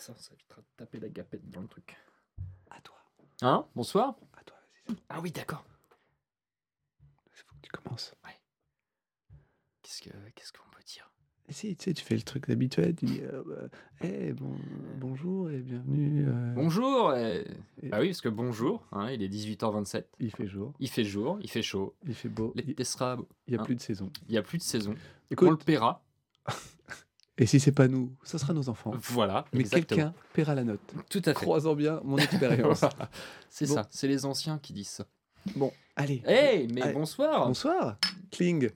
ça, ça évitera de taper la gapette dans le truc. À toi. Hein? Bonsoir À toi, vas-y. Ah oui, d'accord. Il faut que tu commences. Qu'est-ce que qu'est-ce qu'on peut dire? Et si, tu sais, tu fais le truc habituel, tu dis euh, bah, Eh, bon, bonjour et bienvenue. euh, Bonjour eh. Et- Ah oui, parce que bonjour, hein, il est 18h27. Il fait jour, Il fait jour, il fait chaud. il fait beau, il L'été sera... n'y a hein. plus de saison. Il n'y a plus de saison. On le Écoute, paiera. et si c'est pas nous, ça sera nos enfants. Voilà. Mais quelqu'un paiera la note. Tout à fait. Croisant bien mon expérience. Voilà. C'est Bon. ça, c'est les anciens qui disent ça. bon, allez. Hey, mais Allez. bonsoir Bonsoir. Kling.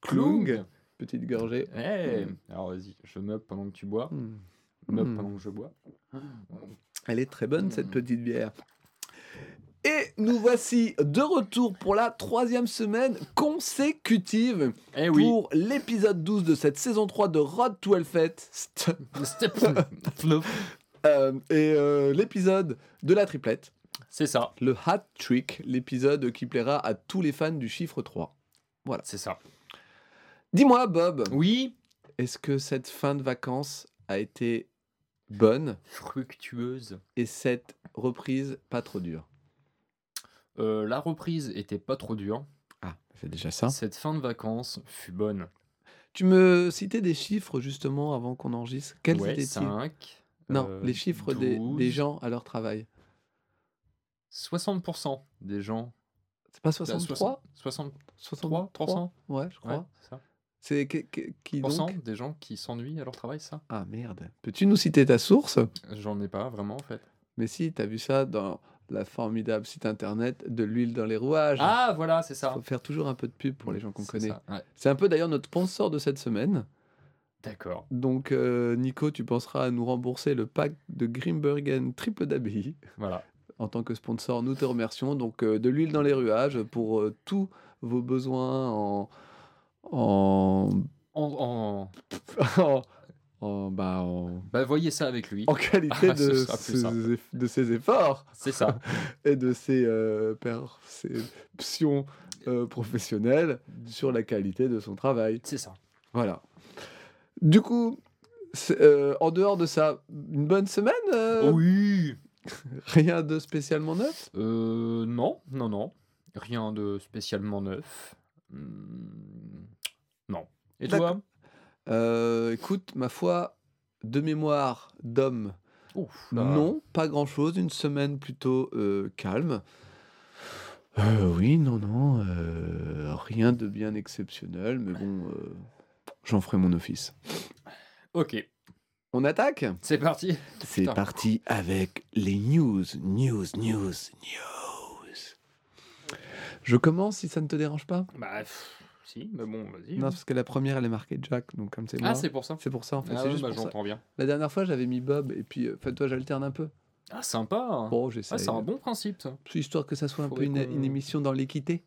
Klung. Petite gorgée. Hey Alors vas-y, je meuble pendant que tu bois. Hmm. Meuble Mm. pendant que je bois. Elle est très bonne, cette Mm. petite bière. Et nous voici de retour pour la troisième semaine consécutive Eh oui. pour l'épisode 12 de cette saison 3 de Road to Hellfest. Euh, et euh, l'épisode de la triplette, C'est ça, le Hat Trick, l'épisode qui plaira à tous les fans du chiffre 3. c'est ça. Dis-moi, Bob, Oui, est-ce que cette fin de vacances a été bonne? Fructueuse. et cette reprise pas trop dure? Euh, la reprise était pas trop dure. Ah, c'est déjà ça. Cette fin de vacances fut bonne. Tu me citais des chiffres justement avant qu'on enregistre. Quels ouais, étaient-ils? 5. Non, les chiffres des, des 12. gens à leur travail. 60% des gens. C'est pas Bah, 63 60 63 3%. Ouais, je crois. Ouais, c'est qui Pourcent donc des gens qui s'ennuient à leur travail, ça Ah merde. Peux-tu nous citer ta source? J'en ai pas vraiment en fait. Mais si, t'as vu ça dans la formidable site internet de l'huile dans les rouages. Ah, voilà, c'est ça. Faut faire toujours un peu de pub pour les gens qu'on connaît. ouais. C'est un peu d'ailleurs notre sponsor de cette semaine. D'accord. Donc euh, Nico, tu penseras à nous rembourser le pack de Grimbergen triple d'abbaye. Voilà. En tant que sponsor, nous te remercions. Donc euh, de l'huile dans les ruages pour euh, tous vos besoins en en En, en- en- bah, Bah, voyez ça avec lui. en qualité Ah, de, ses, de ses efforts C'est ça. et de ses euh, perceptions euh, professionnelles sur la qualité de son travail. C'est ça. Voilà. Du coup, euh, en dehors de ça, une bonne semaine Oui. Rien de spécialement neuf? Non, non, non. Rien de spécialement neuf. Hmm, non. Et toi? Euh, Écoute, ma foi, de mémoire d'homme, non, pas grand-chose. Une semaine plutôt euh, calme. Euh, oui, non, non, rien de bien exceptionnel, mais bon, j'en ferai mon office. Ok, On attaque? C'est parti. C'est parti avec les news, news, news, news. Je commence si ça ne te dérange pas? Bah, pff, si, mais bon, vas-y. Non, parce que la première, elle est marquée Jack, donc comme c'est moi. ah, c'est pour ça. C'est pour ça en fait. Ah c'est ouais, juste bah, pour ça. j'entends bien. La dernière fois, j'avais mis Bob et puis, euh, enfin, toi, j'alterne un peu. Ah, sympa. Bon, Ah, j'essaie. c'est un bon principe, ça. Histoire que ça soit un peu une, qu'on- une émission dans l'équité.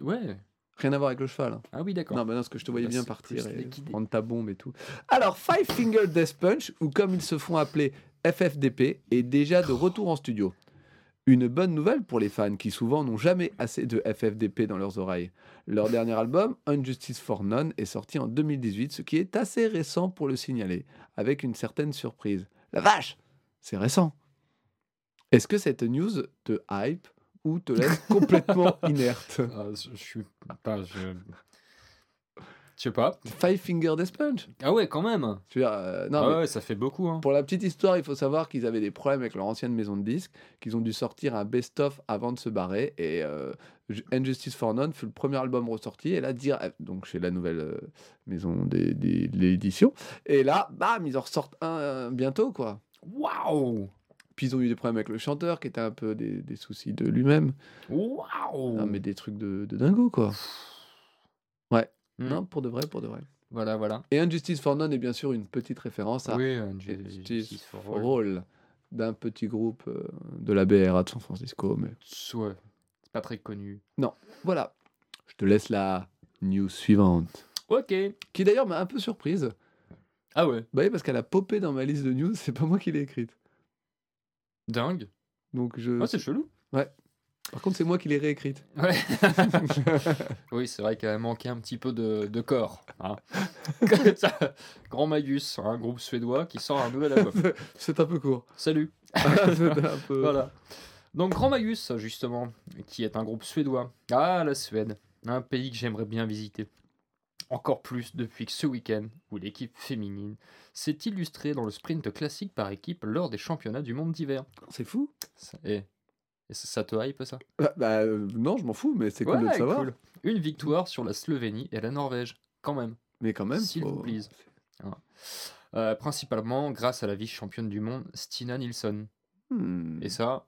Ouais. Rien à voir avec le cheval. hein. Ah oui, d'accord. Non, non, parce que je te voyais Bah, bien c'est partir plus et prendre ta bombe et tout. Alors, Five Finger Death Punch, ou comme ils se font appeler FFDP, est déjà de retour en studio. Une bonne nouvelle pour les fans qui souvent n'ont jamais assez de FFDP dans leurs oreilles. Leur dernier album, Unjustice for None, est sorti en 2018, ce qui est assez récent pour le signaler, avec une certaine surprise. La vache C'est récent Est-ce que cette news te hype ou te laisse complètement inerte? Ah, je, suis pas. Je... je sais pas. Five Finger Death Punch Ah ouais, quand même. Je veux dire, euh, non, ah ouais, ça fait beaucoup. Hein. Pour la petite histoire, il faut savoir qu'ils avaient des problèmes avec leur ancienne maison de disques, qu'ils ont dû sortir un best-of avant de se barrer. Et euh, Injustice for None fut le premier album ressorti. Et là, dire, donc chez la nouvelle euh, maison des- des- de l'édition. Et là, bam, ils en ressortent un euh, bientôt, quoi. Waouh Puis ils ont eu des problèmes avec le chanteur, qui était un peu des, des soucis de lui-même. Waouh mais des trucs de, de dingo, quoi. Hmm. non, pour de vrai, pour de vrai. Voilà, voilà. Et Injustice for None est bien sûr une petite référence à Oui, euh, J- Justice Justice for All. All, d'un petit groupe euh, de la BRA de San Francisco. Mais Ouais, c'est pas très connu. voilà, je te laisse la news suivante. Ok. Qui d'ailleurs m'a un peu surprise. Ah ouais, Bah oui, parce qu'elle a popé dans ma liste de news, c'est pas moi qui l'ai écrite. dingue. Donc je. Ah, c'est chelou. Ouais. Par contre, c'est moi qui l'ai réécrite. Ouais. oui, c'est vrai qu'elle manquait un petit peu de, de corps. hein. Grand Magus, un groupe suédois qui sort un nouvel album. c'est un peu court. Salut. Un peu... Voilà. Donc Grand Magus, justement, qui est un groupe suédois. Ah, la Suède, un pays que j'aimerais bien visiter. Encore plus depuis que ce week-end, où l'équipe féminine s'est illustrée dans le sprint classique par équipe lors des championnats du monde d'hiver. C'est fou. Ça- Et, et ça, ça te hype ça? Bah, bah, euh, non, je m'en fous, mais c'est cool de le savoir. cool. Une victoire sur la Slovénie et la Norvège, quand même. Mais quand même, S'il vous plaise. Euh, principalement grâce à la vice-championne du monde, Stina Nilsson. Hmm. Et ça,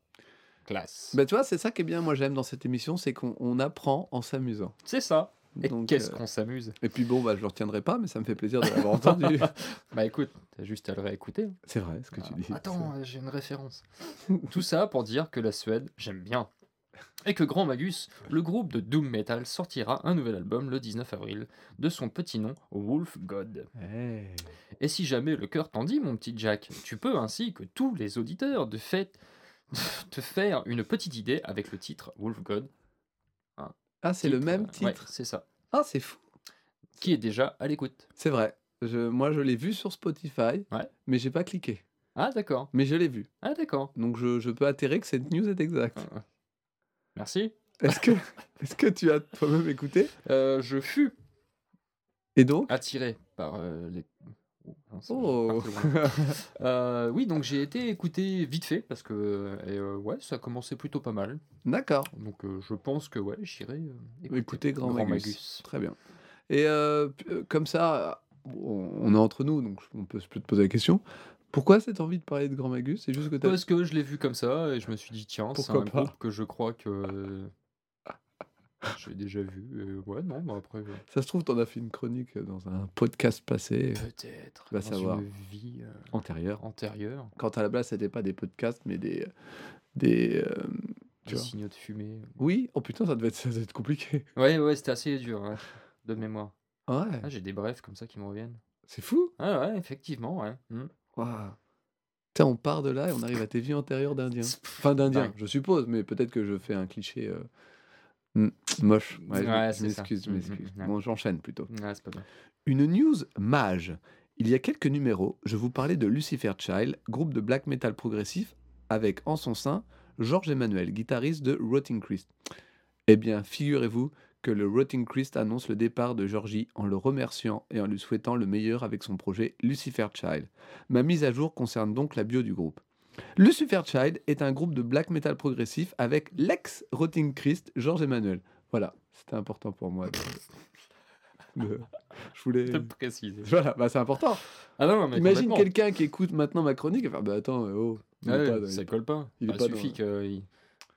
classe. Bah, tu vois, c'est ça qui est bien, moi j'aime dans cette émission, c'est qu'on on apprend en s'amusant. C'est ça. Et Donc, qu'est-ce euh, qu'on s'amuse Et puis bon, bah, je le retiendrai pas, mais ça me fait plaisir de l'avoir entendu. Bah écoute, t'as juste à le réécouter. C'est vrai ce que tu Ah, dis. Attends, j'ai une référence. Tout ça pour dire que la Suède, j'aime bien. Et que Grand Magus, le groupe de Doom Metal, sortira un nouvel album le 19 avril, de son petit nom, Wolf God. Eh. Et si jamais le cœur t'en dit, mon petit Jack, tu peux ainsi que tous les auditeurs de fait te faire une petite idée avec le titre Wolf God. Ah, c'est le même ouais, titre. c'est ça. Ah, c'est fou. Qui est déjà à l'écoute. C'est vrai. Je, moi, je l'ai vu sur Spotify, Ouais. mais j'ai pas cliqué. Ah d'accord. Mais je l'ai vu. Ah d'accord. Donc je, je peux atterrer que cette news est exacte. Euh, Merci. Est-ce que, est que tu as toi-même écouté? Euh, je fus Et donc? attiré par euh, les. Oh. Euh, oui, donc j'ai été écouté vite fait parce que et, euh, ouais, ça commençait plutôt pas mal. D'accord. Donc euh, je pense que ouais, j'irai euh, Écoutez Grand, Magus. Très bien. Et comme ça, on on est entre nous, donc on peut, te poser la question. Pourquoi cette envie de parler de Grand Magus? C'est juste que. Parce que je l'ai vu comme ça et je me suis dit tiens, c'est un pas? groupe que je crois que j'ai déjà vu. Ouais, non, bah après euh, Ça se trouve, t'en as fait une chronique dans un podcast passé, peut-être Va dans savoir. une vie euh, antérieur. antérieure, Quand à la base, c'était pas des podcasts, mais des... des euh, Tu des vois. signaux de fumée. Oui, oh putain, ça devait être, ça devait être compliqué. Ouais, ouais, c'était assez dur ouais, de mémoire. Ouais, Ah, j'ai des brefs comme ça qui me reviennent. c'est fou. Ah ouais, effectivement, ouais. Hmm. Waouh. On part de là et on arrive à tes vies antérieures d'Indien. Enfin, d'Indien, je suppose, mais peut-être que je fais un cliché euh, mm, moche. Ouais, je m'excuse, je Mm, mm, m'excuse. ouais. Bon, j'enchaîne plutôt. Ouais, c'est pas bien. Une news mage. Il y a quelques numéros, je vous parlais de Lucifer Child, groupe de black metal progressif, avec en son sein Georges Emmanuel, guitariste de Rotting Christ. Eh bien, figurez-vous que le Rotting Christ annonce le départ de Georgie en le remerciant et en lui souhaitant le meilleur avec son projet Lucifer Child. Ma mise à jour concerne donc la bio du groupe. Lucifer Child est un groupe de black metal progressif avec l'ex-Rotting Christ Georges Emmanuel. Voilà, c'était important pour moi. de- de- Je voulais. De préciser. Voilà, bah c'est important. Ah non, mais Imagine quelqu'un qui écoute maintenant ma chronique et faire bah attends, euh, oh, il est Ouais, pas dans- ça colle pas. il est Bah, pas suffit dans- que. il-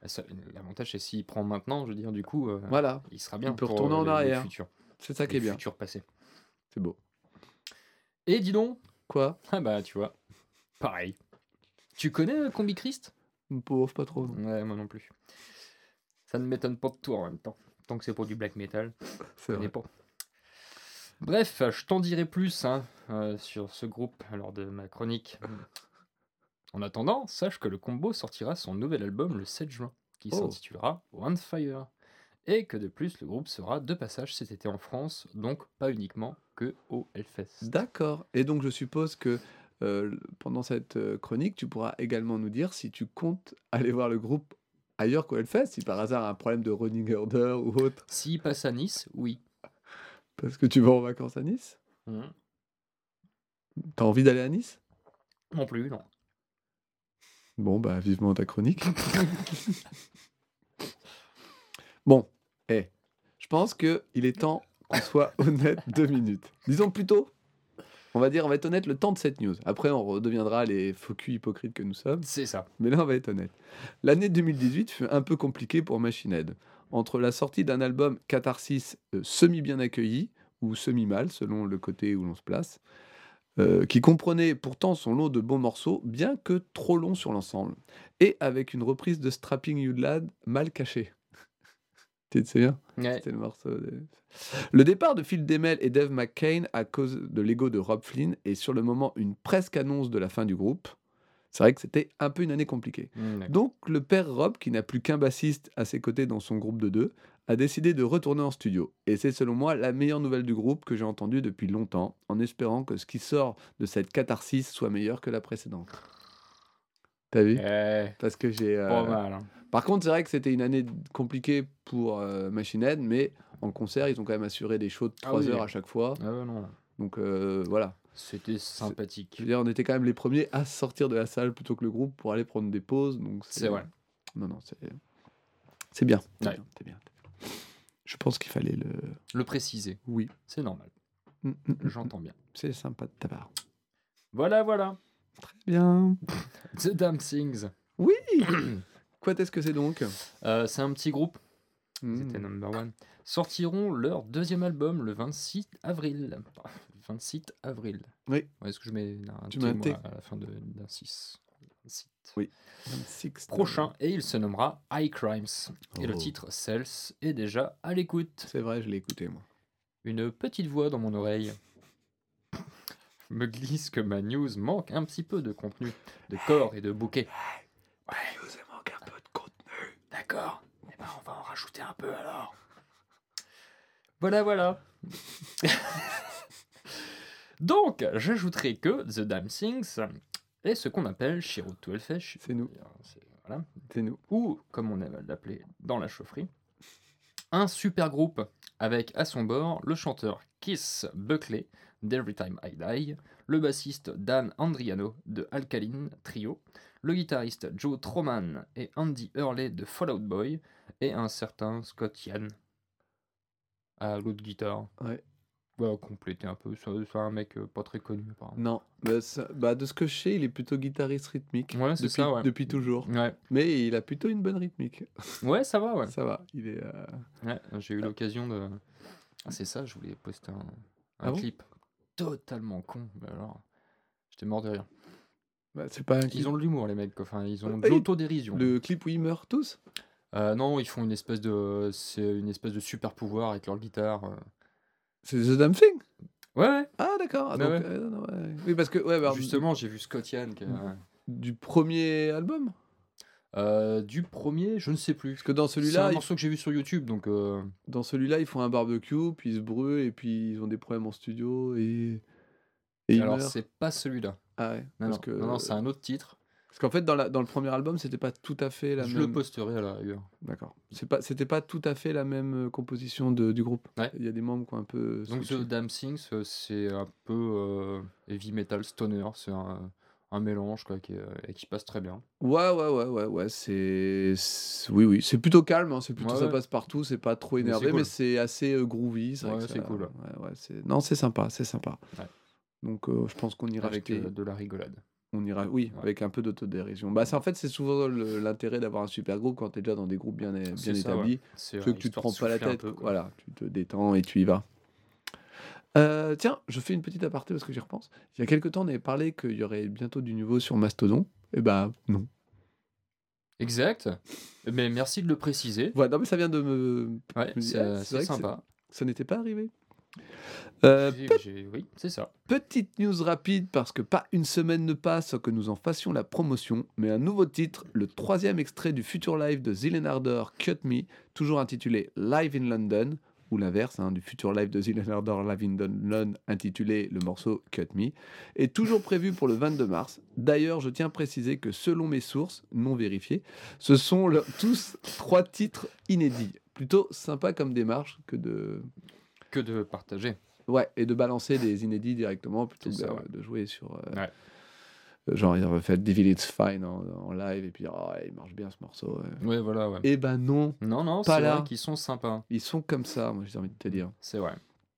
ça- L'avantage, c'est s'il prend maintenant, je veux dire, du coup, euh, Voilà, il sera bien. peut pour, retourner en arrière. c'est ça qui est bien. futurs passés. C'est beau. Et dis donc, Quoi? Ah bah tu vois, pareil. Tu connais euh, Combi Christ? Pauvre, pas trop. non. Ouais, moi non plus. Ça ne m'étonne pas de tout en même temps. Tant que c'est pour du black metal, vrai. pas. Bref, je t'en dirai plus hein, euh, sur ce groupe lors de ma chronique. En attendant, sache que le combo sortira son nouvel album le 7 juin, qui Oh. s'intitulera One Fire. Et que de plus, le groupe sera de passage cet été en France, donc pas uniquement que au Hellfest. D'accord. Et donc je suppose que euh, pendant cette euh, chronique, tu pourras également nous dire si tu comptes aller voir le groupe ailleurs qu'au Hellfest, si par hasard un problème de running order ou autre, S'il passe à Nice, oui. parce que tu vas en vacances à Nice? Mhm. T'as envie d'aller à Nice? Non plus, non. Bon, bah vivement ta chronique. bon, eh, je pense que il est temps qu'on soit honnête deux minutes. Disons plutôt, on va dire, on va être honnête le temps de cette news. Après, on redeviendra les faux culs hypocrites que nous sommes. C'est ça. Mais là, on va être honnête. L'année 2018 fut un peu compliquée pour Machine Head. Entre la sortie d'un album Catharsis euh, semi-bien accueilli, ou semi-mal, selon le côté où l'on se place, euh, qui comprenait pourtant son lot de bons morceaux, bien que trop long sur l'ensemble, et avec une reprise de Strapping You Lad mal cachée. Tu te souviens Ouais. C'était le morceau. de- Le départ de Phil Demel et Dave McCain à cause de l'ego de Rob Flynn est sur le moment une presque annonce de la fin du groupe. C'est vrai que c'était un peu une année compliquée. D'accord. Donc le père Rob, qui n'a plus qu'un bassiste à ses côtés dans son groupe de deux, a décidé de retourner en studio. Et c'est selon moi la meilleure nouvelle du groupe que j'ai entendue depuis longtemps, en espérant que ce qui sort de cette catharsis soit meilleur que la précédente. T'as vu? Eh, Parce que j'ai... euh, pas mal. hein. Par contre, c'est vrai que c'était une année compliquée pour euh, Machine Head, mais en concert, ils ont quand même assuré des shows de Ah 3 oui. heures à chaque fois. Ah ouais, non. Donc euh, voilà. C'était sympathique. Je veux dire, on était quand même les premiers à sortir de la salle plutôt que le groupe pour aller prendre des pauses. Donc C'est vrai. Non, non, c'est c'est bien. C'est Ouais. bien, bien. Je pense qu'il fallait le. Le préciser, Oui. c'est normal. Mm, mm, mm. J'entends bien. C'est sympa de ta part. Voilà, voilà. Très bien. The Damn Things. Oui. Quoi est-ce que c'est donc Euh, c'est un petit groupe, Mm. c'était number one. Sortiront leur deuxième album le 26 avril. 26 avril. Oui. Est-ce que je mets un Tu mets un à la fin d'un 6 26. Oui. 26, Prochain, et il se nommera High Crimes. Et le Oh. titre Cells est déjà à l'écoute. C'est vrai, je l'ai écouté moi. Une petite voix dans mon oreille me glisse que ma news manque un petit peu de contenu, de corps et de bouquet. Ouais, vous manque un peu de contenu. D'accord. Eh ben, on va en rajouter un peu alors. Voilà, voilà. Donc, j'ajouterai que The Damn Things est ce qu'on appelle chez to Hellfest, C'est nous. c'est- Voilà. C'est nous. Ou, comme on aime l'appeler dans la chaufferie, un super groupe avec à son bord le chanteur Kiss Buckley d'Every Time I Die, le bassiste Dan Andriano de Alkaline Trio, le guitariste Joe Troman et Andy Hurley de Fallout Boy, et un certain Scott Yann à l'autre guitare. Ouais. Va compléter un peu, c'est un mec euh, pas très connu apparemment. Non, bah, bah, de ce que je sais, il est plutôt guitariste rythmique. Ouais, c'est depuis, ça, ouais. depuis toujours. Ouais. Mais il a plutôt une bonne rythmique. ouais, ça va, ouais. Ça va. Il est. euh, Ouais, j'ai eu l'occasion de. Ah, c'est ça, je voulais poster un, un Ah bon? clip totalement con. Mais alors, j'étais mort de rire. bah, c'est pas. Ils ont de l'humour, les mecs. Enfin, ils ont Euh, de l'autodérision. Le clip où ils meurent tous? Euh, non, ils font une espèce de, c'est une espèce de super pouvoir avec leur guitare. euh. C'est The Damn Thing? Ouais, ouais. Ah, d'accord. Ah, ouais. euh, ouais. Oui, parce que. Ouais, bah, Justement, j'ai vu Scott Yann. qui a-. Du premier album Euh, du premier, je ne sais plus. Parce que dans C'est celui-là, un ils- morceau que j'ai vu sur YouTube, donc. euh, dans celui-là, ils font un barbecue, puis ils se brûlent, et puis ils ont des problèmes en studio, et. Et ils Alors, c'est pas celui-là. Ah ouais. Non, parce non, que... non, non, c'est un autre titre. Parce qu'en fait, dans, la, dans le premier album, c'était pas tout à fait la je même. le posterai à la rigueur. D'accord. C'est pas, c'était pas tout à fait la même euh, composition de, du groupe. Ouais. Il y a des membres qui ont un peu. Donc. The Damn Things, c'est un peu euh, heavy metal stoner, c'est un, un mélange quoi, qui, est- et qui passe très bien. Ouais, ouais, ouais, ouais, ouais. C'est, oui, oui. C'est plutôt calme. hein, C'est plutôt Ouais, ça ouais. passe partout. C'est pas trop Mais c'est énervé, mais cool. c'est assez euh, groovy. Ouais, c'est ça- cool. Ouais, ouais, c'est... Non, c'est sympa, c'est sympa. Donc, euh, je pense qu'on ira Avec acheter- euh, de la rigolade. On ira, oui, avec un peu d'autodérision. Bah, c'est en fait, c'est souvent l'intérêt d'avoir un super groupe quand tu es déjà dans des groupes bien, bien ça, établis. C'est euh, que tu te prends pas la tête. peu, voilà, tu te détends et tu y vas. Euh, tiens, je fais une petite aparté parce que j'y repense. Il y a quelques temps, on avait parlé qu'il y aurait bientôt du nouveau sur Mastodon. Et bah non. Exact. Mais merci de le préciser. Voilà, non, mais ça vient de me. Ouais, me c'est ah, c'est que sympa. Ça n'était pas arrivé. Euh, J'ai- j'ai- Oui, c'est ça. Petite news rapide parce que pas une semaine ne passe sans que nous en fassions la promotion, mais un nouveau titre, le troisième extrait du futur live de Zillenharder Cut Me, toujours intitulé Live in London, ou l'inverse, hein, du futur live de Zillenharder Live in London intitulé le morceau Cut Me, est toujours prévu pour le 22 mars. D'ailleurs, je tiens à préciser que selon mes sources, non vérifiées, ce sont le- tous trois titres inédits. Plutôt sympa comme démarche que de... Que de partager. Ouais, et de balancer des inédits directement plutôt que de, ouais. de jouer sur. euh, Ouais. Genre, il aurait fait Devil It's Fine en, en live et puis oh, il marche bien ce morceau. ouais. Ouais, voilà, ouais. Eh ben non, Non, non, Pas là. qu'ils sont sympas. ils sont comme ça, moi j'ai envie de te dire. C'est vrai.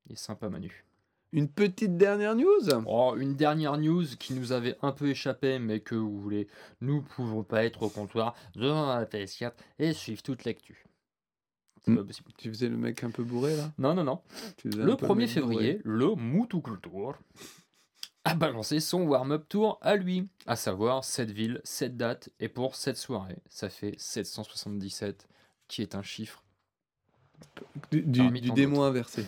Il est sympa, Manu. Une petite dernière news? Oh, une dernière news qui nous avait un peu échappé, mais que vous voulez, nous pouvons pas être au comptoir devant la PS4 et suivre toute l'actu. C'est Hmm. pas possible. Tu faisais le mec un peu bourré là? Non, non, non. Le peu 1er mec février, le Moutoukoutour a balancé son warm-up tour à lui, à savoir cette ville, cette date, et pour cette soirée, ça fait 777, qui est un chiffre. Du, du, démon inversé.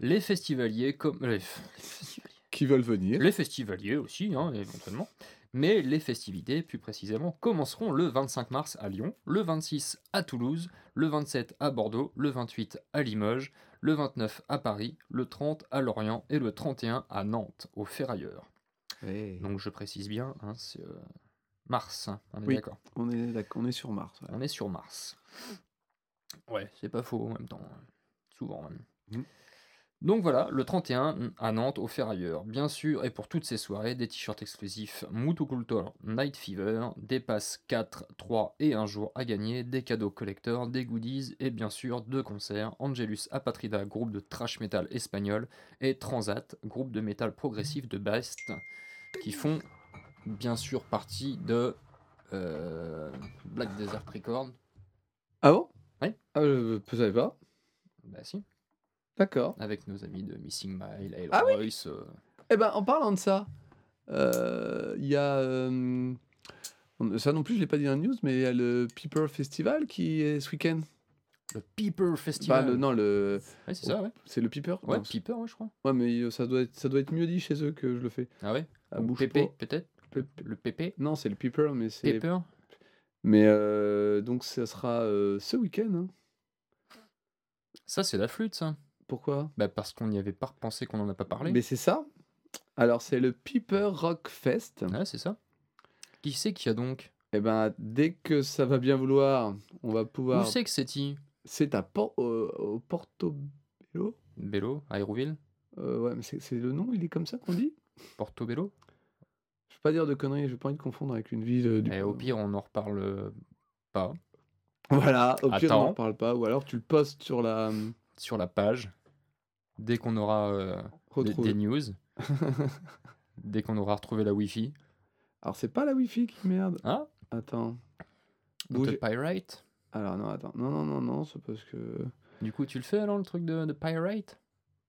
Les festivaliers comme... Les, f- les festivaliers. qui veulent venir. Les festivaliers aussi, hein, éventuellement. Mais les festivités, plus précisément, commenceront le 25 mars à Lyon, le 26 à Toulouse, le 27 à Bordeaux, le 28 à Limoges, le 29 à Paris, le 30 à Lorient et le 31 à Nantes, au Ferrailleur. Ouais. Donc je précise bien, hein, c'est euh, mars, hein, on est Oui. d'accord. On est, d'accord, on est sur Mars. ouais. On est sur Mars. Ouais, c'est pas faux en même temps. hein. Souvent même. Mhm. Donc voilà, le 31 à Nantes au Ferrailleur. Bien sûr, et pour toutes ces soirées, des t-shirts exclusifs Mutuculture Night Fever, des passes 4, 3 et 1 jour à gagner, des cadeaux collecteurs, des goodies et bien sûr deux concerts Angelus Apatrida, groupe de trash metal espagnol, et Transat, groupe de métal progressif de Brest, qui font bien sûr partie de euh, Black Desert Records. Ah bon? Ouais. Ah, je ne savais pas? Bah si, D'accord. avec nos amis de Missing Mile, Hail Ah oui Royce. euh, Eh ben, en parlant de ça, euh, il y a. euh, ça non plus, je l'ai pas dit dans la news, mais il y a le Peeper Festival qui est ce week-end. le Peeper Bah, Festival. le, non, le, Ouais, c'est ça, ouais. c'est le Peeper Ouais, Non, Peeper, ouais, je crois. ouais, mais ça doit, être, ça doit être mieux dit chez eux que je le fais. Ah ouais? Ah, Ou Pépé, peut-être? Pe- Le Pépé? Non, c'est le Peeper, mais c'est. Pepper Mais donc, ça sera ce week-end. hein. Ça, c'est la flûte, ça. Pourquoi? Bah, parce qu'on n'y avait pas repensé qu'on en a pas parlé. Mais c'est ça. Alors, c'est le Peeper Rock Fest. Ouais, c'est ça. Qui c'est qu'il y a donc? Et ben, dès que ça va bien vouloir, on va pouvoir. Où c'est que c'est-il? C'est à Por- au, au Portobello. Bello Aéroville Euh, ouais, mais c'est c'est le nom, il est comme ça qu'on dit? Portobello Je vais pas dire de conneries, j'ai pas envie de confondre avec une ville. euh, du... Et au pire, on en reparle euh, pas. Voilà, au pire, on Attends. n'en parle pas. Ou alors tu le postes sur la. Sur la page, dès qu'on aura euh, des, news, dès qu'on aura retrouvé la Wi-Fi. Alors, c'est pas la Wi-Fi qui merde. Ah Attends. Bouge- te pirate Alors, non, attends. Non, non, non, non, c'est parce que. Du coup, tu le fais alors, le truc de, de pirate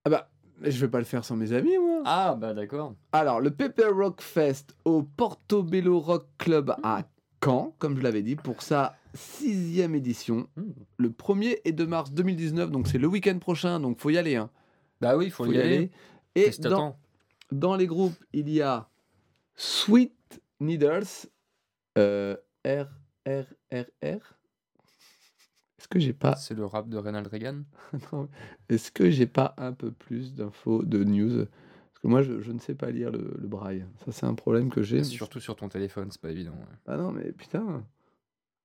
Ah bah, je vais pas le faire sans mes amis, moi. Ah, bah d'accord. Alors, le Pepper Rock Fest au Portobello Rock Club à Caen, comme je l'avais dit, pour sa sixième édition. Hmm. Le 1er et 2 mars 2019, donc c'est le week-end prochain, donc faut y aller. Hein. Bah oui, faut, Faut y aller. Et dans, les groupes, il y a Sweet Needles, euh, R, R, R, R. Est-ce que j'ai pas, C'est le rap de Ronald Reagan? Est-ce que j'ai pas un peu plus d'infos, de news? Moi, je, je ne sais pas lire le, le braille. Ça, c'est un problème que j'ai. Surtout sur ton téléphone, c'est pas évident. ouais. Ah non, mais putain.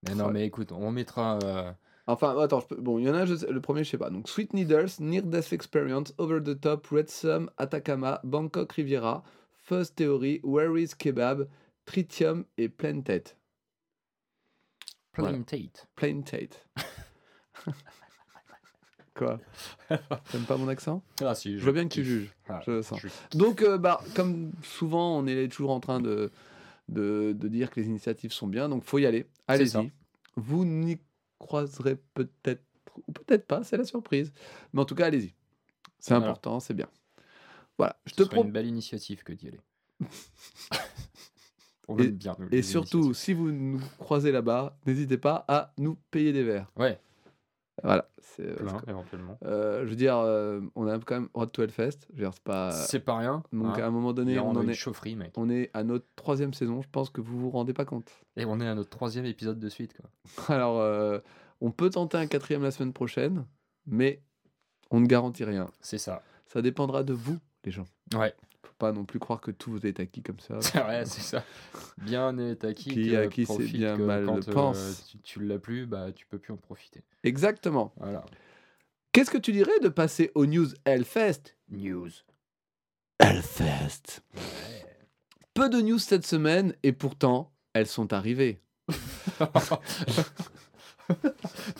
Mais non, mais écoute, on mettra. euh, Enfin, attends, je peux- bon, il y en a, je sais- le premier, je sais pas. Donc, Sweet Needles, Near Death Experience, Over the Top, Red Sum, Atacama, Bangkok Riviera, Fuzz Theory, Where is Kebab, Tritium et Plain Tate. Voilà. Plain Tate. Plain Tate. Quoi T'aimes pas mon accent? Ah si, Je veux bien que tu juges. Ah, je le sens. je- Donc, euh, bah, comme souvent, on est toujours en train de, de, de dire que les initiatives sont bien, donc faut y aller. Allez-y. Vous n'y croiserez peut-être ou peut-être pas, c'est la surprise. Mais en tout cas, allez-y. C'est Voilà. important, c'est bien. Voilà, je Ce te propose. une belle initiative que d'y aller. on Et- bien. Et surtout, si vous nous croisez là-bas, n'hésitez pas à nous payer des verres. Ouais, Voilà. c'est- euh, plein, éventuellement. euh, je veux dire, euh, on a quand même Road to Hellfest. Je veux dire, c'est pas. C'est pas rien. Donc hein. à un moment donné, on, en est, chaufferie, mec. on est à notre troisième saison. Je pense que vous vous rendez pas compte. Et on est à notre troisième épisode de suite. Quoi. Alors, euh, on peut tenter un quatrième la semaine prochaine, mais on ne garantit rien. C'est ça. Ça dépendra de vous, les gens. Ouais, pas non plus croire que tout est acquis comme ça. ouais c'est ça. Bien est acquis. Qui- à qui c'est bien que mal quand, le euh, pense. tu, tu l'as plus, bah tu peux plus en profiter. Exactement. Voilà. Qu'est-ce que tu dirais de passer aux news Hellfest? News. Hellfest. Peu de news cette semaine et pourtant, elles sont arrivées.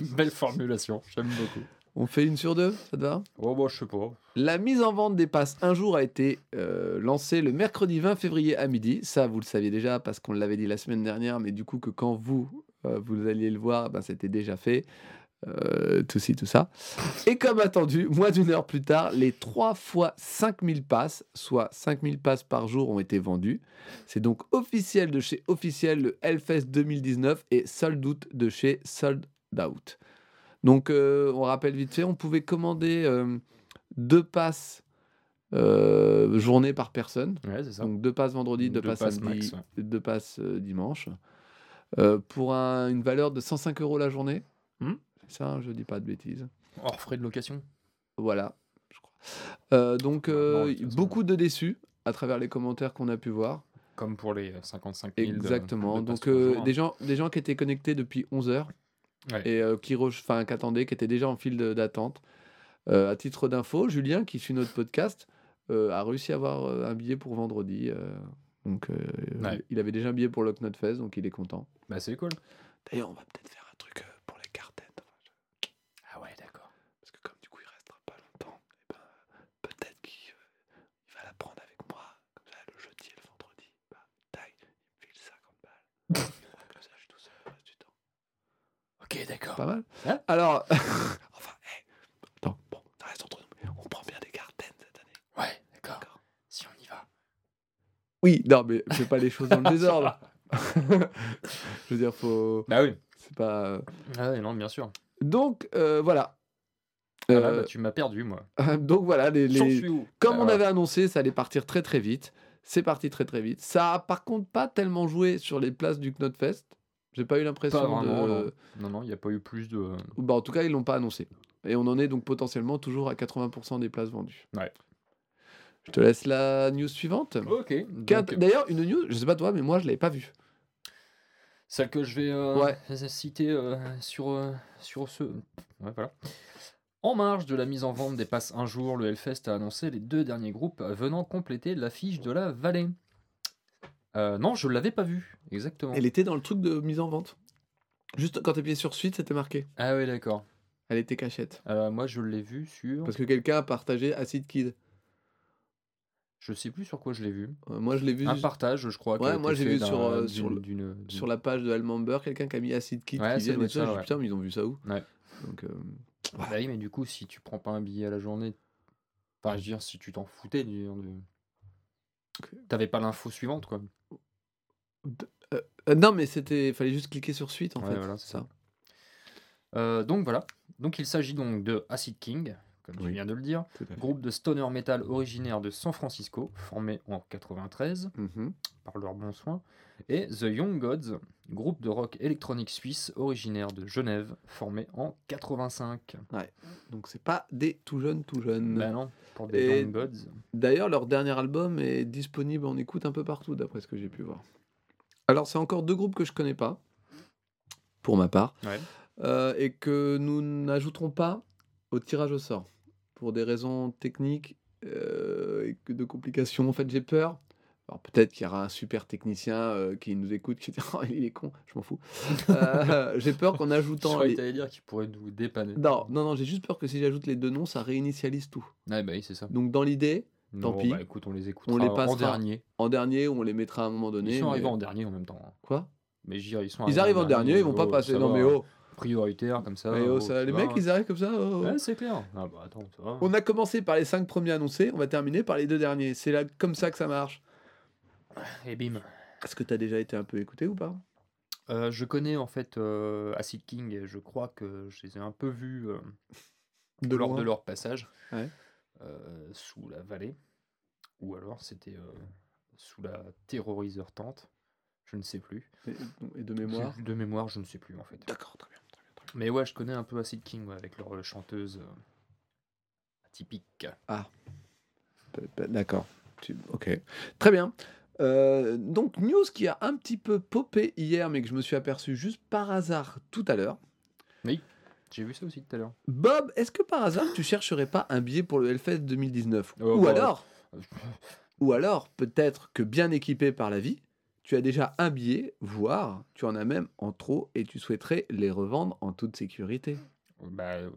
Belle formulation, j'aime beaucoup. On fait une sur deux, ça te va? Oh, bah, je sais pas. La mise en vente des passes un jour a été euh, lancée le mercredi 20 février à midi. Ça, vous le saviez déjà parce qu'on l'avait dit la semaine dernière, mais du coup que quand vous, euh, vous alliez le voir, ben, c'était déjà fait. Euh, tout ci, tout ça. Et comme attendu, moins d'une heure plus tard, les 3 fois 5000 passes, soit 5000 passes par jour, ont été vendues. C'est donc officiel de chez officiel le Hellfest 2019 et sold out de chez sold out. Donc, euh, on rappelle vite fait, on pouvait commander euh, deux passes euh, journée par personne. Ouais, ça. Donc deux passes vendredi, deux, Deux passes passes samedi, max, ouais. deux passes dimanche. Pour un- une valeur de 105 euros la journée. C'est ça, hein, je dis pas de bêtises. Hors frais de location. Voilà, je crois. Donc Non, façon. beaucoup de déçus à travers les commentaires qu'on a pu voir. Comme pour les 55 000. de- Exactement. de Donc euh, hein. des gens, des gens qui étaient connectés depuis 11 heures Ouais. et euh, qui, enfin, qui attendaient, qui étaient déjà en file d'attente. Euh, à titre d'info, Julien, qui suit notre podcast, euh, a réussi à avoir euh, un billet pour vendredi. donc, Ouais. il avait déjà un billet pour le Knot Fest, donc il est content. Bah, c'est cool. D'ailleurs, on va peut-être faire un truc euh, pour les cartes. Ah ouais, d'accord. Parce que comme du coup, il restera pas longtemps, eh ben, peut-être qu'il euh, il va la prendre avec moi. Comme ça, le jeudi et le vendredi. Bah, taille, il me file 50 balles. comme ça, je suis tout seul le reste du temps. Ok, d'accord. Pas mal. Hein Alors, enfin, hé, attends, bon, ça reste entre nous. On prend bien des cartes cette année. Ouais, d'accord. Si on y va. Oui, non, mais fais pas les choses dans le désordre. je veux dire, faut. Bah oui. C'est pas. Ah ouais, non, bien sûr. Donc, euh, voilà. Ah là, Euh, bah, tu m'as perdu, moi. donc voilà, les, comme Ah, on avait annoncé, ça allait partir très très vite. C'est parti très très vite. Ça a par contre pas tellement joué sur les places du Knotfest. J'ai pas eu Pas l'impression vraiment, de. non. Non, il n'y a pas eu plus de. Bah, en tout cas, ils l'ont pas annoncé. Et on en est donc potentiellement toujours à 80% des places vendues. Ouais. Je te laisse la news suivante. Ok. Donc, D'ailleurs, une news, je sais pas toi, mais moi je l'avais pas vue. Celle que je vais euh, citer euh, sur, euh, sur ce. Ouais, voilà. En marge de la mise en vente des passes un jour, le Hellfest a annoncé les deux derniers groupes venant compléter l'affiche de la vallée. Euh, non, je l'avais pas vu, exactement. Elle était dans le truc de mise en vente. Juste quand t'appuyais sur suite, c'était marqué. Ah oui, d'accord. Elle était cachette. Euh, moi, je l'ai vu sur. Parce que quelqu'un a partagé Acid Kid. Je sais plus sur quoi je l'ai vu. Euh, moi je l'ai vu Un partage, je crois. Ouais, moi, j'ai vu sur, euh, sur le- d'une- d'une- sur la page de Almember, quelqu'un qui a mis Acid Kid Ouais, qui ça vient ça, ouais. putain, mais ils ont vu ça où? Ouais. Donc, Bah oui, mais du coup, si tu prends pas un billet à la journée, enfin, je veux dire, si tu t'en foutais, du-. T'avais pas l'info suivante, quoi. euh, non, mais c'était. fallait juste cliquer sur suite en Ouais, fait. voilà, c'est c'est ça. Euh, donc voilà. Donc il s'agit donc de Acid King, comme Oui. viens de le dire, groupe de stoner metal originaire de San Francisco, formé en 93 Mhm. par leurs bons soins, et The Young Gods, groupe de rock électronique suisse originaire de Genève, formé en 85. Donc c'est pas des tout jeunes, tout jeunes. Bah non, pour des Et- Young Gods. D'ailleurs, leur dernier album est disponible en écoute un peu partout, d'après ce que j'ai pu voir. Alors, c'est encore deux groupes que je connais pas, pour ma part, Ouais. euh, et que nous n'ajouterons pas au tirage au sort, pour des raisons techniques euh, et que de complications. En fait, j'ai peur. Alors, peut-être qu'il y aura un super technicien euh, qui nous écoute, qui dit oh, il est con, je m'en fous. Euh, j'ai peur qu'en Je ajoutant. croyais les- que t'allais dire qu'il pourrait nous dépanner. Non, non, non, j'ai juste peur que si j'ajoute les deux noms, ça réinitialise tout. Ouais, bah oui, c'est ça. Donc, dans l'idée, Non, pis. Bah écoute, on les écoutera On les en passera. dernier. en dernier, on les mettra à un moment donné. Ils sont mais- arrivés en dernier en même temps. hein. Quoi? Mais je dire, ils sont Ils arrivent en dernier, ils vont pas oh, passer. ça Non, va, mais oh, Prioritaire comme ça. oh, oh, ça- les vois, mecs, hein. ils arrivent comme ça. oh. Ouais, c'est clair. Ah bah attends, ça va. On a commencé par les cinq premiers annoncés, on va terminer par les deux derniers. C'est là comme ça que ça marche. Et bim. Est-ce que tu as déjà été un peu écouté ou pas? Euh, je connais en fait euh, Acid King et je crois que je les ai un peu vus euh, De lors loin de leur passage Ouais. euh, sous la vallée. Ou alors c'était sous la terroriseur tente. Je ne sais plus. Et, et de mémoire? De mémoire, je ne sais plus en fait. D'accord, très Mais ouais, je connais un peu Acid King ouais, avec leur euh, chanteuse euh, atypique. Pe- D'accord. Ok. Très bien. Euh, donc, news qui a un petit peu popé hier, mais que je me suis aperçu juste par hasard tout à l'heure. J'ai vu ça aussi tout à l'heure. Bob, est-ce que par hasard tu chercherais pas un billet pour le Hellfest 2019 Oh, Ou bah, alors, ou alors peut-être que bien équipé par la vie, tu as déjà un billet, voire tu en as même en trop et tu souhaiterais les revendre en toute sécurité. Bah, euh,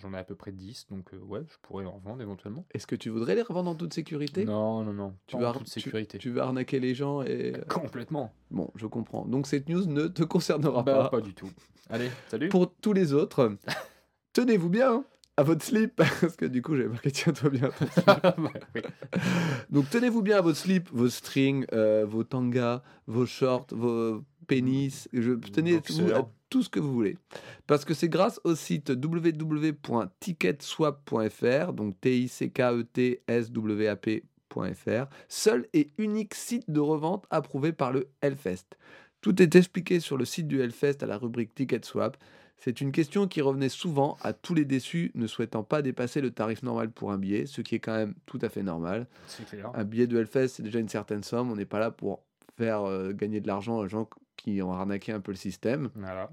j'en ai à peu près 10, donc euh, ouais, je pourrais en revendre éventuellement. Est-ce que tu voudrais les revendre en toute sécurité? Non, non, non. tu tu- sécurité. Tu veux arnaquer les gens et Complètement. bon, je comprends. Donc cette news ne te concernera Bah, pas. pas du tout. Allez, salut. Pour tous les autres, tenez-vous bien hein, à votre slip parce que du coup j'avais marqué tiens-toi bien. oui. Donc tenez-vous bien à votre slip, vos strings, euh, vos tangas, vos shorts, vos pénis, je tenez vous, à tout ce que vous voulez. Parce que c'est grâce au site www.ticketswap.fr, donc T-I-C-K-E-T-S-W-A-P.fr, seul et unique site de revente approuvé par le Hellfest. Tout est expliqué sur le site du Hellfest à la rubrique Ticketswap. C'est une question qui revenait souvent à tous les déçus ne souhaitant pas dépasser le tarif normal pour un billet, ce qui est quand même tout à fait normal. Clair. Un billet de Hellfest, c'est déjà une certaine somme. On n'est pas là pour faire euh, gagner de l'argent aux gens qui ont arnaqué un peu le système. Voilà.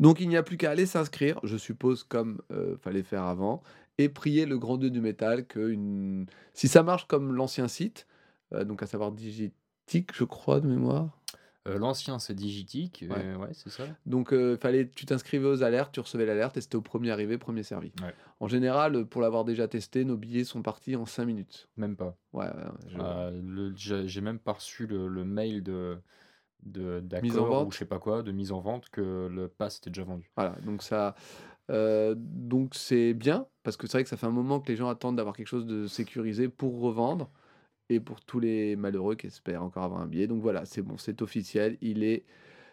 Donc il n'y a plus qu'à aller s'inscrire, je suppose, comme euh, fallait faire avant, et prier le grand dieu du métal que une... si ça marche comme l'ancien site, euh, donc à savoir Digitic, je crois, de mémoire. Euh, L'ancien, c'est Digitic. Ouais. euh, ouais c'est ça. Donc euh, fallait, tu t'inscrivais aux alertes, tu recevais l'alerte et c'était au premier arrivé, premier servi. Ouais. En général, pour l'avoir déjà testé, nos billets sont partis en 5 minutes. Même pas. Ouais, le- J'ai même pas reçu le, le mail de de- Mise en d'accord ou je sais pas quoi, de mise en vente, que le pass était déjà vendu. Voilà, donc ça, euh, donc c'est bien parce que c'est vrai que ça fait un moment que les gens attendent d'avoir quelque chose de sécurisé pour revendre et pour tous les malheureux qui espèrent encore avoir un billet. Donc voilà, c'est bon, c'est officiel. Il est,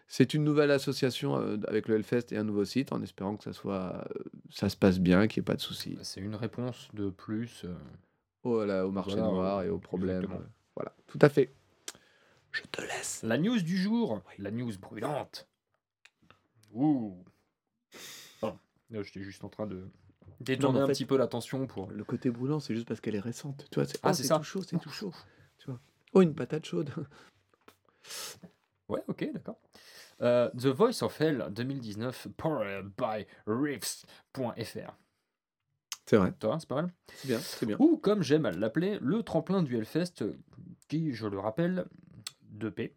c'est une nouvelle association euh, avec le Hellfest et un nouveau site en espérant que ça soit, euh, ça se passe bien, qu'il n'y ait pas de soucis. C'est une réponse de plus. euh, Voilà, au marché Voilà, noir et aux problèmes. exactement. euh, Voilà, tout à fait. Je te laisse. La news du jour, la news brûlante. Ouh. Pardon, là j'étais juste en train de détourner un fait- petit peu l'attention pour. Le côté brûlant, c'est juste parce qu'elle est récente. Tu vois, c'est Ah, oh, tout chaud, c'est tout chaud. Tu vois. Oh, une patate chaude. Ouais, ok, d'accord. Euh, The Voice of Hell 2019, powered by Riffs.fr. C'est vrai, Toi, c'est pas mal? c'est bien, c'est bien. Ou, comme j'aime à l'appeler, le tremplin du Hellfest, qui, je le rappelle, 2P,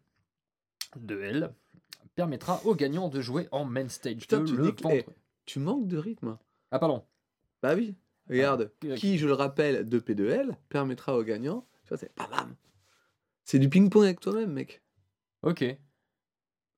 2L, permettra aux gagnants de jouer en main stage Putain, 2 tu le eh, Tu manques de rythme. Ah, pardon. Bah oui. Regarde, Ah, qui, je le rappelle, de P2L, permettra aux gagnants. Tu vois, c'est bam bam. C'est du ping-pong avec toi-même, mec. Ok.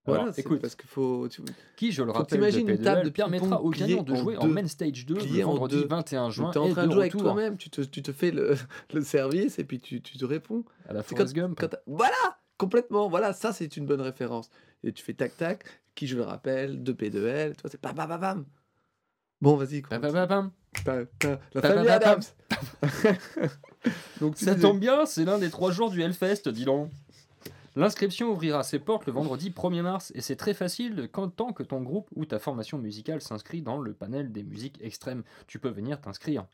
Voilà, Alors, écoute, parce qu'il faut. tu- qui, je le rappelle, de une table P2L, de permettra aux gagnants de en jouer en main stage 2 le en vendredi deux. 21 juin. T'es en et train de de jouer avec toi-même, tu te, tu te fais le, le service et puis tu, tu te réponds. À la Forrest Gump. Quand voilà, complètement. Voilà, ça c'est une bonne référence. Et tu fais tac tac, qui je le rappelle, 2P2L, toi c'est bam bam bam bam. Bon, vas-y. Bam, bam, bam. Ta- ta- La famille Adams. Donc Ça tombe bien, c'est l'un des trois jours du Hellfest, dis donc. L'inscription ouvrira ses portes le vendredi 1er mars et c'est très facile quand tant que ton groupe ou ta formation musicale s'inscrit dans le panel des musiques extrêmes. Tu peux venir t'inscrire.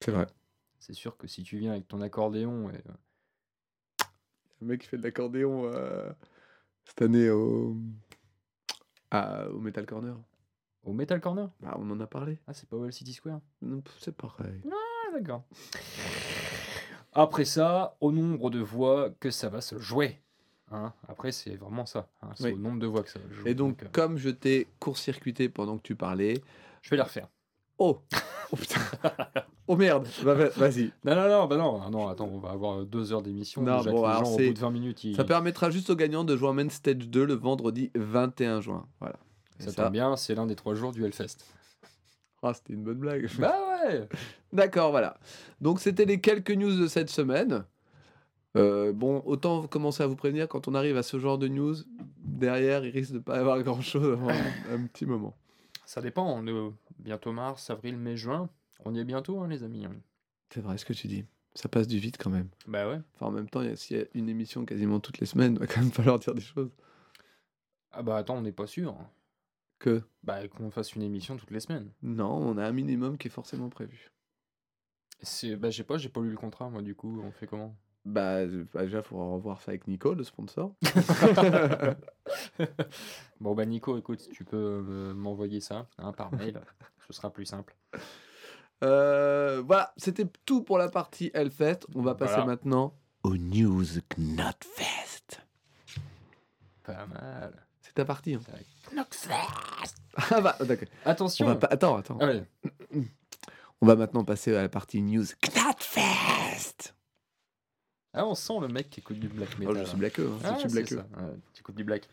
C'est vrai. C'est sûr que si tu viens avec ton accordéon, et, euh, Le mec qui fait de l'accordéon euh, cette année au, à- au Metal Corner. Au Metal Corner? Bah, on en a parlé. Ah, c'est pas Well City Square? C'est pareil. Ah, d'accord. Après ça, au nombre de voix que ça va se jouer. Hein Après, c'est vraiment ça. hein, C'est Oui. au nombre de voix que ça va se jouer. Et donc, euh, comme je t'ai court-circuité pendant que tu parlais. je vais les refaire. Oh Oh putain Oh merde Bah, va- Vas-y. Non, non, non, bah non, non, attends, on va avoir deux heures d'émission. Non, déjà que bon, les alors gens, au c'est- bout de 20 minutes, ils... Ça permettra juste aux gagnants de jouer en Main Stage 2 le vendredi 21 juin. Voilà. Ça tombe bien, c'est l'un des trois jours du Hellfest. Ah, c'était une bonne blague. bah ouais D'accord, voilà. Donc c'était les quelques news de cette semaine. Euh, bon, autant commencer à vous prévenir quand on arrive à ce genre de news, derrière, il risque de pas y avoir grand chose avant un, petit moment. Ça dépend, on est bientôt mars, avril, mai, juin. On y est bientôt, hein, les amis. C'est vrai ce que tu dis. Ça passe du vite quand même. Bah ouais. Enfin, en même temps, s'il y a une émission quasiment toutes les semaines, il va quand même falloir dire des choses. Ah bah attends, on n'est pas sûr. Que Bah qu'on fasse une émission toutes les semaines. non, on a un minimum qui est forcément prévu. C'est, bah je sais pas, j'ai pas lu le contrat, moi, du coup, on fait comment? Bah, euh, bah, déjà, il faudra revoir ça avec Nico, le sponsor. Bon bah Nico, écoute, tu peux euh, m'envoyer ça hein, par mail, ce sera plus simple. Euh, voilà, c'était tout pour la partie Hellfest. On va passer Voilà. maintenant aux news Knotfest. Pas mal. C'est ta partie. hein. Knockfest Ah bah, d'accord. On Attention va pas... Attends, attends. Ah ouais. On va maintenant passer à la partie news Knotfest. Ah, on sent le mec qui écoute du black Oh, metal. je suis hein. blackeux. Hein. Ah, je suis blackeux. ça. Ouais, tu écoutes du black.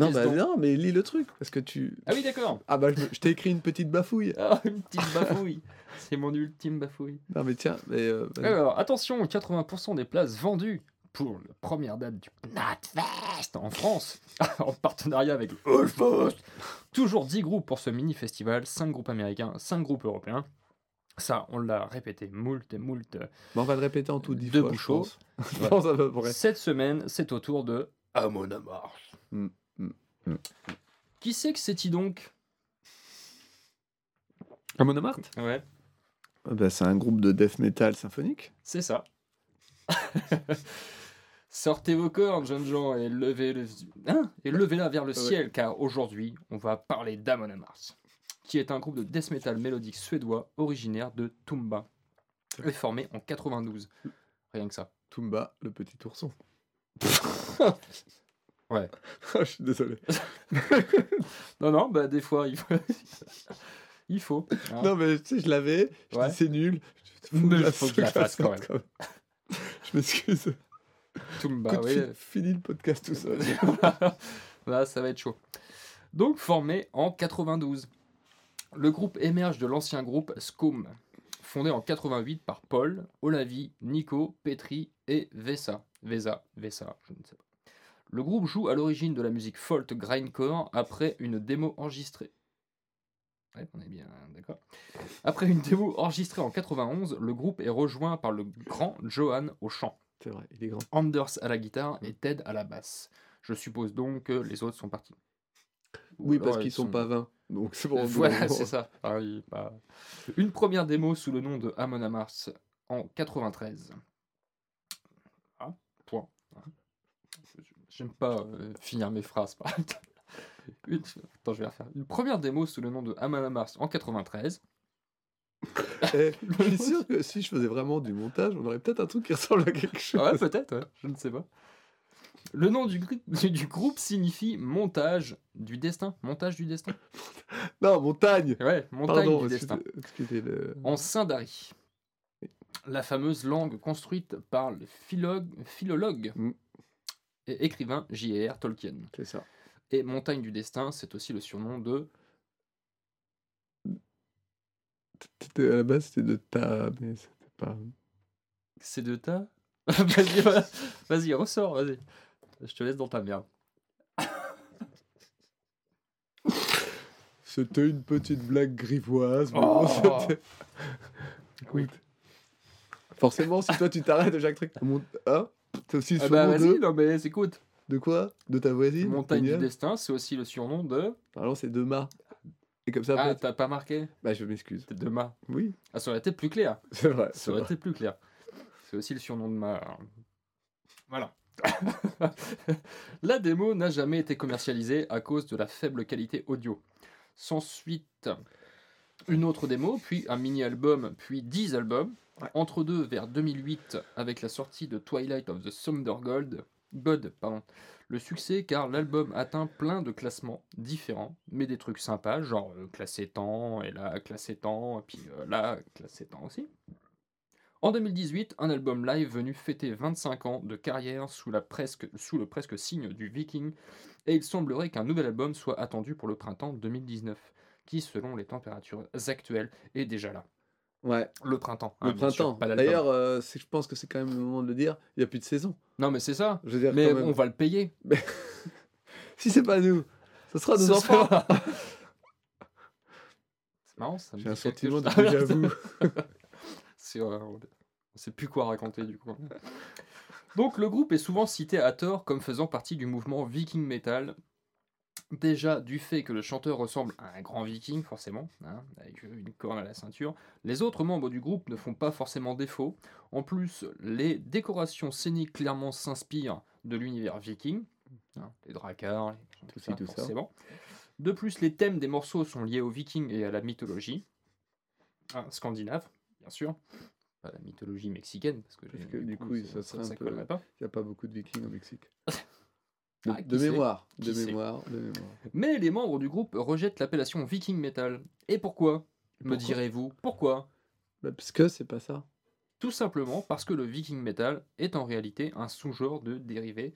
Non, bah, non, mais lis le truc parce que tu. Ah oui, d'accord. Ah bah, je, je t'ai écrit une petite bafouille. Ah, une petite bafouille. C'est mon ultime bafouille. Non, mais tiens, mais. euh. Alors, attention, 80% des places vendues pour la première date du Knatfest en France, en partenariat avec Allfest. Toujours 10 groupes pour ce mini-festival, 5 groupes américains, 5 groupes européens. Ça, on l'a répété moult et moult. Bon, on va le répéter en tout dix Deux fois. je pense. Cette semaine, c'est au tour de Amon Amarth. Mm, mm, mm. Qui c'est que c'est-il donc? Amon Amarth? Ouais, Ah bah, C'est un groupe de death metal symphonique. c'est ça. Sortez vos cornes, jeunes gens, et levez le... hein et levez-la vers le Ouais. ciel, car aujourd'hui, on va parler d'Amon Amarth, qui est un groupe de death metal mélodique suédois originaire de Tumba, et formé en 92. Rien que ça. Tumba, le petit ourson. Ouais. Je suis désolé. Non, non, bah des fois, il faut... il faut. hein. Non, mais tu sais, je l'avais. Je Ouais. c'est nul. Il faut que je la fasse quand même. Je m'excuse. Oui. fi- Fini le podcast tout seul. Là, ça va être chaud. Donc, formé en 92. Le groupe émerge de l'ancien groupe Scum, fondé en 88 par Paul, Olavi, Nico, Petri et Vesa. Vesa, Vesa, je ne sais pas. Le groupe joue à l'origine de la musique folk grindcore après une démo enregistrée. Ouais, on est bien d'accord. Après une démo enregistrée en 91, le groupe est rejoint par le grand Johan au chant. C'est vrai, il est grand. Anders à la guitare et Ted à la basse. Je suppose donc que les autres sont partis. Ou Oui, parce ils qu'ils sont sont- pas 20. Donc c'est bon. Euh, voilà, c'est ça. Ah oui, bah. Une première démo sous le nom de Amon Amarth en 93. Ah, point. J'aime pas euh, finir mes phrases. par. Une... Attends, je vais refaire. Une première démo sous le nom de Amon Amarth en 93. Je suis sûr que si je faisais vraiment du montage, on aurait peut-être un truc qui ressemble à quelque chose. Ouais, peut-être, ouais, je ne sais pas. Le nom du, groupe signifie montage du destin. Montage du destin Non, montagne. Ouais, montagne Pardon, du destin. le. En Sindari. La fameuse langue construite par le philologue, philologue Mm. et écrivain J.R. Tolkien. C'est ça. Et montagne du destin, c'est aussi le surnom de. À la base, c'était de ta, mais c'était pas. C'est de ta. vas-y, va- vas-y, ressors, vas-y. Je te laisse dans ta merde. C'était une petite blague grivoise. mais Oh. bon, c'était- Écoute. Forcément, si toi tu t'arrêtes de chaque truc. Mon... Hein? T'as aussi le Ah bah surnom vas-y, de... non mais écoute. de quoi? De ta voisine Montagne du destin, c'est aussi le surnom de. Alors c'est de ma. Et comme ça, Ah, t'as pas marqué Bah, je m'excuse. De ma. Oui, Ah, ça aurait été plus clair. c'est vrai. Ça aurait vrai. été plus clair. C'est aussi le surnom de ma. Voilà. la démo n'a jamais été commercialisée à cause de la faible qualité audio. S'ensuit une autre démo, puis un mini-album, puis 10 albums. Entre deux, vers 2008, avec la sortie de Twilight of the Thunder Gold, God, pardon. Le succès car l'album atteint plein de classements différents, mais des trucs sympas, genre euh, classé temps, et là classé temps, et puis euh, là classé temps aussi. En 2018, un album live venu fêter 25 ans de carrière sous le presque signe du Viking, et il semblerait qu'un nouvel album soit attendu pour le printemps 2019, qui, selon les températures actuelles, est déjà là. Ouais, Le printemps. le hein, sûr, printemps. pas. D'ailleurs, euh, c'est- je pense que c'est quand même le moment de le dire. Il n'y a plus de saison. Non, mais c'est ça. Je veux dire, Mais on va le payer. Si c'est pas nous, ce sera nos Ce enfants. sera- c'est marrant, ça me J'ai un sentiment de déjà vu. C'est, euh, on ne sait plus quoi raconter du coup. Donc le groupe est souvent cité à tort comme faisant partie du mouvement viking metal. Déjà du fait que le chanteur ressemble à un grand viking forcément, hein, avec une corne à la ceinture, les autres membres du groupe ne font pas forcément défaut. En plus, les décorations scéniques clairement s'inspirent de l'univers viking, hein, les dracars, les- Tout ça. forcément. De plus, les thèmes des morceaux sont liés aux vikings et à la mythologie hein, scandinave, bien sûr. Pas la mythologie mexicaine, parce que, Parce j'ai- que du coup, ça serait un peu-. Il n'y a pas beaucoup de vikings au Mexique. De, Ah, de mémoire, de mémoire, de mémoire. Mais les membres du groupe rejettent l'appellation viking metal. Et pourquoi? Me Pourquoi? direz-vous Pourquoi? Bah, parce que c'est pas ça. Tout simplement parce que le viking metal est en réalité un sous-genre de dérivé,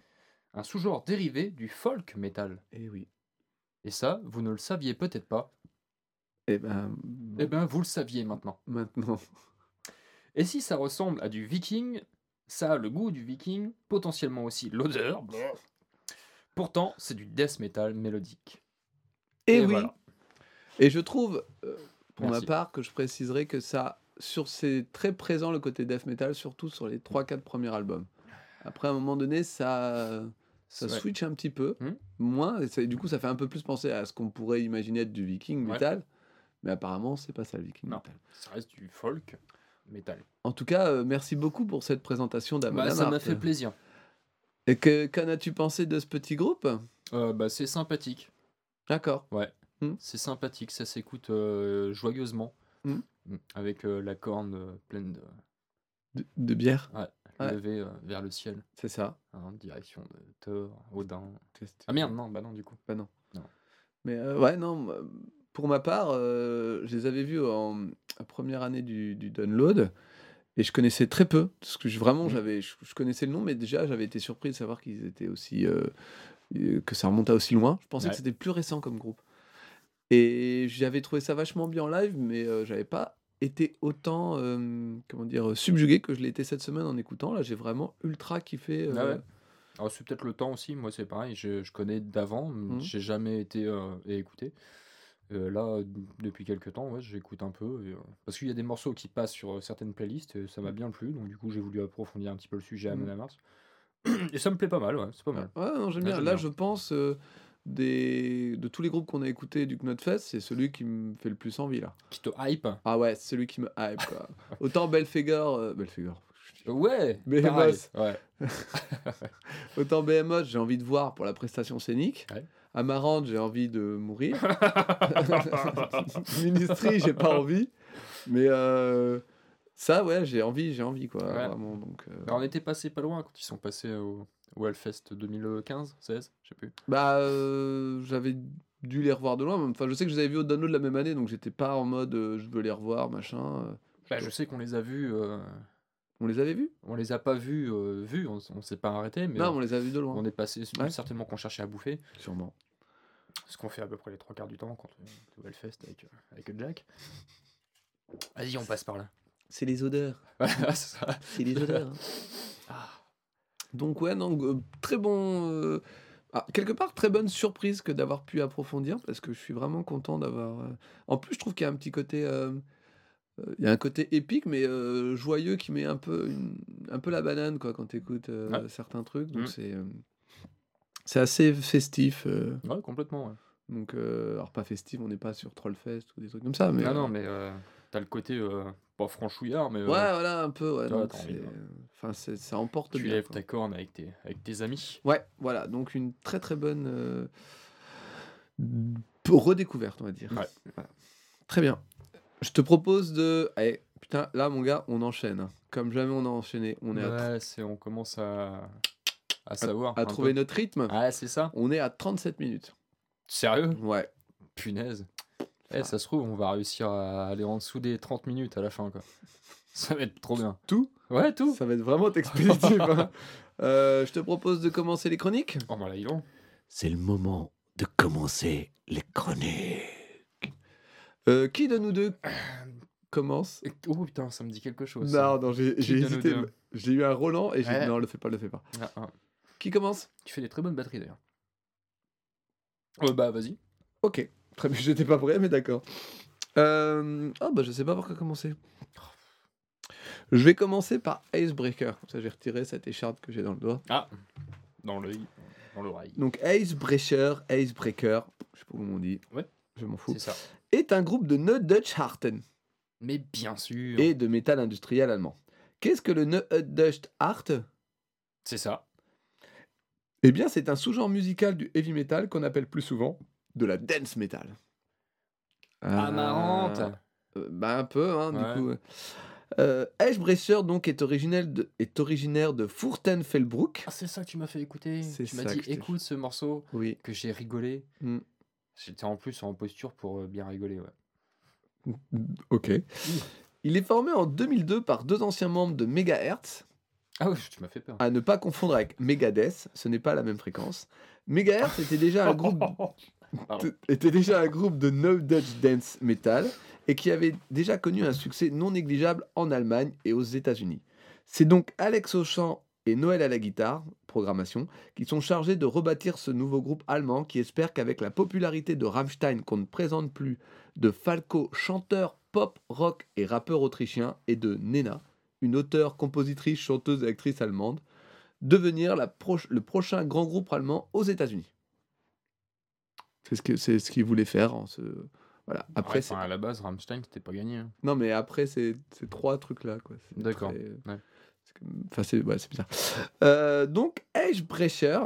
un sous-genre dérivé du folk metal. Eh oui. Et ça, vous ne le saviez peut-être pas. Eh ben, Eh ben, vous le saviez maintenant. maintenant. Et si ça ressemble à du viking, Ça a le goût du viking, potentiellement aussi l'odeur. Pourtant, c'est du death metal mélodique. Et, Et oui. voilà. Et je trouve, euh, pour Merci. ma part, que je préciserai que ça, sur c'est très présent le côté death metal, surtout sur les 3-4 premiers albums. Après, à un moment donné, ça, ça Ouais. switch un petit peu, Hmm. moins, et du coup, ça fait un peu plus penser à ce qu'on pourrait imaginer être du viking Ouais. metal. Mais apparemment, c'est pas ça le viking Non. metal. Ça reste du folk metal. En tout cas, euh, merci beaucoup pour cette présentation Bah, d'Amon ça m'a fait plaisir. Et que, qu'en as-tu pensé de ce petit groupe? Euh, bah, c'est sympathique. D'accord. C'est sympathique, ça s'écoute euh, joyeusement. Mm. Mm. Avec euh, la corne pleine de De, de bière, Ouais. levée vers le ciel, c'est ça. hein, en direction de Thor, Odin. Ah merde, non, bah non, du coup. Mais euh, ouais, non, pour ma part, je les avais vus en, en première année du, du download et je connaissais très peu. Parce que je- vraiment, Mhm. j'avais, je, je connaissais le nom, mais déjà, j'avais été surpris de savoir qu'ils étaient aussi. euh, euh, que ça remontait aussi loin. Je pensais Ouais. que c'était plus récent comme groupe. Et j'avais trouvé ça vachement bien en live, mais euh, j'avais pas été autant, euh, comment dire, subjugué que je l'ai été cette semaine en écoutant. Là, j'ai vraiment ultra kiffé. Ah ouais. Alors c'est peut-être le temps aussi, moi c'est pareil, je, je connais d'avant, Mhm. j'ai jamais été écouté. Euh, là, depuis quelques temps, ouais, j'écoute un peu. et, euh, parce qu'il y a des morceaux qui passent sur euh, certaines playlists, et ça m'a bien plu, donc du coup j'ai voulu approfondir un petit peu le sujet à. Amon Amarth. Et ça me plaît pas mal, ouais, c'est pas mal. Ouais, non, j'aime bien. Là, bien. je pense, euh, des... de tous les groupes qu'on a écoutés du Knotfest, c'est celui qui me fait le plus envie, là. Qui te hype? Ah ouais, c'est celui qui me hype, quoi. Autant Belphégor... euh, Belphégor. Ouais pareil, Ouais. Autant Behemoth, j'ai envie de voir pour la prestation scénique. Ouais. Amarante, j'ai envie de mourir. Ministry, j'ai pas envie. Mais euh, ça, ouais, j'ai envie, j'ai envie, quoi. Ouais. Vraiment, donc... euh, on était passé pas loin quand ils sont passés au, au Hellfest 2015, 16, je sais plus. Bah, euh, j'avais dû les revoir de loin. Enfin, je sais que je les avais vus au download la même année, donc j'étais pas en mode je veux les revoir, machin. Bah, je sais qu'on les a vus, On les avait vus on les a pas vus, euh, vus on, on s'est pas arrêté, mais Non, on les a vus de loin. on est passé Ouais. certainement qu'on cherchait à bouffer. Sûrement. Ce qu'on fait à peu près les trois quarts du temps quand on est au Hellfest avec, euh, avec Jack. Vas-y, on passe par là. C'est les odeurs. Voilà, c'est ça. C'est les odeurs. hein. Ah, Donc, ouais, non, euh, très bon. euh, ah, quelque part, très bonne surprise que d'avoir pu approfondir parce que je suis vraiment content d'avoir. euh, En plus, je trouve qu'il y a un petit côté. Euh, euh, Il y a un côté épique, mais euh, joyeux qui met un peu, une- un peu la banane quoi, quand tu écoutes Ouais. certains trucs. Donc, Mhm. c'est. euh, C'est assez festif. euh, ouais, complètement. ouais. donc, euh, alors, pas festif, on n'est pas sur Trollfest ou des trucs comme ça. Mais, ah euh, non, mais euh, t'as le côté euh, pas franchouillard, mais euh, Ouais, voilà, un peu. Ouais, donc. Enfin, ça emporte tu bien. lèves quoi. ta corne avec tes, avec tes amis. Ouais, voilà, donc une très très bonne euh, redécouverte, on va dire. Voilà. Très bien. Je te propose de. Allez, putain, là, mon gars, on enchaîne. Comme jamais on a enchaîné. On est à, ouais, c'est, on commence à, à savoir. à un trouver peu. notre rythme. Ah, c'est ça On est à 37 minutes. Sérieux? Ouais. Punaise. Eh, ça se trouve, on va réussir à aller en dessous des 30 minutes à la fin, quoi. Ça va être trop bien. Tout? Ouais, tout. Ça va être vraiment expéditif. hein. Euh, je te propose de commencer les chroniques. Oh, bah là, ils vont. C'est le moment de commencer les chroniques. Euh, qui de nous deux commence? Oh putain, ça me dit quelque chose. Non, non, j'ai hésité. J'ai eu un Roland et j'ai Ouais. dit non, le fais pas, le fais pas. Ah, ah. Qui commence? Tu fais des très bonnes batteries d'ailleurs. Ouais, bah vas-y. Ok, très bien, j'étais pas prêt, mais d'accord. Euh... Ah bah je sais pas par quoi commencer. Je vais commencer par Icebreaker, comme ça j'ai retiré cette écharpe que j'ai dans le doigt. Ah, dans l'œil, dans l'oreille. Donc Icebreaker, Icebreaker, je sais pas comment on dit, Ouais. je m'en fous, C'est ça. Est un groupe de No Dutch Harten Mais bien sûr. et de métal industriel allemand. Qu'est-ce que le No Dutch Art C'est ça. Eh bien c'est un sous-genre musical du heavy metal qu'on appelle plus souvent de la dance metal. Amarante. Euh, bah un peu, hein, Ouais. du coup. Euh, Icebreaker donc est originaire de, est originaire de Furtenfeldbruck. Ah, c'est ça que tu m'as fait écouter. Tu m'as dit écoute ce morceau Oui. que j'ai rigolé. Mm. J'étais en plus en posture pour euh, bien rigoler, ouais. Ok. Il est formé en 2002 par deux anciens membres de Megahertz, Ah oui, tu m'as fait peur. à ne pas confondre avec Megadeth, ce n'est pas la même fréquence. Megahertz était déjà un groupe était déjà un groupe de no Dutch dance metal et qui avait déjà connu un succès non négligeable en Allemagne et aux États-Unis. C'est donc Alex au chant et Noël à la guitare, programmation, qui sont chargés de rebâtir ce nouveau groupe allemand qui espère qu'avec la popularité de Rammstein qu'on ne présente plus, de Falco, chanteur pop, rock et rappeur autrichien, et de Nena, une auteure, compositrice, chanteuse et actrice allemande, devenir la le prochain grand groupe allemand aux États-Unis. C'est ce c'est ce qu'ils voulaient faire. en ce... Voilà. Après, Ouais, c'est- enfin, à la base, Rammstein, c'était pas gagné. hein. non, mais après, c'est ces trois trucs-là. D'accord, très- ouais. Enfin, c'est ouais, bizarre. Euh, donc, Eisbrecher,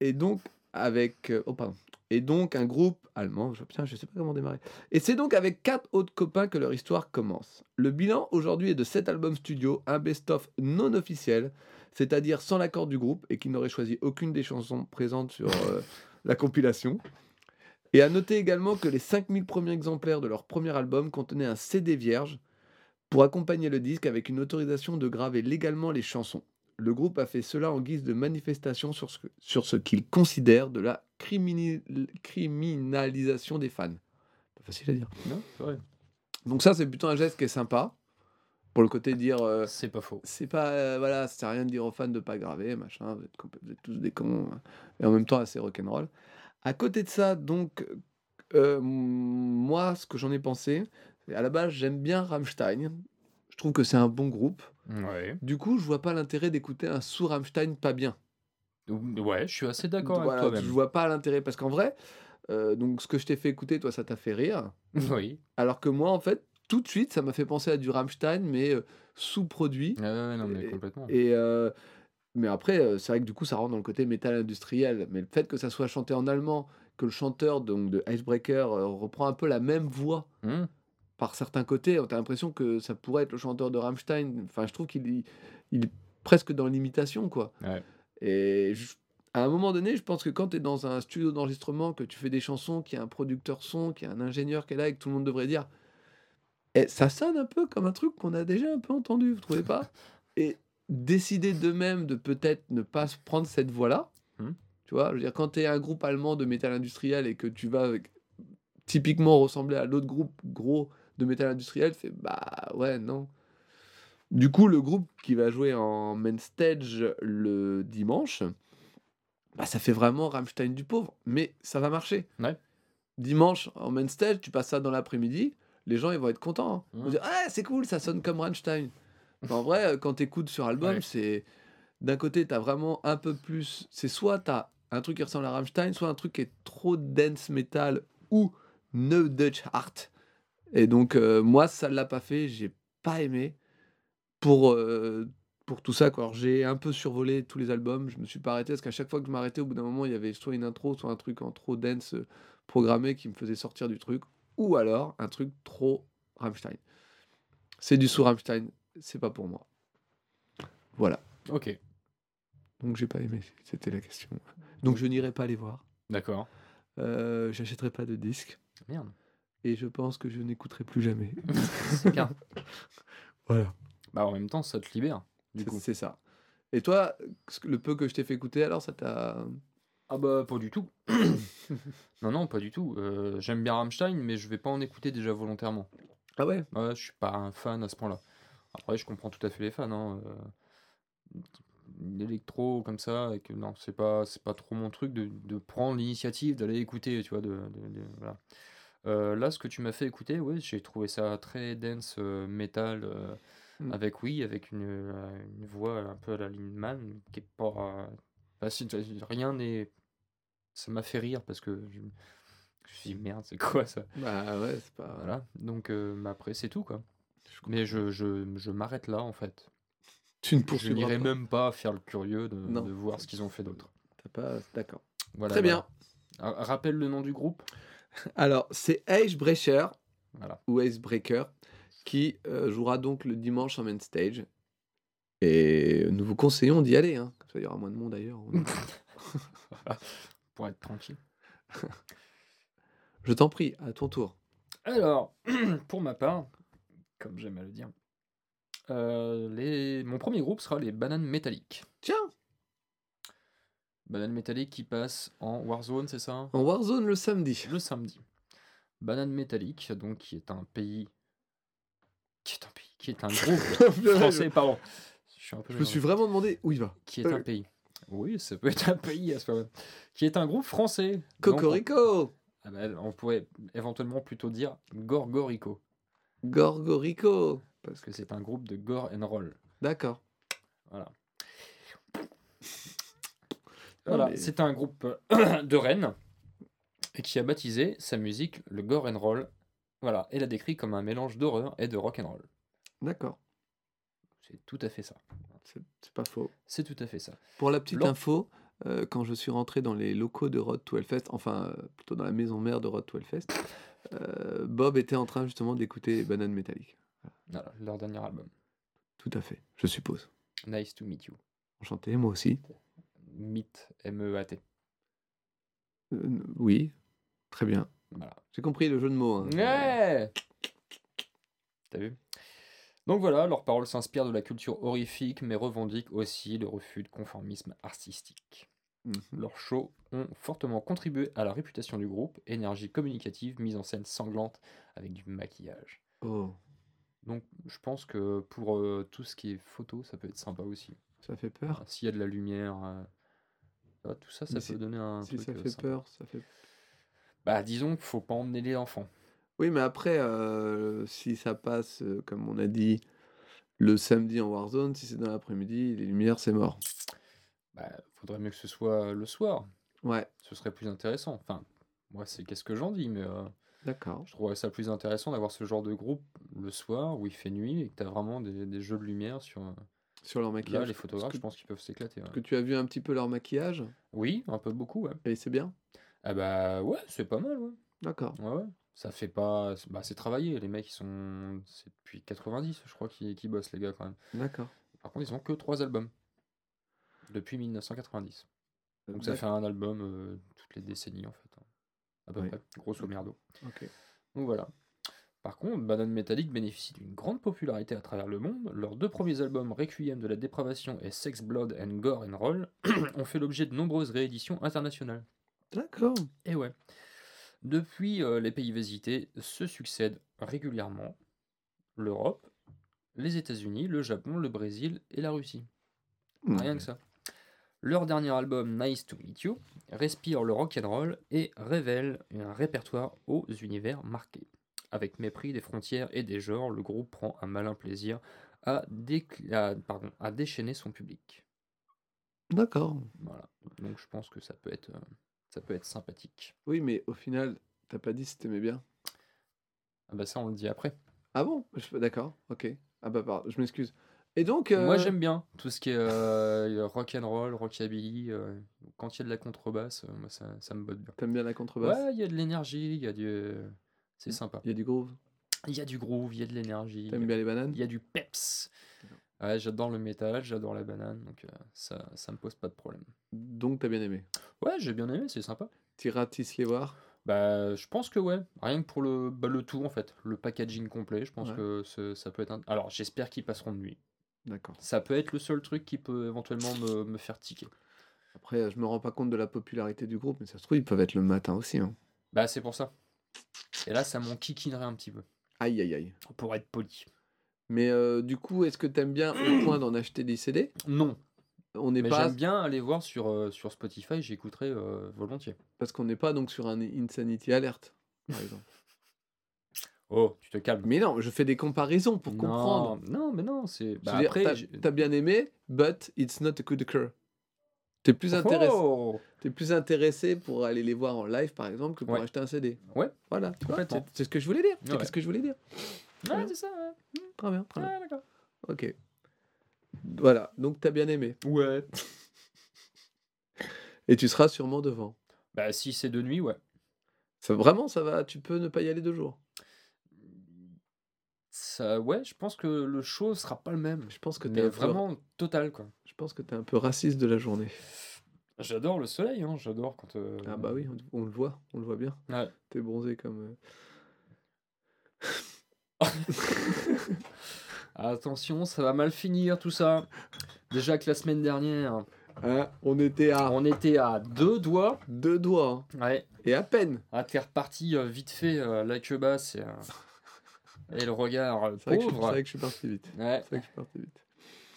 et donc avec. euh, Oh, pardon. Et donc, un groupe allemand. Je, putain, je sais pas comment démarrer. Et c'est donc avec quatre autres copains que leur histoire commence. Le bilan aujourd'hui est de sept albums studio, un best-of non officiel, c'est-à-dire sans l'accord du groupe et qui n'aurait choisi aucune des chansons présentes sur euh, la compilation. Et à noter également que les 5000 premiers exemplaires de leur premier album contenaient un CD vierge pour accompagner le disque avec une autorisation de graver légalement les chansons. Le groupe a fait cela en guise de manifestation sur ce, sur ce qu'il considère de la crimini- criminalisation des fans. Pas facile à dire. Non, c'est vrai. Donc ça, c'est plutôt un geste qui est sympa. Pour le côté dire, euh, C'est pas faux. c'est pas, euh, voilà, ça sert à rien de dire aux fans de pas graver, machin, vous êtes, compl- vous êtes tous des cons, hein. et en même temps assez rock'n'roll. À côté de ça, donc, euh, moi, ce que j'en ai pensé, à la base, j'aime bien Rammstein. Je trouve que c'est un bon groupe. Ouais. Du coup, je vois pas l'intérêt d'écouter un sous Rammstein pas bien. Ouais, je suis assez d'accord Voilà, avec toi je vois pas l'intérêt parce qu'en vrai, euh, donc ce que je t'ai fait écouter, toi, ça t'a fait rire. Oui. Alors que moi, en fait, tout de suite, ça m'a fait penser à du Rammstein, mais euh, sous-produit. Ouais, non, mais Et- complètement. Et euh, mais après, c'est vrai que du coup, ça rentre dans le côté métal industriel. Mais le fait que ça soit chanté en allemand, que le chanteur donc de Icebreaker reprend un peu la même voix Hmm. Par certains côtés, on a l'impression que ça pourrait être le chanteur de Rammstein. Enfin, je trouve qu'il est- il est presque dans l'imitation, quoi. Ouais. Et je- à un moment donné, je pense que quand tu es dans un studio d'enregistrement, que tu fais des chansons, qu'il y a un producteur son, qu'il y a un ingénieur qui est là et que tout le monde devrait dire Eh, ça sonne un peu comme un truc qu'on a déjà un peu entendu, vous trouvez pas? Et décider d'eux-mêmes de peut-être ne pas prendre cette voie-là, Mhm. tu vois, je veux dire, quand tu es un groupe allemand de métal industriel et que tu vas avec- typiquement ressembler à l'autre groupe gros de métal industriel, tu fais bah ouais, non. Du coup, le groupe qui va jouer en main stage le dimanche, bah, ça fait vraiment Rammstein du pauvre, mais ça va marcher. Ouais. Dimanche, en main stage, tu passes ça dans l'après-midi, les gens ils vont être contents. hein. Ils vont Ouais. dire Ah, c'est cool, ça sonne comme Rammstein. En vrai, quand tu écoutes sur album, Ouais. c'est. D'un côté, tu as vraiment un peu plus. C'est soit tu as un truc qui ressemble à Rammstein, soit un truc qui est trop dance metal ou no Dutch art. Et donc, euh, moi, ça l'a pas fait, j'ai pas aimé. Pour, euh, pour tout ça, quoi. J'ai un peu survolé tous les albums, je me suis pas arrêté parce qu'à chaque fois que je m'arrêtais, au bout d'un moment, il y avait soit une intro, soit un truc en trop dance euh, programmé qui me faisait sortir du truc, ou alors un truc trop Rammstein. C'est du sous Rammstein, c'est pas pour moi. Voilà. Ok, Donc j'ai pas aimé, c'était la question. Donc je n'irai pas les voir. d'accord. Euh, J'achèterai pas de disques. Merde. Et je pense que je n'écouterai plus jamais. C'est bien. Voilà. Bah, en même temps, ça te libère, du coup. C'est ça. Et toi, le peu que je t'ai fait écouter, alors ça t'a. Ah bah, pas du tout. non, non, pas du tout. Euh, J'aime bien Rammstein, mais je vais pas en écouter déjà volontairement. Ah ouais? Ouais, je suis pas un fan à ce point-là. Après, je comprends tout à fait les fans. Hein. euh, L'électro comme ça, et que non, c'est pas, c'est pas trop mon truc de, de prendre l'initiative d'aller écouter, tu vois. De, de- de- voilà. Euh, là, ce que tu m'as fait écouter, ouais, j'ai trouvé ça très dense, euh, metal, euh, Mm. avec oui, avec une, euh, une voix un peu à la Lindemann, qui est pas. si- rien n'est. Ça m'a fait rire parce que je, je me suis dit merde, c'est quoi ça? Bah ouais, c'est pas. Voilà, donc après c'est tout quoi. Je Mais je, je, je m'arrête là en fait. Tu ne Je n'irai même pas faire le curieux de, Non. de voir ce qu'ils ont fait d'autre. T'as pas... D'accord. Voilà, Très bien. Ah, Rappelle le nom du groupe. Alors, c'est Icebreaker, Voilà. ou Icebreaker, qui euh, jouera donc le dimanche en main stage. Et nous vous conseillons d'y aller. Hein. Ça, il y aura moins de monde d'ailleurs. Pour être tranquille. Je t'en prie, à ton tour. Alors, pour ma part, comme j'aime à le dire, euh, les... mon premier groupe sera les Bananes Métalliques. Tiens, Bananes Métalliques qui passent en Warzone, c'est ça en Warzone le samedi. le samedi. Banane métallique, donc qui est un pays qui est un pays qui est un groupe français, pardon. Je, suis un peu Je me suis vraiment demandé où il va. Qui est un pays. Oui, ça peut être un pays à ce moment. Qui est un groupe français. Donc, Cocorico ah bah, on pourrait éventuellement plutôt dire Gorgorico. Gorgorico Parce que c'est un groupe de gore and roll. D'accord. Voilà. Ah, mais- c'est un groupe euh, de Rennes et qui a baptisé sa musique le gore and roll. Voilà, et l'a décrit comme un mélange d'horreur et de rock and roll. D'accord. C'est tout à fait ça. C'est pas faux. C'est tout à fait ça. Pour la petite Lors- info, euh, quand je suis rentré dans les locaux de Rod 12 Fest, enfin euh, plutôt dans la maison mère de Rod 12 Fest, euh, Bob était en train justement d'écouter Banane Métallique. Voilà, leur dernier album. Tout à fait, je suppose. Nice to meet you. Enchanté, moi aussi. Meet, M-E-A-T. Euh, oui, très bien. Voilà. J'ai compris le jeu de mots. hein. Ouais T'as vu? Donc voilà, leurs paroles s'inspirent de la culture horrifique, mais revendiquent aussi le refus de conformisme artistique. Mhm. Leurs shows ont fortement contribué à la réputation du groupe, énergie communicative, mise en scène sanglante avec du maquillage. Oh, Donc je pense que pour euh, tout ce qui est photo, ça peut être sympa aussi. ça fait peur. S'il y a de la lumière, euh, ah, tout ça, ça Mais peut donner un Si truc ça euh, fait sympa. peur, ça fait. Bah disons qu'il faut pas emmener les enfants. Oui, mais après, euh, si ça passe, euh, comme on a dit, le samedi en Warzone, si c'est dans l'après-midi, les lumières, c'est mort. Bah faudrait mieux que ce soit le soir. Ouais, ce serait plus intéressant. Enfin, moi, c'est qu'est-ce que j'en dis, mais euh, d'accord. je trouverais ça plus intéressant d'avoir ce genre de groupe le soir où il fait nuit et que tu as vraiment des, des jeux de lumière sur. Sur leur Là, maquillage. les photographes, que, je pense qu'ils peuvent s'éclater. ouais. est-ce que tu as vu un petit peu leur maquillage Oui, un peu beaucoup, ouais. Et c'est bien Ah bah ouais, c'est pas mal, ouais. D'accord. Ouais, ouais. Ça fait pas. Bah, c'est travaillé. Les mecs, ils sont. C'est depuis 90, je crois, qu'ils qu'ils bossent, les gars, quand même. D'accord. Par contre, ils ont que trois albums. Depuis 1990. Donc ça fait un album euh, toutes les décennies, en fait. hein. À peu Oui. près, grosso merdo. Ok. Donc voilà. Par contre, Banane Metallic bénéficie d'une grande popularité à travers le monde. Leurs deux premiers albums, Requiem de la dépravation et Sex, Blood and Gore and Roll, ont fait l'objet de nombreuses rééditions internationales. D'accord. Et ouais. Depuis, euh, les pays visités se succèdent régulièrement l'Europe, les États-Unis, le Japon, le Brésil et la Russie. Rien que ça. Leur dernier album, Nice to Meet You, respire le rock'n'roll et révèle un répertoire aux univers marqués. Avec mépris des frontières et des genres, le groupe prend un malin plaisir à, pardon, à déchaîner son public. D'accord. Voilà. Donc je pense que ça peut être, euh, ça peut être sympathique. Oui, mais au final, t'as pas dit si t'aimais bien. Ah bah ça on le dit après. Ah bon? D'accord, ok. Ah bah pardon, je m'excuse. Et donc, euh, Moi j'aime bien tout ce qui est euh, rock'n'roll, rockabilly. euh, quand il y a de la contrebasse, euh, moi ça, ça me botte bien. t'aimes bien la contrebasse? Ouais, il y a de l'énergie, il y a du... C'est Mm. sympa. Il y a du groove. Il y a du groove, il y a de l'énergie, T'aimes bien les bananes? Il y a du peps. Ouais, j'adore le métal, j'adore la banane, donc euh, ça, ça me pose pas de problème. Donc t'as bien aimé? Ouais, j'ai bien aimé, c'est sympa. T'iras les voir Bah, je pense que ouais, rien que pour le, bah, le tout en fait, le packaging complet, je pense Ouais. que ce- ça peut être. un- Alors, j'espère qu'ils passeront de nuit. D'accord. Ça peut être le seul truc qui peut éventuellement me, me faire tiquer. Après, je me rends pas compte de la popularité du groupe, mais ça se trouve, ils peuvent être le matin aussi. Hein. Bah, c'est pour ça. Et là, ça m'enquiquinerait un petit peu, Aïe, aïe, aïe. pour être poli. Mais euh, du coup, est-ce que t'aimes bien au point d'en acheter des CD Non, On n'est mais pas j'aime bien aller voir sur, euh, sur Spotify, j'écouterai euh, volontiers. parce qu'on n'est pas donc sur un Insanity Alert, par exemple. Oh, tu te calmes. mais non, je fais des comparaisons pour comprendre. Non, mais non, c'est. Bah, après, t'as- j'ai- t'as bien aimé, but it's not a good cure. T'es plus intéressé. Oh T'es plus intéressé pour aller les voir en live, par exemple, que pour Ouais. acheter un CD. Ouais. Voilà. C'est ce que je voulais dire. C'est Ouais. ce que je voulais dire. Ouais, c'est ça, ouais. Très bien. Très bien. Ouais, d'accord. Ok. Voilà. Donc t'as bien aimé. Ouais. Et tu seras sûrement devant. Bah, si c'est de nuit, ouais. Ça vraiment, ça va. Tu peux ne pas y aller deux jours. Ça, ouais, je pense que le show sera pas le même. Je pense que t'es vraiment total, quoi. Pense que t'es un peu raciste de la journée. J'adore le soleil, hein. J'adore quand. euh, Ah bah oui, on, on le voit, on le voit bien. Ouais. T'es bronzé comme. euh, Attention, ça va mal finir tout ça. Déjà que la semaine dernière, hein, on était à on était à deux doigts. deux doigts hein, Ouais. et à peine. Ah, t'es reparti euh, vite fait, euh, la queue basse. et, euh, Et le regard euh, C'est vrai, que je- c'est pauvre. vrai que je suis parti vite. Ouais, C'est vrai que je suis parti vite.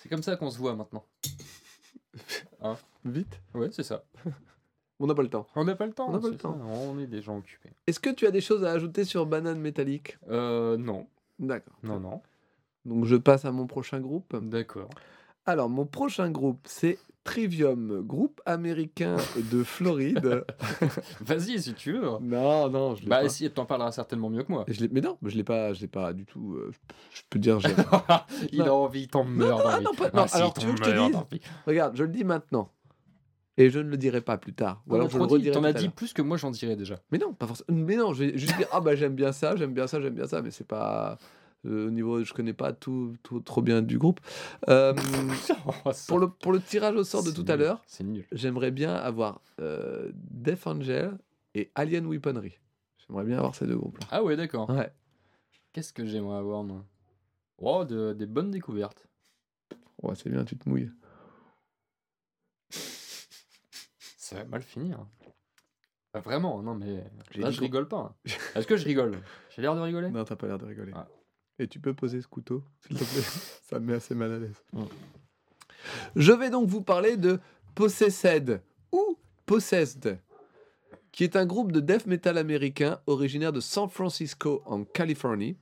C'est comme ça qu'on se voit maintenant. Vite Ouais, c'est ça. On n'a pas le temps. On n'a pas le temps. On n'a pas le temps. ça, On est des gens occupés. Est-ce que tu as des choses à ajouter sur Banane Métallique? Euh, non. D'accord. Non, non. Donc je passe à mon prochain groupe. D'accord. Alors, mon prochain groupe, c'est Trivium, groupe américain de Floride. Vas-y, si tu veux. non, non, je l'ai Bah, pas. si, t'en parleras certainement mieux que moi. Je l'ai- mais non, je l'ai pas, je l'ai pas du tout. euh, je peux dire, j'ai- il a envie, t'en meurs non, d'envie. non, pas- Ah, non, si, alors, tu veux que je te meurs dise d'envie. regarde, je le dis maintenant, et je ne le dirai pas plus tard. Ou alors je le trop dit, redirai. T'en tout as à dit l'heure. plus que moi, j'en dirais déjà. Mais non, pas forcément. Mais non, je vais juste dire ah bah j'aime bien ça, j'aime bien ça, j'aime bien ça, mais c'est pas au niveau, je connais pas tout, tout trop bien du groupe. Euh, pour le pour le tirage au sort de tout à l'heure, j'aimerais bien avoir euh, Death Angel et Alien Weaponry. J'aimerais bien avoir ces deux groupes. Ah ouais, d'accord. Ouais. Qu'est-ce que j'aimerais avoir, moi? Oh, de- des bonnes découvertes. Ouais, c'est bien, tu te mouilles. Ça va mal finir. Vraiment, non mais là je rigole pas. Est-ce que je rigole? J'ai l'air de rigoler? Non, t'as pas l'air de rigoler. Ah. Et tu peux poser ce couteau, s'il te plaît Ça me met assez mal à l'aise. Je vais donc vous parler de Possessed ou Possessed, qui est un groupe de death metal américain originaire de San Francisco en Californie,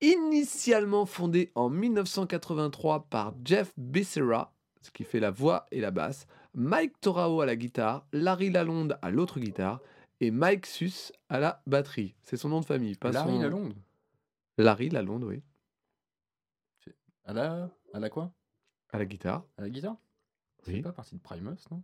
initialement fondé en 1983 par Jeff Becerra, ce qui fait la voix et la basse, Mike Torao à la guitare, Larry Lalonde à l'autre guitare et Mike Sus à la batterie. C'est son nom de famille, pas Larry son... Lalonde? Larry Lalonde, oui. À la... à la quoi? À la guitare. À la guitare? Oui. C'est pas partie de Primus, non?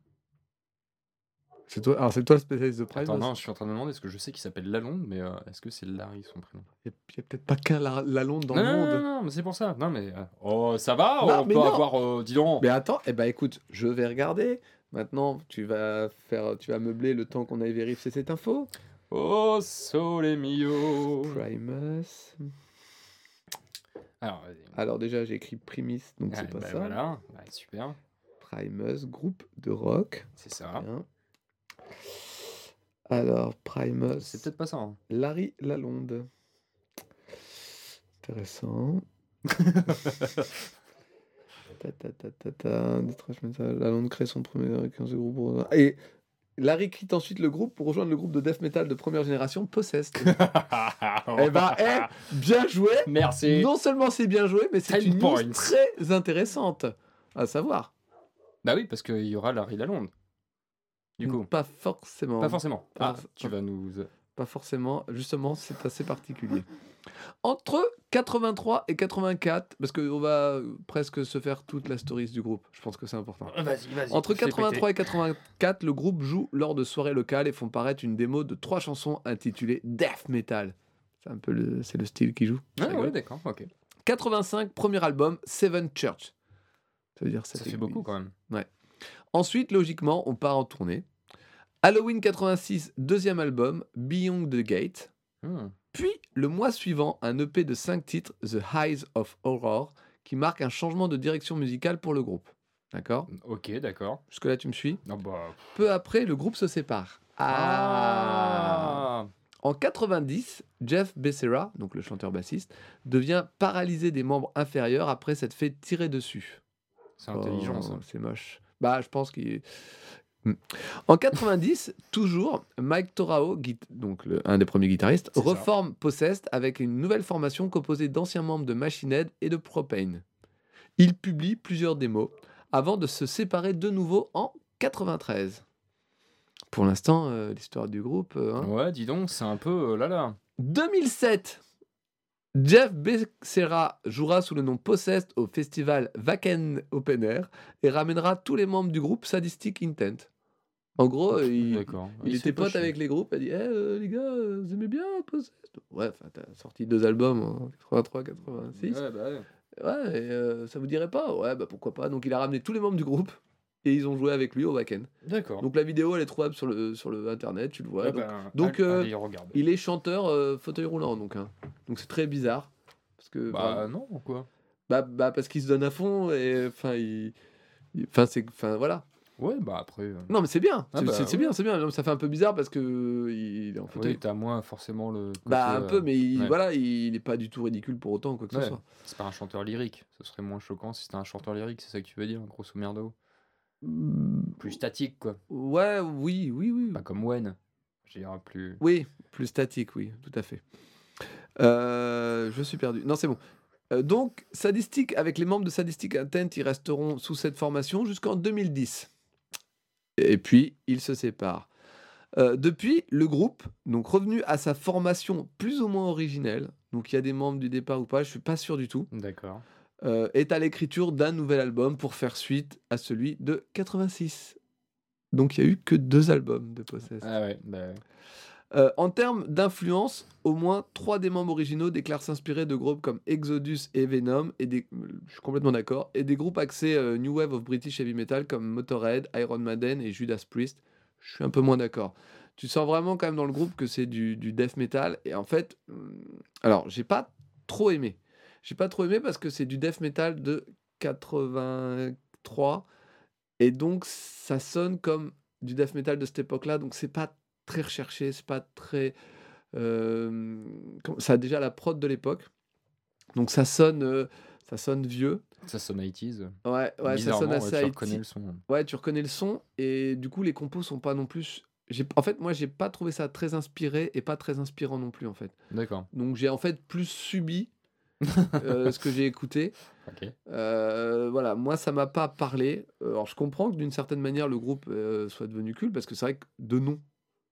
C'est toi, alors c'est toi le spécialiste de Primus? Attends, non, je suis en train de me demander, est-ce que je sais qu'il s'appelle Lalonde, mais euh, est-ce que c'est Larry son prénom? Il n'y a, peut-être pas qu'un La- Lalonde dans non, le non, monde. non, non, mais c'est pour ça. Non, mais. euh, Oh, ça va Non, On mais peut non. avoir. euh, dis donc Mais attends, eh ben écoute, je vais regarder. Maintenant, tu vas faire, tu vas meubler le temps qu'on aille vérifier cette info. Oh, sole mio Primus. Alors, déjà, j'ai écrit Primis, donc Ah, c'est pas bah ça. Voilà, Bah, super, Primus, groupe de rock. c'est ça. Bien. Alors, Primus. C'est peut-être pas ça. hein. Larry Lalonde. Intéressant. Ta, ta, ta, ta, ta. Lalonde crée son premier 15 groupe. Et Larry quitte ensuite le groupe pour rejoindre le groupe de death metal de première génération, Possessed. eh ben, eh, bien joué. Merci. Non seulement c'est bien joué, mais c'est 10 une news très intéressante à savoir. Bah oui, parce qu'il y aura Larry Lalonde. Du coup, Pas forcément. pas forcément. Ah, tu vas nous. Pas forcément, justement, c'est assez particulier. Entre 83 et 84, parce qu'on va euh, presque se faire toute la stories du groupe, je pense que c'est important. Vas-y, vas-y. Entre 83 et 84, le groupe joue lors de soirées locales et font paraître une démo de trois chansons intitulées Death Metal. C'est un peu le, c'est le style qui joue. Ah, ouais, d'accord, ok. 85, premier album, Seven Church. Ça veut dire Ça fait églises. beaucoup quand même. Ensuite, logiquement, on part en tournée. Halloween 86, deuxième album, Beyond the Gate. Hmm. Puis, le mois suivant, un EP de 5 titres, The Highs of Horror, qui marque un changement de direction musicale pour le groupe. D'accord? Ok, d'accord. Jusque-là, tu me suis? Ah bah. Peu après, le groupe se sépare. Ah En 90, Jeff Becerra, donc le chanteur bassiste, devient paralysé des membres inférieurs après s'être fait tirer dessus. C'est intelligent Oh, ça. C'est moche. Bah, je pense qu'il. Hmm. En 90, toujours, Mike Torao, donc le- un des premiers guitaristes, ça. reforme Possessed avec une nouvelle formation composée d'anciens membres de Machine Head et de Propane. Il publie plusieurs démos avant de se séparer de nouveau en 93. Pour l'instant, euh, l'histoire du groupe. euh, hein. Ouais, dis donc, c'est un peu euh, là là. 2007, Jeff Becerra jouera sous le nom Possessed au festival Wacken Open Air et ramènera tous les membres du groupe Sadistic Intent. En gros, il, il était pote avec les groupes, il a dit Eh, euh, les gars, euh, vous aimez bien Possessed? Ouais, enfin, t'as sorti deux albums en 83, 86. Ouais, bah ouais. Ouais, et, euh, ça vous dirait pas? Ouais, bah pourquoi pas. Donc il a ramené tous les membres du groupe et ils ont joué avec lui au Wacken. D'accord. Donc la vidéo, elle est trouvable sur le, sur le internet, tu le vois. Ouais, donc- bah, donc, allez, euh, il est chanteur euh, fauteuil roulant, donc. hein. Donc c'est très bizarre. Parce que. Bah non, quoi? bah, bah, parce qu'il se donne à fond et. Enfin, il. Enfin, c'est. Enfin, voilà. Ouais, bah après. euh, Non, mais c'est bien. Ah c'est bah, ouais. bien, c'est bien. Non, Ça fait un peu bizarre parce que il est en fauteuil. Oui, t'as moins forcément le. côté, bah un peu, mais il, ouais. voilà, il n'est pas du tout ridicule pour autant quoi que Ouais. ce soit. C'est pas un chanteur lyrique. Ce serait moins choquant si c'était un chanteur lyrique, c'est ça que tu veux dire, grosso merdo? Plus statique, quoi. Ouais, oui, oui, oui. Pas comme Wen. Je dirais plus. Oui, plus statique, oui, tout à fait. Euh, je suis perdu. Non, c'est bon. Euh, donc, Sadistic, avec les membres de Sadistic Intent, ils resteront sous cette formation jusqu'en 2010. Et puis, ils se séparent. Euh, depuis, le groupe, donc revenu à sa formation plus ou moins originelle, donc il y a des membres du départ ou pas, je suis pas sûr du tout, D'accord. Euh, est à l'écriture d'un nouvel album pour faire suite à celui de 86. Donc il y a eu que deux albums de Possessed. Ah ouais, bah ouais. Euh, en termes d'influence, au moins trois des membres originaux déclarent s'inspirer de groupes comme Exodus et Venom, et des, je suis complètement d'accord, et des groupes axés euh, New Wave of British Heavy Metal comme Motorhead, Iron Maiden et Judas Priest. Je suis un peu moins d'accord. Tu sens vraiment quand même dans le groupe que c'est du, du death metal, et en fait, hum, alors j'ai pas trop aimé. J'ai pas trop aimé parce que c'est du death metal de 83, et donc ça sonne comme du death metal de cette époque-là, donc c'est pas très recherché, c'est pas très. euh, ça a déjà la prod de l'époque, donc ça sonne, euh, ça sonne vieux. Ça sonne 80s. Ouais, ouais, ça sonne ouais, assez tu 80s. reconnais le son. Ouais, tu reconnais le son et du coup les compos sont pas non plus. En fait, moi j'ai pas trouvé ça très inspiré et pas très inspirant non plus en fait. D'accord. Donc j'ai en fait plus subi euh, ce que j'ai écouté. Euh, voilà, moi ça m'a pas parlé. Euh, Alors je comprends que d'une certaine manière le groupe euh, soit devenu culte parce que c'est vrai que de nom,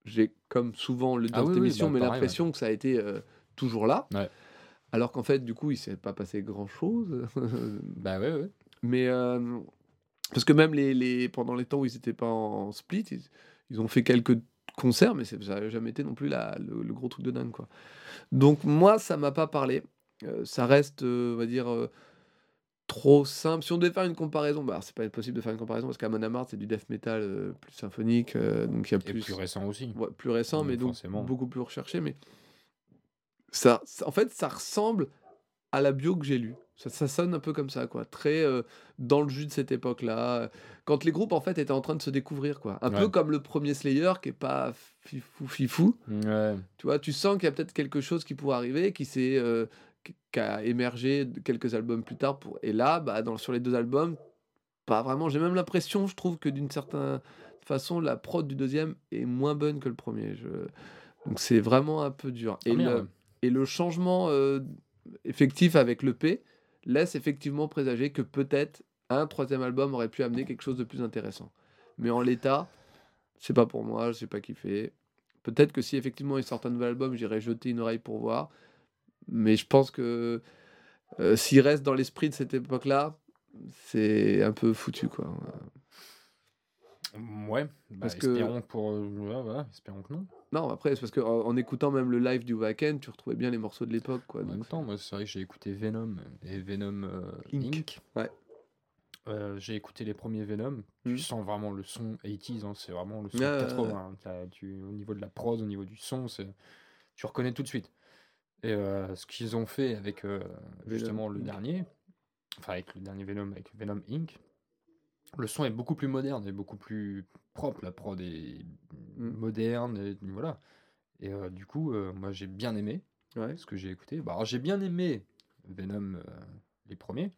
j'ai comme souvent le Ah dans oui, cette oui, émission, bah, mais l'impression que ça a été toujours là. Ouais. Alors qu'en fait, du coup, il s'est pas passé grand chose. Bah ouais, ouais. mais parce que même les, les- pendant les temps où ils étaient pas en, en split, ils, ils ont fait quelques concerts, mais ça n'a jamais été non plus la- le, le gros truc de dingue quoi. Donc moi, ça m'a pas parlé. Euh, ça reste, euh, on va dire, euh, trop simple. Si on devait faire une comparaison, bah, c'est pas possible de faire une comparaison parce qu'Amon Amarth, c'est du death metal euh, plus symphonique, euh, donc il y a Et plus, plus récent aussi. ouais, plus récent, mais donc beaucoup plus recherché. Mais ça, ça- en fait, ça ressemble à la bio que j'ai lue. Ça, ça sonne un peu comme ça, quoi. Très euh, dans le jus de cette époque-là. Quand les groupes, en fait, étaient en train de se découvrir, quoi. Un peu comme le premier Slayer, qui est pas fifou fifou. Ouais. Tu vois, tu sens qu'il y a peut-être quelque chose qui pourrait arriver, qui s'est, euh, qui qui a émergé quelques albums plus tard. Pour... Et là, bah, dans, sur les deux albums, pas vraiment. J'ai même l'impression, je trouve que d'une certaine façon, la prod du deuxième est moins bonne que le premier. Je... Donc c'est vraiment un peu dur. Et, Ah, le, et le changement euh, effectif avec le P laisse effectivement présager que peut-être un troisième album aurait pu amener quelque chose de plus intéressant. Mais en l'état, c'est pas pour moi, je sais pas kiffé. Peut-être que si effectivement ils sortent un nouvel album, j'irai jeter une oreille pour voir. Mais je pense que euh, s'il reste dans l'esprit de cette époque-là, c'est un peu foutu quoi. Ouais. Bah, Parce que- espérons pour. euh, ouais, voilà, espérons que non. Non, après, c'est parce qu'en en écoutant même le live du Wacken, tu retrouvais bien les morceaux de l'époque. quoi. En donc même temps, moi, c'est vrai que j'ai écouté Venom et Venom euh, Inc. Inc. Ouais. Euh, j'ai écouté les premiers Venom. Tu sens vraiment le son 80s, hein, c'est vraiment le son Ouais, ouais, 80. hein. T'as- tu- au niveau de la prod, au niveau du son, c'est tu reconnais tout de suite. Et euh, ce qu'ils ont fait avec euh, justement le dernier, enfin avec le dernier Venom, avec Venom Inc., le son est beaucoup plus moderne et beaucoup plus propre. La prod est Mhm. moderne, et voilà. Et euh, du coup, moi j'ai bien aimé Ouais. ce que j'ai écouté. Bah, j'ai bien aimé Venom, les premiers,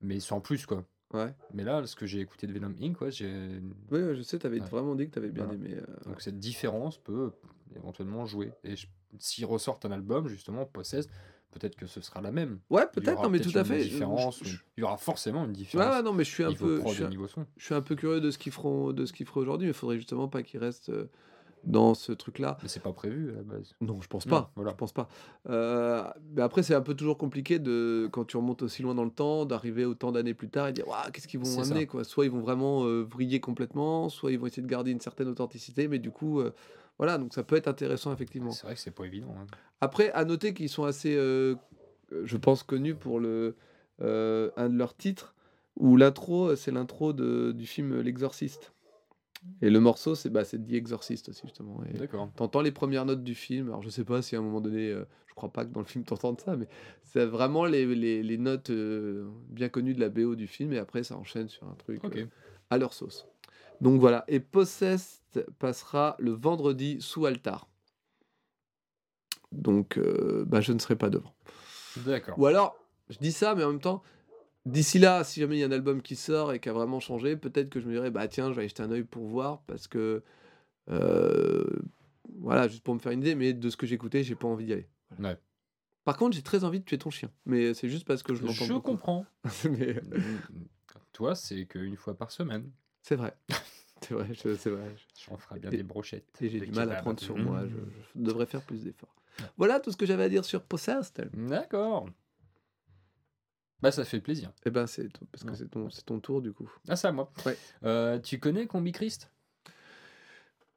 mais sans plus, quoi. Ouais. Mais là, ce que j'ai écouté de Venom Inc., ouais, j'ai... Oui, ouais, je sais, tu avais Ouais. vraiment dit que tu avais bien Voilà. aimé. Donc cette différence peut éventuellement jouer. Et je- s'ils ressortent un album, justement, Possessed, peut-être que ce sera la même. Ouais, peut-être, non, mais tout à fait. je- Différence, je- ou- je- Il y aura forcément une Ouais, différence. ouais, non, mais je suis un peu, je suis un, je suis un peu curieux de ce qu'ils feront, de ce qu'ils feront aujourd'hui, mais il faudrait justement pas qu'ils restent euh, dans ce truc-là. Mais c'est pas prévu à la base. Non, je pense Non, pas. voilà. Je pense pas. Euh, mais après, c'est un peu toujours compliqué de quand tu remontes aussi loin dans le temps, d'arriver autant d'années plus tard et dire Ouah, qu'est-ce qu'ils vont C'est ça. amener quoi. Soit ils vont vraiment euh, vriller complètement, soit ils vont essayer de garder une certaine authenticité, mais du coup, euh, voilà, donc ça peut être intéressant effectivement. C'est vrai que c'est pas évident. hein. Après, à noter qu'ils sont assez, euh, je pense, connus pour le euh, un de leurs titres où l'intro, c'est l'intro du film L'Exorciste. Et le morceau, c'est bah, The Exorcist aussi justement. D'accord. T'entends les premières notes du film. Alors, je sais pas si à un moment donné, euh, je crois pas que dans le film t'entends ça, mais c'est vraiment les, les- les notes euh, bien connues de la BO du film. Et après, ça enchaîne sur un truc euh, à leur sauce. Donc voilà, et Possessed passera le vendredi sous altar. Donc euh, bah, je ne serai pas devant. D'accord. Ou alors, je dis ça, mais en même temps, d'ici là, si jamais il y a un album qui sort et qui a vraiment changé, peut-être que je me dirais, bah tiens, je vais jeter un œil pour voir, parce que, euh, voilà, juste pour me faire une idée, mais de ce que j'écoutais, j'ai pas envie d'y aller. Ouais. Par contre, j'ai très envie de tuer ton chien, mais c'est juste parce que je l'entends Je beaucoup. comprends. Mais, Toi, c'est qu'une fois par semaine. C'est vrai. C'est vrai, je- c'est vrai. J'en ferai bien Et- des brochettes. Et j'ai du mal à prendre sur Mmh. moi. Je, je devrais faire plus d'efforts. Voilà tout ce que j'avais à dire sur Possessed. D'accord. Bah, ça fait plaisir. Eh ben, c'est parce que Ouais. c'est ton, ton tour du coup. Ah, ça, moi. Ouais. Euh, tu connais Combi Christ?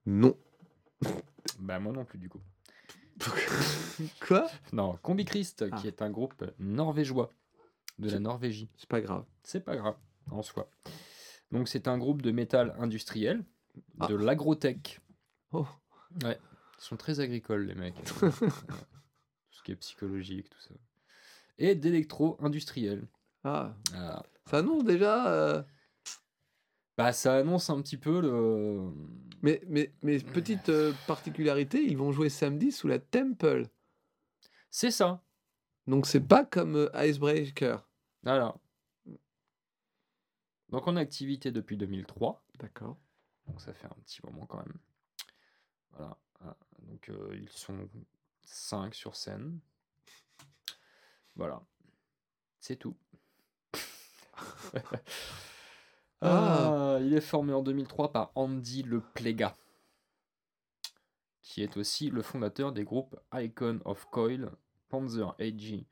Non. Bah, moi non plus, du coup. Quoi? Non, Combi Christ, Ah. qui est un groupe norvégeois de la Norvégie. C'est pas grave. C'est pas grave, en soi. Donc, c'est un groupe de métal industriel, Ah. de l'agrotech. Oh. Ouais, ils sont très agricoles, les mecs. Ouais. tout ce qui est psychologique, tout ça. Et d'électro-industriel. Ah, Ah. ça annonce déjà. euh, Bah, ça annonce un petit peu le. Mais, mais, mais petite euh, particularité, ils vont jouer samedi sous la Temple. C'est ça. Donc c'est pas comme euh, Icebreaker. Voilà. Donc, on a activité depuis 2003. D'accord. Donc, ça fait un petit moment quand même. Voilà. Ah, Donc, euh, ils sont 5 sur scène. Voilà. C'est tout. ah, il est formé en 2003 par Andy Le Plega, qui est aussi le fondateur des groupes Icon of Coil, Panzer AG,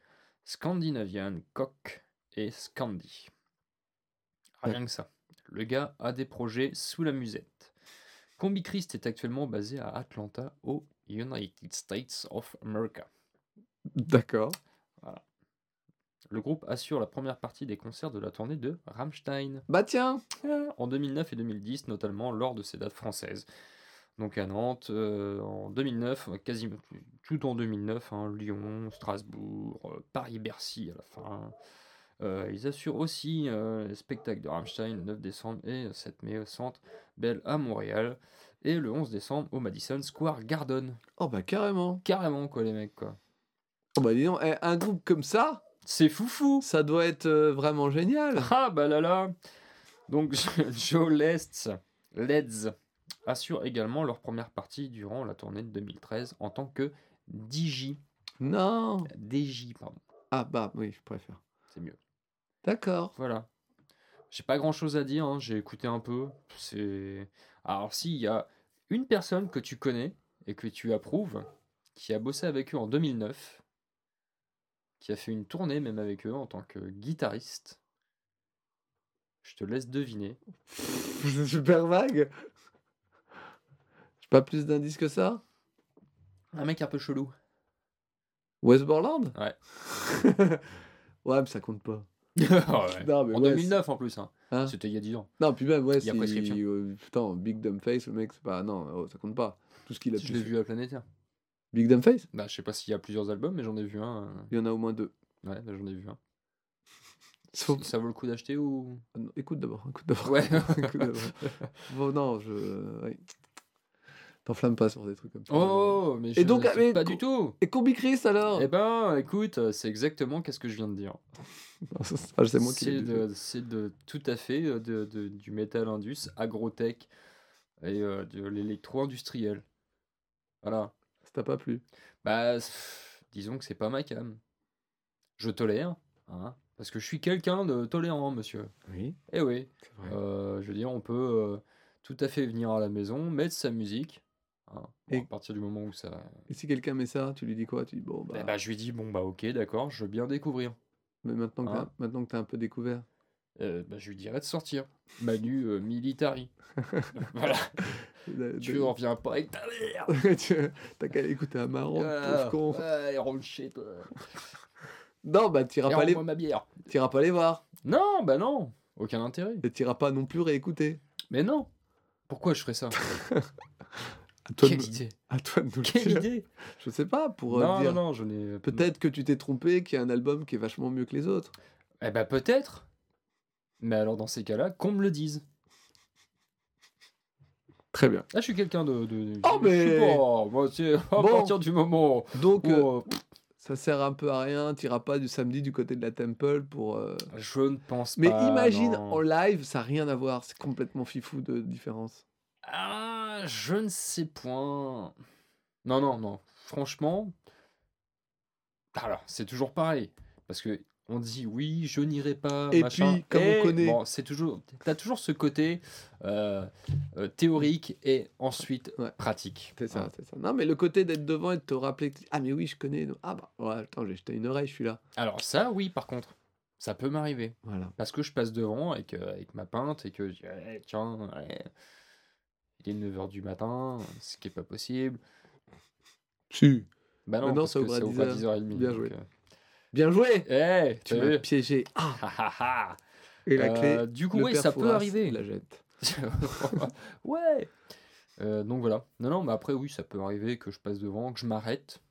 Scandinavian Cock et Scandi. Rien que ça. Le gars a des projets sous la musette. Combi Christ est actuellement basé à Atlanta, aux United States of America. D'accord. Le groupe assure la première partie des concerts de la tournée de Rammstein. Bah tiens. en 2009 et 2010, notamment lors de ces dates françaises. Donc à Nantes, euh, en 2009, euh, quasiment tout en 2009, hein, Lyon, Strasbourg, euh, Paris-Bercy à la fin. Euh, ils assurent aussi euh, les spectacles de Rammstein le 9 décembre et 7 mai au Centre Bell à Montréal. Et le 11 décembre au Madison Square Garden. Oh bah carrément. Carrément quoi les mecs quoi. Oh bah dis donc, eh, un groupe comme ça, C'est foufou ça doit être euh, vraiment génial. Ah bah là là Donc Joe Lest, Leds assure également leur première partie durant la tournée de 2013 en tant que DJ. Non. DJ, pardon. Ah bah oui, je préfère. C'est mieux. D'accord. Voilà. J'ai pas grand chose à dire, hein, j'ai écouté un peu. C'est. Alors si, il y a une personne que tu connais et que tu approuves, qui a bossé avec eux en 2009, qui a fait une tournée même avec eux en tant que guitariste. Je te laisse deviner. C'est super vague. J'ai pas plus d'indices que ça. Un mec un peu chelou. Westborland Ouais. ouais, mais ça compte pas. Ah ouais. Non, mais En ouais, 2009 en plus. Hein. Hein C'était il y a 10 ans. Non, puis même, ouais, si- prescription. euh, putain, Big Dumb Face, le mec, c'est pas. Non, oh, ça compte pas. Tout ce qu'il a Je pu l'ai faire. vu à Planétaire. Big Dumb Face? Bah, je sais pas s'il y a plusieurs albums, mais j'en ai vu un. euh, Il y en a au moins deux. Ouais, bah, j'en ai vu un. Ça vaut le coup d'acheter ou? Ah non, Écoute d'abord, écoute d'abord. Ouais. Écoute d'abord. Bon, non, je. ouais. T'enflammes pas sur des trucs comme ça. oh, mais je Et donc, sais mais- pas du tout. Et Combi Chris alors? Eh ben, écoute, c'est exactement qu'est-ce que je viens de dire. Ah, C'est moi qui C'est dit. de, c'est de tout à fait euh, de, de- du métal indus, agrotech et euh, de l'électro-industriel. Voilà. Ça t'a pas plu? Bah, pff, disons que c'est pas ma cam. Je tolère, hein, parce que je suis quelqu'un de tolérant, monsieur. Oui, Eh oui, vrai. euh, je veux dire, on peut euh, tout à fait venir à la maison, mettre sa musique. Hein, bon, Et- à partir du moment où ça. Et si quelqu'un met ça, tu lui dis quoi? Tu dis bon, bah. Eh bah, je lui dis, bon, bah, ok, d'accord, je veux bien découvrir. Mais maintenant que t'as- Hein maintenant que t'as un peu découvert. Euh, bah, je lui dirais de sortir. Manu euh, Militari. voilà, de- tu en reviens pas avec ta mère. Tu- T'as qu'à écouter un Voilà. pauvre con. Ouais, rentre chez toi. Non, bah t'iras pas, les... rends-moi ma bière. t'iras pas les voir. Non, bah non, aucun intérêt. Et t'iras pas non plus réécouter. Mais non, pourquoi je ferais ça? À toi, de... Quelle me- idée à toi de nous le dire. idée Je sais pas, pour euh, Non, dire. non, non, je n'ai. Peut-être que tu t'es trompé, qu'il y a un album qui est vachement mieux que les autres. Eh bah peut-être. Mais alors dans ces cas-là, qu'on me le dise. Très bien. Ah, je suis quelqu'un de. de, de- Oh, je suis mais- pas- moi, c'est à Bon. partir du moment Donc, où. euh, euh, ça sert un peu à rien. T'iras pas du samedi du côté de la Temple pour. euh, je ne pense Mais pas. imagine non. en live, ça n'a rien à voir. C'est complètement fifou de différence. Ah, je ne sais point. Non, non, non. Franchement. Alors, c'est toujours pareil. Parce que on dit oui, je n'irai pas. Et machin. puis, comme on Et, connaît- Bon, c'est toujours. T'as toujours ce côté euh, euh, théorique et ensuite Ouais. pratique. C'est ça, c'est ça. Non, mais le côté d'être devant et de te rappeler que ah mais oui, je connais. Ah bah ouais, attends, j'ai jeté une oreille, je suis là. Alors, ça, oui, par contre. Ça peut m'arriver. Voilà. Parce que je passe devant avec, euh, avec ma pinte et que je dis, Eh, tiens, ouais, il est 9h du matin, ce qui est pas possible. Si. Bah non, Maintenant, parce ça ouvre à ça ouvre à 10h. 10h30. Bien donc, joué. euh, Bien joué. Eh, Tu m'as piégé. Ah. Ah, ah, ah. Et la Euh, clé. du coup, le oui, ça peut arriver. La jette. ouais. Euh, donc voilà. Non, non, mais après, oui, ça peut arriver que je passe devant, que je m'arrête.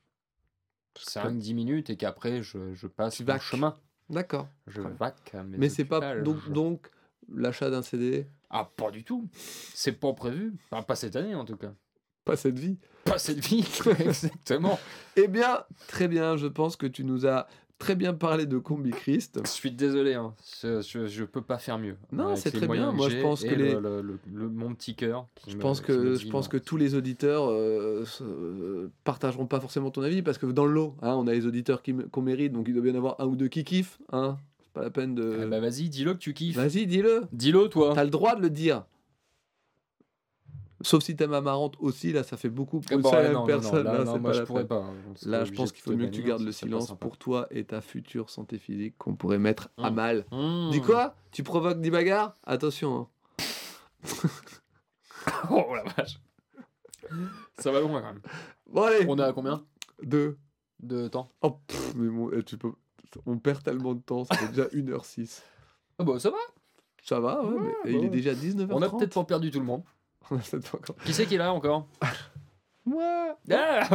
C'est que- rien que 10 minutes et qu'après, je, je passe Tu vaques. chemin. D'accord. Je vaque mes Mais c'est pas donc l'achat d'un CD, Ah, pas du tout. C'est pas prévu. Enfin, pas cette année, en tout cas. pas cette vie. Pas cette vie. Exactement. Eh bien, très bien. Je pense que tu nous as très bien parlé de Combi Christ. Je suis désolé, hein. je, je, je peux pas faire mieux. Non, c'est très bien. Moi, je pense que le- les- le- le- le- mon petit cœur. Je me- pense que je pense que tous les auditeurs euh, euh, partageront pas forcément ton avis parce que dans le lot, hein, on a les auditeurs qu'on mérite, donc il doit bien y en avoir un ou deux qui kiffent. Hein. C'est pas la peine de. Ah bah vas-y, dis-le que tu kiffes. Vas-y, dis-le. Dis-le, toi. T'as le droit de le dire. Sauf si t'aimes Amarante aussi, là, ça fait beaucoup pour bon, ouais, non, personne. non, là, moi pas je pourrais pas. hein. Là, je pense qu'il faut mieux que tu gardes le silence pour toi et ta future santé physique qu'on pourrait mettre à Hum. mal. Mmh. Dis quoi? Tu provoques des bagarres? Attention. hein. Oh la vache. Ça va loin quand même. Bon, allez. On est à combien? Deux. de temps Oh, pff, mais mon- eh, tu peux... On perd tellement de temps, ça fait déjà 1h06. Ah bah ça va. Ça va, ouais, Ouais, mais bah il est ouais. déjà 19h30. On a peut-être pas perdu tout le monde. On a peut-être pas encore. Qui c'est qui est là encore Moi Ah,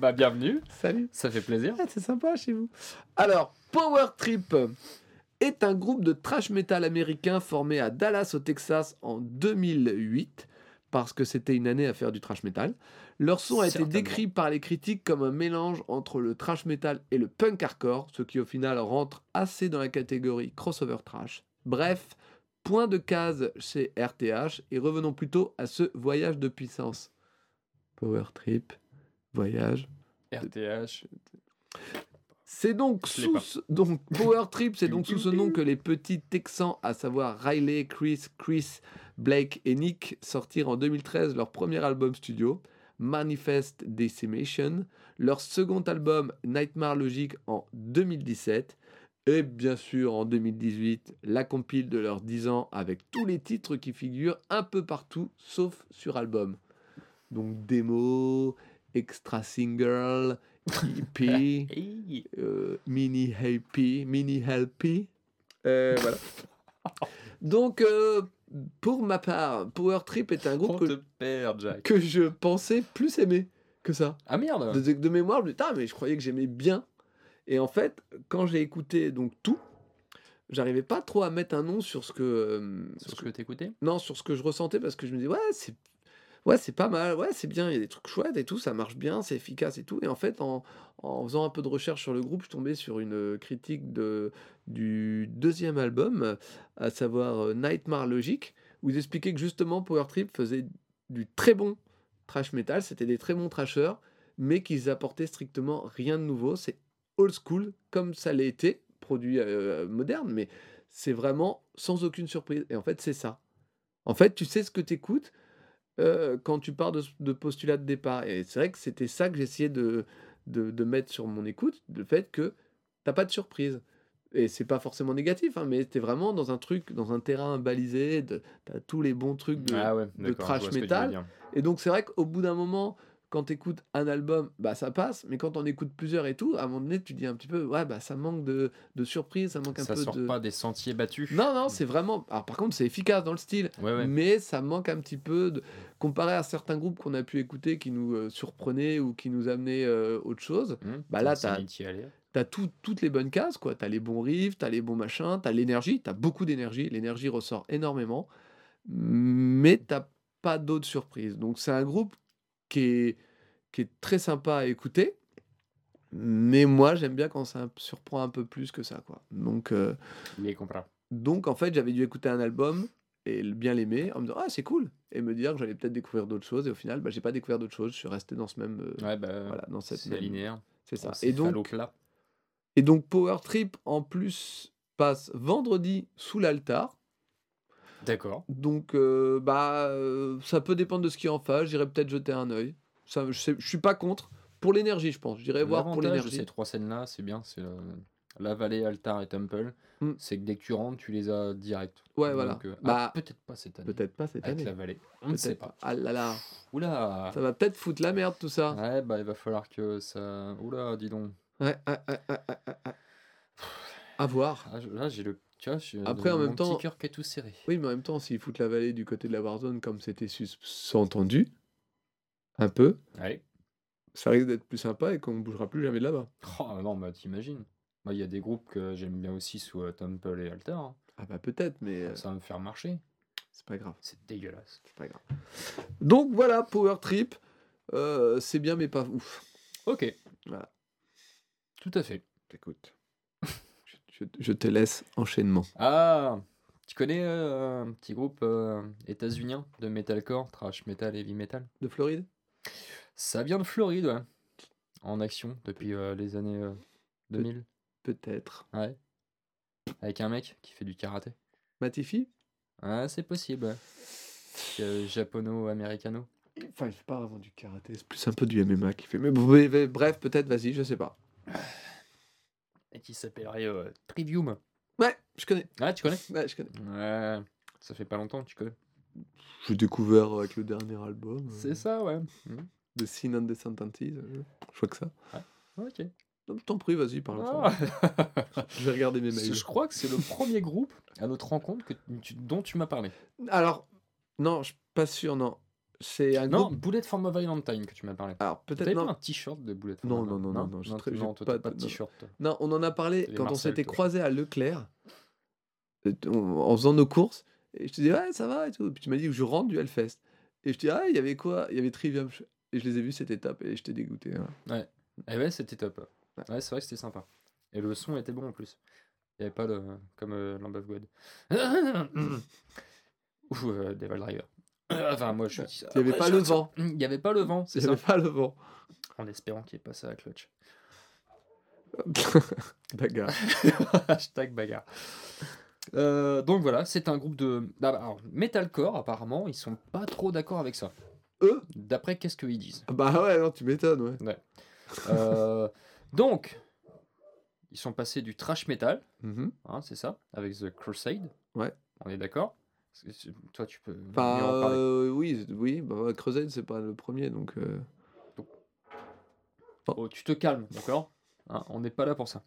Bah bienvenue. Salut Ça fait plaisir. Ah, C'est sympa chez vous. Alors, Power Trip est un groupe de trash metal américain formé à Dallas au Texas en 2008 parce que c'était une année à faire du trash metal. Leur son a été décrit par les critiques comme un mélange entre le trash metal et le punk hardcore, ce qui au final rentre assez dans la catégorie crossover trash. Bref, point de case chez RTH et revenons plutôt à ce voyage de puissance. Power Trip, voyage RTH. C'est donc sous ce- donc Power Trip, c'est donc sous ce nom que les petits Texans, à savoir Riley, Chris, Chris, Blake et Nick, sortirent en 2013 leur premier album studio, Manifest Decimation, leur second album Nightmare Logic en 2017 et bien sûr en 2018 la compile de leurs 10 ans avec tous les titres qui figurent un peu partout sauf sur album. Donc démo, extra single, Euh, mini LP, mini LP. Euh, voilà. Donc, euh, pour ma part, Power Trip est un groupe que, perd, que je pensais plus aimer que ça. Ah merde. De, de mémoire, je me Ah, mais je croyais que j'aimais bien. Et en fait, quand j'ai écouté donc tout, j'arrivais pas trop à mettre un nom sur ce que, C'est ce que t'écoutais? Non, sur ce que je ressentais parce que je me disais, ouais, c'est ouais, c'est pas mal, ouais, c'est bien, il y a des trucs chouettes et tout, ça marche bien, c'est efficace et tout. Et en fait, en, en faisant un peu de recherche sur le groupe, je suis tombé sur une euh, critique de, du deuxième album, à savoir euh, Nightmare Logic, où ils expliquaient que justement Power Trip faisait du très bon trash metal, c'était des très bons trashers, mais qu'ils apportaient strictement rien de nouveau. C'est old school, comme ça été, produit euh, moderne, mais c'est vraiment sans aucune surprise. Et en fait, c'est ça. En fait, tu sais ce que tu écoutes quand tu pars de, de postulat de départ. Et c'est vrai que c'était ça que j'essayais de, de, de mettre sur mon écoute, le fait que t'as pas de surprise. Et c'est pas forcément négatif, hein, mais t'es vraiment dans un truc, dans un terrain balisé, t'as tous les bons trucs de, Ah ouais, de trash metal. et donc c'est vrai qu'au bout d'un moment, quand tu écoutes un album, bah ça passe, mais quand on écoute plusieurs et tout, à un moment donné, tu dis un petit peu, ouais, bah ça manque de, de surprise, ça manque un Ça peu sort de. pas des sentiers battus. Non, non, c'est vraiment. Alors par contre, c'est efficace dans le style, Ouais, ouais. mais ça manque un petit peu de. Comparé à certains groupes qu'on a pu écouter qui nous euh, surprenaient ou qui nous amenaient euh, autre chose, Hum, Bah là, allez. t'as tout, toutes les bonnes cases, quoi. T'as les bons riffs, t'as les bons machins, t'as l'énergie, t'as beaucoup d'énergie, l'énergie ressort énormément, mais t'as pas d'autres surprises. Donc c'est un groupe qui est, qui est très sympa à écouter. Mais moi, j'aime bien quand ça surprend un peu plus que ça. Quoi. Donc, euh, donc en fait, j'avais dû écouter un album et bien l'aimer en me disant Ah, c'est cool Et me dire que j'allais peut-être découvrir d'autres choses. Et au final, bah, j'ai pas découvert d'autres choses. Je suis resté dans ce même. euh, Ouais, bah, voilà, dans cette même- linéaire. C'est ça. Et donc, plat. et donc, Power Trip, en plus, passe vendredi sous l'altar. D'accord. Donc, euh, bah, ça peut dépendre de ce qui est en face. J'irai peut-être jeter un œil. Ça, je, je suis pas contre. Pour l'énergie, je pense. J'irai voir pour l'énergie. ces trois scènes-là, c'est bien, c'est euh, la vallée, Altar et Temple. Mm. C'est que dès que tu rentres, tu les as direct. Ouais, voilà. Euh, ah, Bah, peut-être pas cette année. Peut-être pas cette Avec année. la vallée. On ne sait pas. Ah là là. Oula. Ça va peut-être foutre la merde tout ça. Ouais, bah il va falloir que ça. Oula, dis donc. Ouais, ouais. À voir. Ah, je- là, j'ai le. Tu vois, Après, en mon même temps- petit cœur qui est tout serré. Oui, mais en même temps, s'ils foutent la vallée du côté de la Warzone comme c'était sous-entendu, un peu, Ouais. ça risque d'être plus sympa et qu'on ne bougera plus jamais de là-bas. Oh non, bah t'imagines. Moi, il y a des groupes que j'aime bien aussi sous euh, Temple et Altar. hein. Ah bah peut-être, mais euh, Ça va me faire marcher. c'est pas grave. C'est dégueulasse. C'est pas grave. Donc voilà, Power Trip, euh, c'est bien mais pas ouf. Ok. Voilà. Tout à fait. Écoute, je, je- je te laisse enchaînement. Ah, tu connais euh, un petit groupe euh, états-unien de metalcore, trash metal, heavy metal? De Floride? Ça vient de Floride, ouais. En action depuis euh, les années euh, 2000. Peut-être. Ouais. Avec un mec qui fait du karaté. Matifi? Ouais, c'est possible, ouais. Euh, Japono-américano. Enfin, il fait pas vraiment du karaté, c'est plus un peu du MMA qu'il fait. Mais bon, mais- mais bref, peut-être, vas-y, je sais pas. Et qui s'appellerait euh, Trivium. Ouais, je connais. Ah, tu connais? Ouais, je connais. Ouais. Ça fait pas longtemps que tu connais. J'ai découvert avec le dernier album. euh, C'est ça, ouais. De Sin and the Sentences. euh, Je vois que ça. Ok. Non, je t'en prie, vas-y, parle. Ah. Je vais regarder mes mails. Je crois que c'est le premier groupe à notre rencontre que tu- dont tu m'as parlé. Alors, non, je suis pas sûr, non. C'est un Non, groupe. Bullet for My Valentine que tu m'as parlé. Alors, peut-être pas non. un t-shirt de Bullet for Non, non, non, non, non, non, tra- t- j'ai non, toi, pas pas de- t-shirt. Non, on en a parlé quand on s'était toi. croisés à Leclerc, euh, en faisant nos courses. Et je te dis, ouais, ça va et tout. Puis tu m'as dit, je rentre du Hellfest. Et je te dis, ah, il y avait quoi? Il y avait Trivium. Et je les ai vus, c'était top. Et j'étais dégoûté. hein. Eh ouais, c'était top. Ouais. Ouais, c'est vrai que c'était sympa. Et le son était bon en plus. Il n'y avait pas de. comme euh, Lamb of God. Ou euh, Devil Driver. Enfin, moi je dis ça. Il y avait pas le vent. Il n'y avait pas le vent, c'est Il y ça. avait pas le vent. En espérant qu'il n'y ait pas ça à Clutch. Bagarre. Hashtag bagarre. Euh, donc voilà, c'est un groupe de. Ah, bah, Alors, metalcore, apparemment, ils sont pas trop d'accord avec ça. Eux? D'après qu'est-ce qu'ils disent? Bah ouais, non, tu m'étonnes, ouais. Euh, donc, ils sont passés du trash metal, Mhm. hein, c'est ça, avec The Crusade. Ouais. On est d'accord? Toi, tu peux Enfin, en parler. euh, oui, oui. Bah, Crusade, c'est pas le premier, donc. Oh, tu te calmes, d'accord? Hein, On n'est pas là pour ça.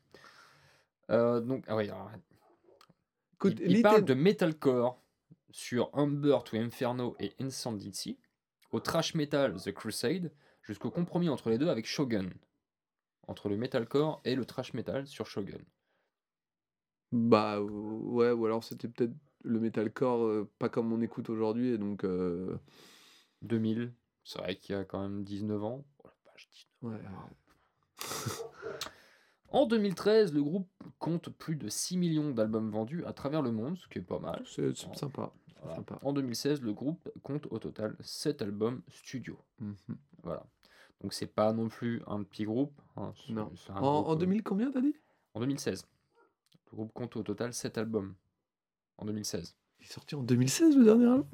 Euh, donc, ah ouais, alors, Écoute, il, parle de metalcore sur Humber to Inferno et Insanity, au trash metal The Crusade, jusqu'au compromis entre les deux avec Shogun. Entre le metalcore et le trash metal sur Shogun. Bah ouais, ou alors c'était peut-être le metalcore, euh, pas comme on écoute aujourd'hui, et donc. euh, 2000, c'est vrai qu'il y a quand même 19 ans. Oh la vache, 19. ouais. En 2013, le groupe compte plus de 6 millions d'albums vendus à travers le monde, ce qui est pas mal. C'est sympa. Voilà. Sympa. En 2016, le groupe compte au total 7 albums studio. Mhm. Voilà. Donc c'est pas non plus un petit groupe. hein, Non. un En, groupe, en euh, 2000, combien t'as dit? En 2016. Le groupe compte au total 7 albums. En 2016. Il est sorti en 2016 le dernier album?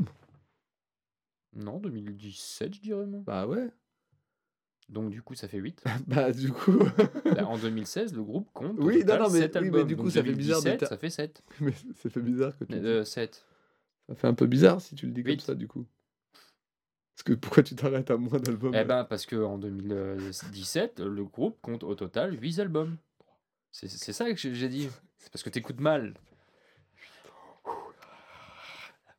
Non, 2017, je dirais. moi. Bah ouais. Donc du coup, ça fait 8. Bah du coup. Bah, en 2016, le groupe compte Oui, non, total non, mais- 7 oui, mais albums. du coup, Donc, ça fait bizarre de 2017, ta- Ça fait 7. Mais ça fait bizarre que tu. Euh, 7. Ça fait un peu bizarre si tu le dis comme ça du coup. Parce que pourquoi tu t'arrêtes à moins d'albums Eh ben, parce qu'en 2017, le groupe compte au total 8 albums. C'est c'est ça que j'ai dit. C'est parce que t'écoutes mal.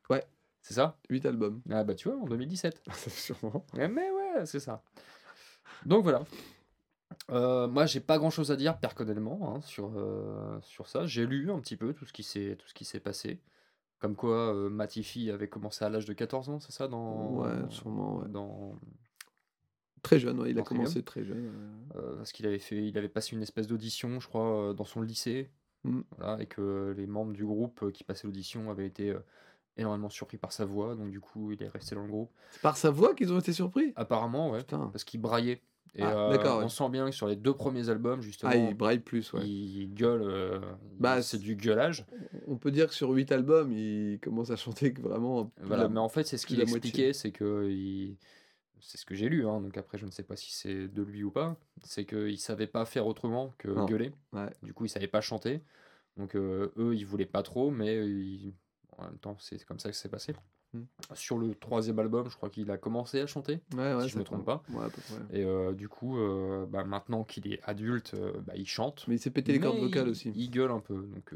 Ouais. C'est ça? 8 albums. Ah bah tu vois, en 2017. C'est sûrement. Eh, Mais ouais, c'est ça. Donc voilà. Euh, moi, j'ai pas grand chose à dire personnellement hein, sur, euh, sur ça. J'ai lu un petit peu tout ce qui s'est tout ce qui s'est passé. Comme quoi, euh, Matifi avait commencé à l'âge de 14 ans, c'est ça dans... Ouais, sûrement, ouais. Dans... Très jeune, ouais, il a Dans commencé très jeune. parce qu'il avait fait, il avait passé une espèce d'audition, je crois, dans son lycée. Mm. Voilà, et que les membres du groupe qui passaient l'audition avaient été énormément surpris par sa voix, donc du coup, il est resté dans le groupe. C'est par sa voix qu'ils ont été surpris? Apparemment, ouais, Putain. parce qu'il braillait. Et Ah, euh, on sent bien que sur les deux premiers albums, justement, Ah, il braille plus, ouais. il gueule. euh, Bah, c'est du gueulage. On peut dire que sur 8 albums, il commence à chanter vraiment. Voilà, la- mais en fait, c'est ce qu'il expliquait, c'est que il- c'est ce que j'ai lu, hein, donc après, je ne sais pas si c'est de lui ou pas. C'est qu'il savait pas faire autrement que Non. gueuler. Ouais. Du coup, il savait pas chanter. Donc euh, eux, ils voulaient pas trop, mais ils- en même temps, c'est comme ça que c'est passé. Mm. Sur le troisième album, je crois qu'il a commencé à chanter. Ouais, ouais, Si je ça me trompe pas. Ouais. Et euh, du coup, euh, bah, maintenant qu'il est adulte, euh, bah, il chante. Mais il s'est pété les cordes vocales il- aussi. Il gueule un peu. Donc,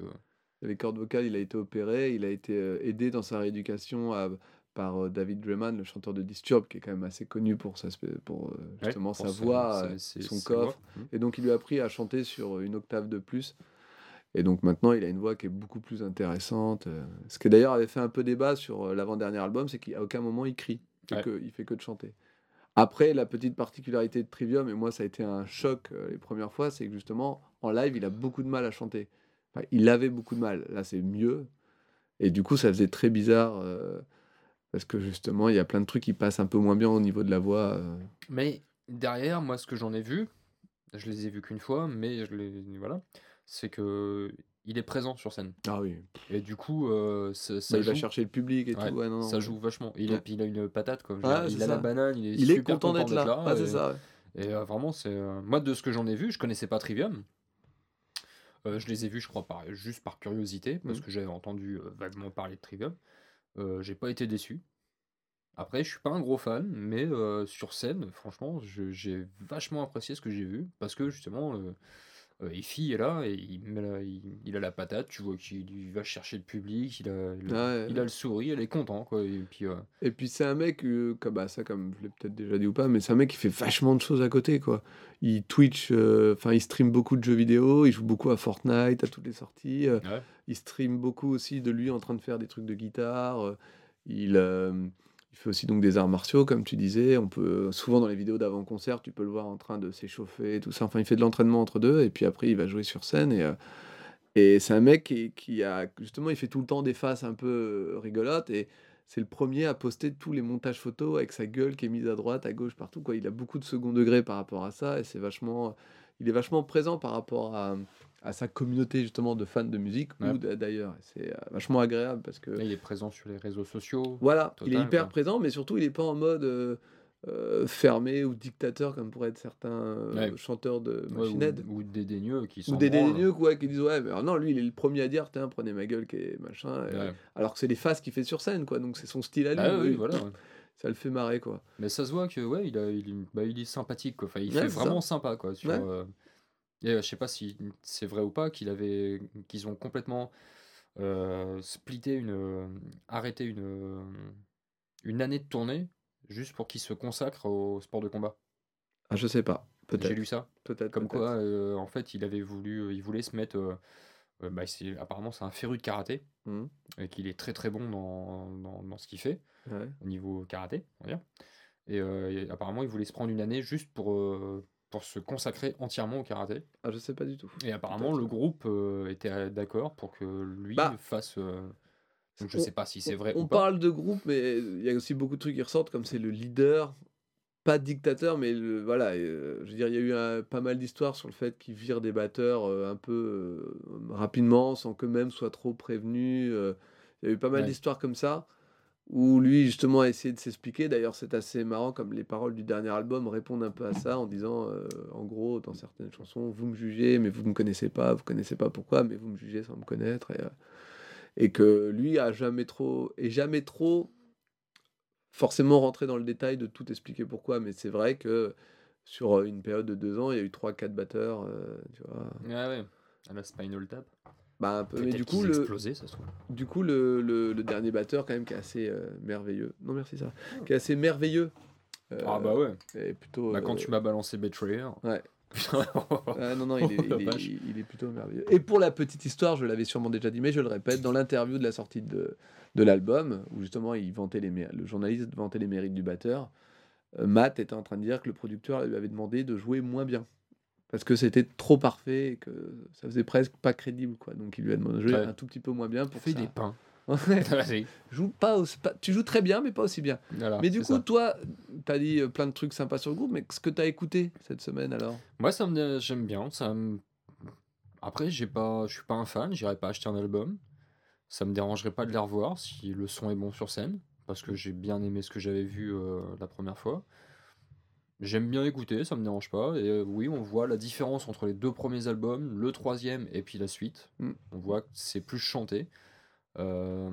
Les cordes vocales, il a été opéré, il a été aidé dans sa rééducation à- par David Dreman, le chanteur de Disturbed, qui est quand même assez connu pour, sa, pour justement pour sa son- voix, son ses coffre. voix. Mm. Et donc il lui a appris à chanter sur une octave de plus. Et donc maintenant, il a une voix qui est beaucoup plus intéressante. euh, Ce qui d'ailleurs avait fait un peu débat sur euh, l'avant-dernier album, c'est qu'à aucun moment il crie. Il fait, Ouais. que, il fait que de chanter. Après, la petite particularité de Trivium, et moi ça a été un choc euh, les premières fois, c'est que justement, en live, il a beaucoup de mal à chanter. Enfin, il avait beaucoup de mal. Là, c'est mieux. Et du coup, ça faisait très bizarre. euh, parce que justement, il y a plein de trucs qui passent un peu moins bien au niveau de la voix. euh. Mais derrière, moi, ce que j'en ai vu, je les ai vus qu'une fois, mais je les voilà, c'est que il est présent sur scène. Ah oui. Et du coup, euh, ça, ça il va joue, chercher le public et Ouais, tout. Ouais, non, non, ça joue vachement. Il, a, Ouais. il a une patate, dire, c'est il a la banane, il est Il est super content d'être là. Ah, c'est et, ça. et, euh, vraiment, c'est euh, moi de ce que j'en ai vu, je connaissais pas Trivium. Je les ai vus, je crois, par, juste par curiosité, parce Mhm. que j'avais entendu vaguement parler de Trivium. J'ai pas été déçu. Après, je suis pas un gros fan, mais sur scène, franchement, j'ai vachement apprécié ce que j'ai vu, parce que justement, Effie est là, et il, met la- il, il a la patate, tu vois qu'il il va chercher le public, il a, il a, Ouais. il a le sourire, il est content, quoi. Et puis, euh, Et puis c'est un mec, euh, comme, bah, ça comme je l'ai peut-être déjà dit ou pas, mais c'est un mec qui fait vachement de choses à côté quoi. Il Twitch, euh, enfin il stream beaucoup de jeux vidéo, il joue beaucoup à Fortnite, à toutes les sorties. euh, il stream beaucoup aussi de lui en train de faire des trucs de guitare. euh, il, fait aussi donc des arts martiaux comme tu disais. On peut souvent dans les vidéos d'avant concert, tu peux le voir en train de s'échauffer, tout ça. Enfin il fait de l'entraînement entre deux et puis après il va jouer sur scène et euh, et c'est un mec qui, qui a justement il fait tout le temps des faces un peu euh, rigolotes et c'est le premier à poster tous les montages photos avec sa gueule qui est mise à droite, à gauche, partout. Quoi. Il a beaucoup de second degré par rapport à ça et c'est vachement, il est vachement présent par rapport à, à sa communauté justement de fans de musique Ouais. ou d'ailleurs. C'est euh, vachement agréable parce que Là, il est présent sur les réseaux sociaux. voilà, il est hyper quoi. présent, mais surtout il n'est pas en mode euh, euh, fermé ou dictateur comme pourraient être certains euh, Ouais. chanteurs de Ouais, Machine Head. ou, ou dédaigneux qui sont Ou des dédaigneux quoi, qui disent ouais, mais alors non, lui il est le premier à dire, tiens, prenez ma gueule qui est machin. et- Alors que c'est les faces qu'il fait sur scène, quoi. Donc c'est son style à lui. Ah oui, voilà. ouais. Ça le fait marrer, quoi. Mais ça se voit que ouais, il, a, il, est, bah, il est sympathique quoi. Enfin, il Ouais, fait vraiment sympa quoi. Sur, Ouais. euh, Et euh, je sais pas si c'est vrai ou pas qu'il avait qu'ils ont complètement euh, splitté une euh, arrêté une euh, une année de tournée juste pour qu'il se consacre au sport de combat. Ah, je sais pas. J'ai lu ça. Peut-être. Comme quoi, euh, en fait, il avait voulu, il voulait se mettre. bah, apparemment, c'est un féru de karaté Mhm. et qu'il est très très bon dans, dans, dans ce qu'il fait Ouais. au niveau karaté, on va dire. Et, et apparemment, il voulait se prendre une année juste pour, pour se consacrer entièrement au karaté. Ah, je sais pas du tout. Et apparemment, le groupe euh, était euh, d'accord pour que lui Bah, fasse. euh, donc, je on- sais pas si c'est vrai On ou pas. parle de groupe, mais il y a aussi beaucoup de trucs qui ressortent, comme c'est le leader, pas dictateur, mais le, voilà. euh, je veux dire, il y a eu un- pas mal d'histoires sur le fait qu'il vire des batteurs un peu rapidement, sans qu'eux-mêmes soient trop prévenus. euh. il y a eu pas mal Ouais. d'histoires comme ça, où lui, justement, a essayé de s'expliquer. D'ailleurs, c'est assez marrant, comme les paroles du dernier album répondent un peu à ça, en disant, euh, en gros, dans certaines chansons, vous me jugez, mais vous ne me connaissez pas, vous connaissez pas pourquoi, mais vous me jugez sans me connaître. Et, euh, et que lui a jamais trop et jamais trop forcément rentré dans le détail de tout expliquer pourquoi mais c'est vrai que sur une période de deux ans il y a eu trois quatre batteurs euh, tu vois Ouais, ouais. À la Spinal Tap. Bah un peu mais du coup le explosaient, ça se trouve. du coup le, le, le dernier batteur quand même qui est assez euh, merveilleux non merci ça qui est assez merveilleux Ah bah ouais. et plutôt Bah, quand euh, tu m'as balancé Betrayer. Ah, non, non, il est, Oh, il est- vache. il est plutôt merveilleux. Et pour la petite histoire, je l'avais sûrement déjà dit, mais je le répète, dans l'interview de la sortie de, de l'album, où justement il vantait les, le journaliste vantait les mérites du batteur, euh, Matt était en train de dire que le producteur lui avait demandé de jouer moins bien. Parce que c'était trop parfait et que ça faisait presque pas crédible. quoi. Donc il lui a demandé de jouer Ouais. un tout petit peu moins bien pour Fais des pains. Joue pas aussi- pas- Tu joues très bien, mais pas aussi bien. Voilà, mais du coup, ça. toi, tu as dit euh, plein de trucs sympas sur le groupe, mais ce que tu as écouté cette semaine alors? Moi, ça me j'aime bien. Ça me... Après, j'ai pas, je suis pas un fan. J'irai pas acheter un album. Ça me dérangerait pas de les revoir si le son est bon sur scène, parce que j'ai bien aimé ce que j'avais vu euh, la première fois. J'aime bien écouter, ça me dérange pas. Et euh, oui, on voit la différence entre les deux premiers albums, le troisième et puis la suite. Mm. On voit que c'est plus chanté. Euh,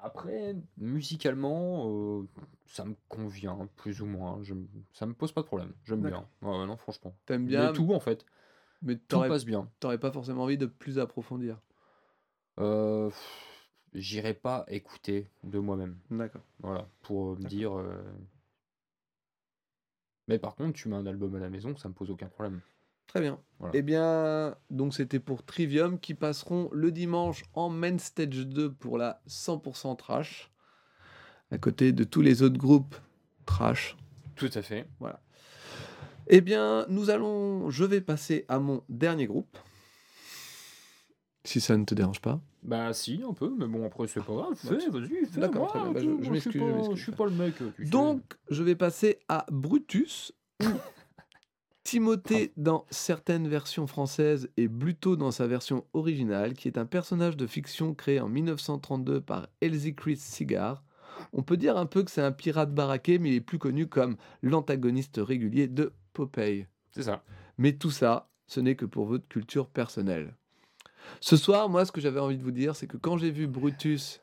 après, musicalement, euh, ça me convient plus ou moins. Je, ça me pose pas de problème. J'aime bien. Ouais, non, franchement. T'aimes Mais bien, tout en fait. mais Tout passe bien. t'aurais pas forcément envie de plus approfondir? Euh, J'irai pas écouter de moi-même. D'accord. Voilà, pour me dire. Mais par contre, tu mets un album à la maison, ça me pose aucun problème. Très bien. Voilà. Eh bien, donc c'était pour Trivium qui passeront le dimanche en Main Stage 2 pour la 100% trash, à côté de tous les autres groupes trash. Tout à fait. Eh bien, nous allons. Je vais passer à mon dernier groupe. Si ça ne te dérange pas. Bah si, un peu, mais bon, après c'est pas grave. Fais, vas-y, fais. D'accord, moi, très bien, bah, je- m'excuse, je pas- m'excuse. Je suis pas le mec, tu sais. Donc, je vais passer à Brutus, Timothée dans certaines versions françaises et Bluto dans sa version originale, qui est un personnage de fiction créé en 1932 par Elsie Chris Cigar. On peut dire un peu que c'est un pirate baraqué, mais il est plus connu comme l'antagoniste régulier de Popeye. C'est ça. Mais tout ça, ce n'est que pour votre culture personnelle. Ce soir, moi, ce que j'avais envie de vous dire, c'est que quand j'ai vu Brutus,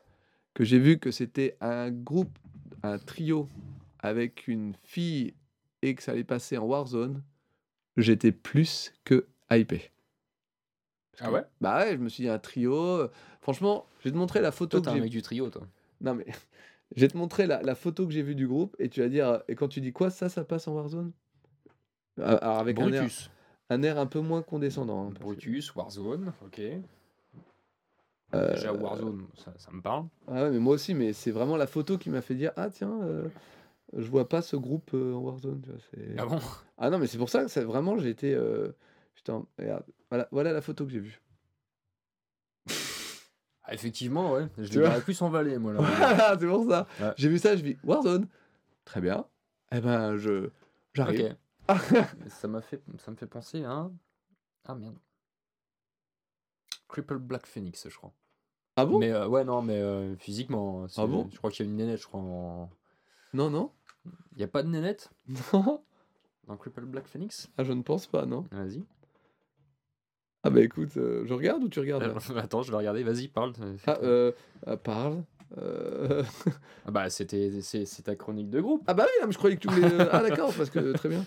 que j'ai vu que c'était un groupe, un trio avec une fille et que ça allait passer en Warzone, j'étais plus que hypé. Parce Ah que- ouais? Bah ouais, je me suis dit un trio. euh, Franchement, je vais te montrer la photo Toi, que t'es un mec du trio, toi. non mais je vais te montrer la, la photo que j'ai vue du groupe et tu vas dire et quand tu dis quoi ça ça passe en Warzone Ah, Alors avec un air, Brutus. Un air un peu moins condescendant. hein, que- Brutus, Warzone, ok. Euh, Déjà, Warzone, ça, ça me parle. Ah ouais mais moi aussi mais c'est vraiment la photo qui m'a fait dire ah tiens euh, je vois pas ce groupe euh, en Warzone. tu vois, c'est- Ah bon? Ah non mais c'est pour ça que vraiment j'ai été euh, j'étais en- regarde voilà voilà la photo que j'ai vue. Ah, Effectivement, ouais. Je verrais plus en Valais, moi, là. Voilà c'est pour ça. Ouais. J'ai vu ça je vis Warzone très bien. Eh ben je j'arrive. Ça m'a fait, ça me fait penser à. Ah merde. Cripple Black Phoenix, je crois. Ah bon? Mais euh, ouais, non, mais euh, physiquement. c'est- Ah bon? Je crois qu'il y a une nénette, je crois. En... Non non Il n'y a pas de nénette? Non dans Cripple Black Phoenix? Ah je ne pense pas non. Vas-y. Ah bah écoute, euh, je regarde ou tu regardes? Là Euh, Attends, je vais regarder. Vas-y, parle. Ah, euh, euh, parle. euh, Ah bah, c'était, c'est, c'est ta chronique de groupe. ah bah oui, non, mais je croyais que tu voulais... Ah d'accord, parce que très bien.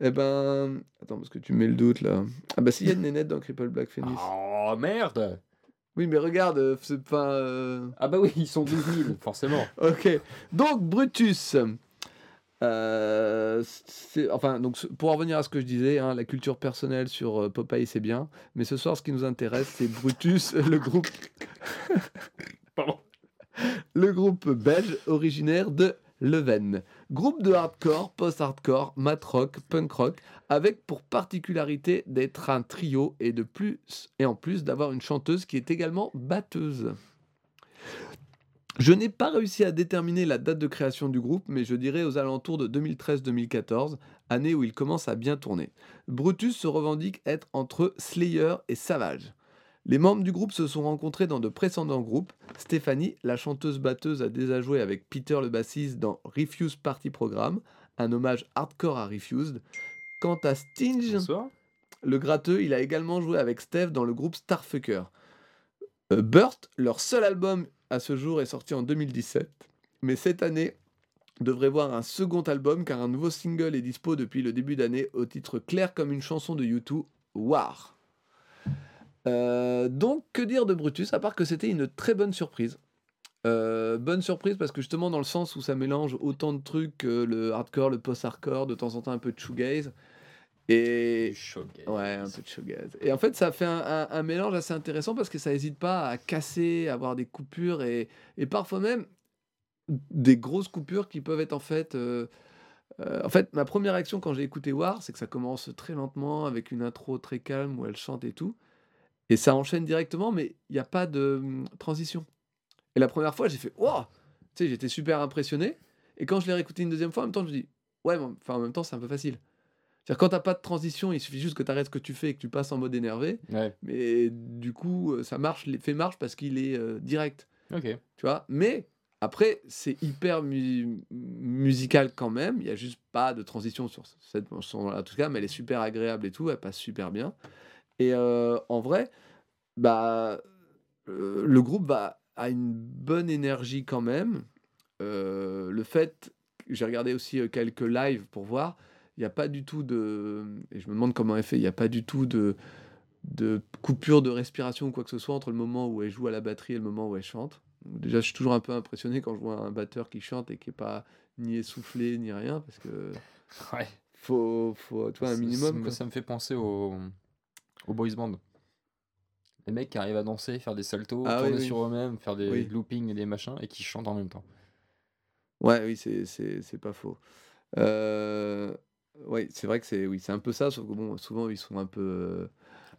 Eh ben... Attends, parce que tu mets le doute là. Ah bah s'il y a une nénette dans Cripple Black Phoenix. Oh merde Oui mais regarde, euh, c'est pas... euh, Ah bah oui, ils sont 12 000, forcément. Ok. Donc Brutus. Euh, c'est- enfin, donc ce- pour en revenir à ce que je disais, hein, la culture personnelle sur euh, Popeye c'est bien, mais ce soir ce qui nous intéresse c'est Brutus, le groupe Pardon. le groupe belge originaire de Leuven. Groupe de hardcore, post-hardcore, mat rock, punk rock, avec pour particularité d'être un trio et en plus d'avoir une chanteuse qui est également batteuse. Je n'ai pas réussi à déterminer la date de création du groupe, mais je dirais aux alentours de 2013-2014, année où il commence à bien tourner. Brutus se revendique être entre Slayer et Savage. Les membres du groupe se sont rencontrés dans de précédents groupes. Stéphanie, la chanteuse-batteuse, a déjà joué avec Peter le bassiste dans Refuse Party Program, un hommage hardcore à Refused. Quant à Stinge, Bonsoir. le gratteux, il a également joué avec Steve dans le groupe Starfucker. Euh, Burt, leur seul album à ce jour est sorti en 2017, mais cette année devrait voir un second album car un nouveau single est dispo depuis le début d'année au titre clair comme une chanson de U2, War. Euh, donc, que dire de Brutus, à part que c'était une très bonne surprise. Euh, bonne surprise parce que justement dans le sens où ça mélange autant de trucs, euh, le hardcore, le post-hardcore, de temps en temps un peu de shoegaze, Et Du shoegaze. Ouais, un peu de shoegaze. Et en fait, ça fait un, un- un mélange assez intéressant parce que ça n'hésite pas à casser, à avoir des coupures et, et parfois même des grosses coupures qui peuvent être en fait. euh, euh, en fait, ma première réaction quand j'ai écouté War, c'est que ça commence très lentement avec une intro très calme où elle chante et tout. Et ça enchaîne directement, mais il n'y a pas de hum, transition. Et la première fois, j'ai fait Waouh Tu sais, j'étais super impressionné. Et quand je l'ai réécouté une deuxième fois, en même temps, je me dis Ouais, mais enfin, en même temps, c'est un peu facile. C'est-à-dire, quand t'as pas de transition, il suffit juste que tu arrêtes ce que tu fais et que tu passes en mode énervé. Ouais, Mais du coup, euh, ça marche, l'effet marche parce qu'il est euh, direct. ok. Tu vois? Mais après, c'est hyper mu- musical quand même. Il y a juste pas de transition sur cette chanson-là, en tout cas, mais elle est super agréable et tout. Elle passe super bien. Et en vrai, bah, le groupe bah, a une bonne énergie quand même. Le fait, j'ai regardé aussi quelques lives pour voir, il n'y a pas du tout de. Et je me demande comment elle fait, il n'y a pas du tout de, de coupure de respiration ou quoi que ce soit entre le moment où elle joue à la batterie et le moment où elle chante. Déjà, je suis toujours un peu impressionné quand je vois un batteur qui chante et qui n'est pas ni essoufflé ni rien, parce que Ouais. faut, faut tu vois, un minimum. Ça me fait penser au, au boys band. Les mecs qui arrivent à danser, faire des saltos, Ah tourner oui. sur eux-mêmes, faire des Oui. loopings et des machins, et qui chantent en même temps. Ouais, oui, c'est, pas faux. Euh, oui, c'est vrai que c'est, oui, c'est un peu ça, sauf que bon, souvent ils sont un peu. euh,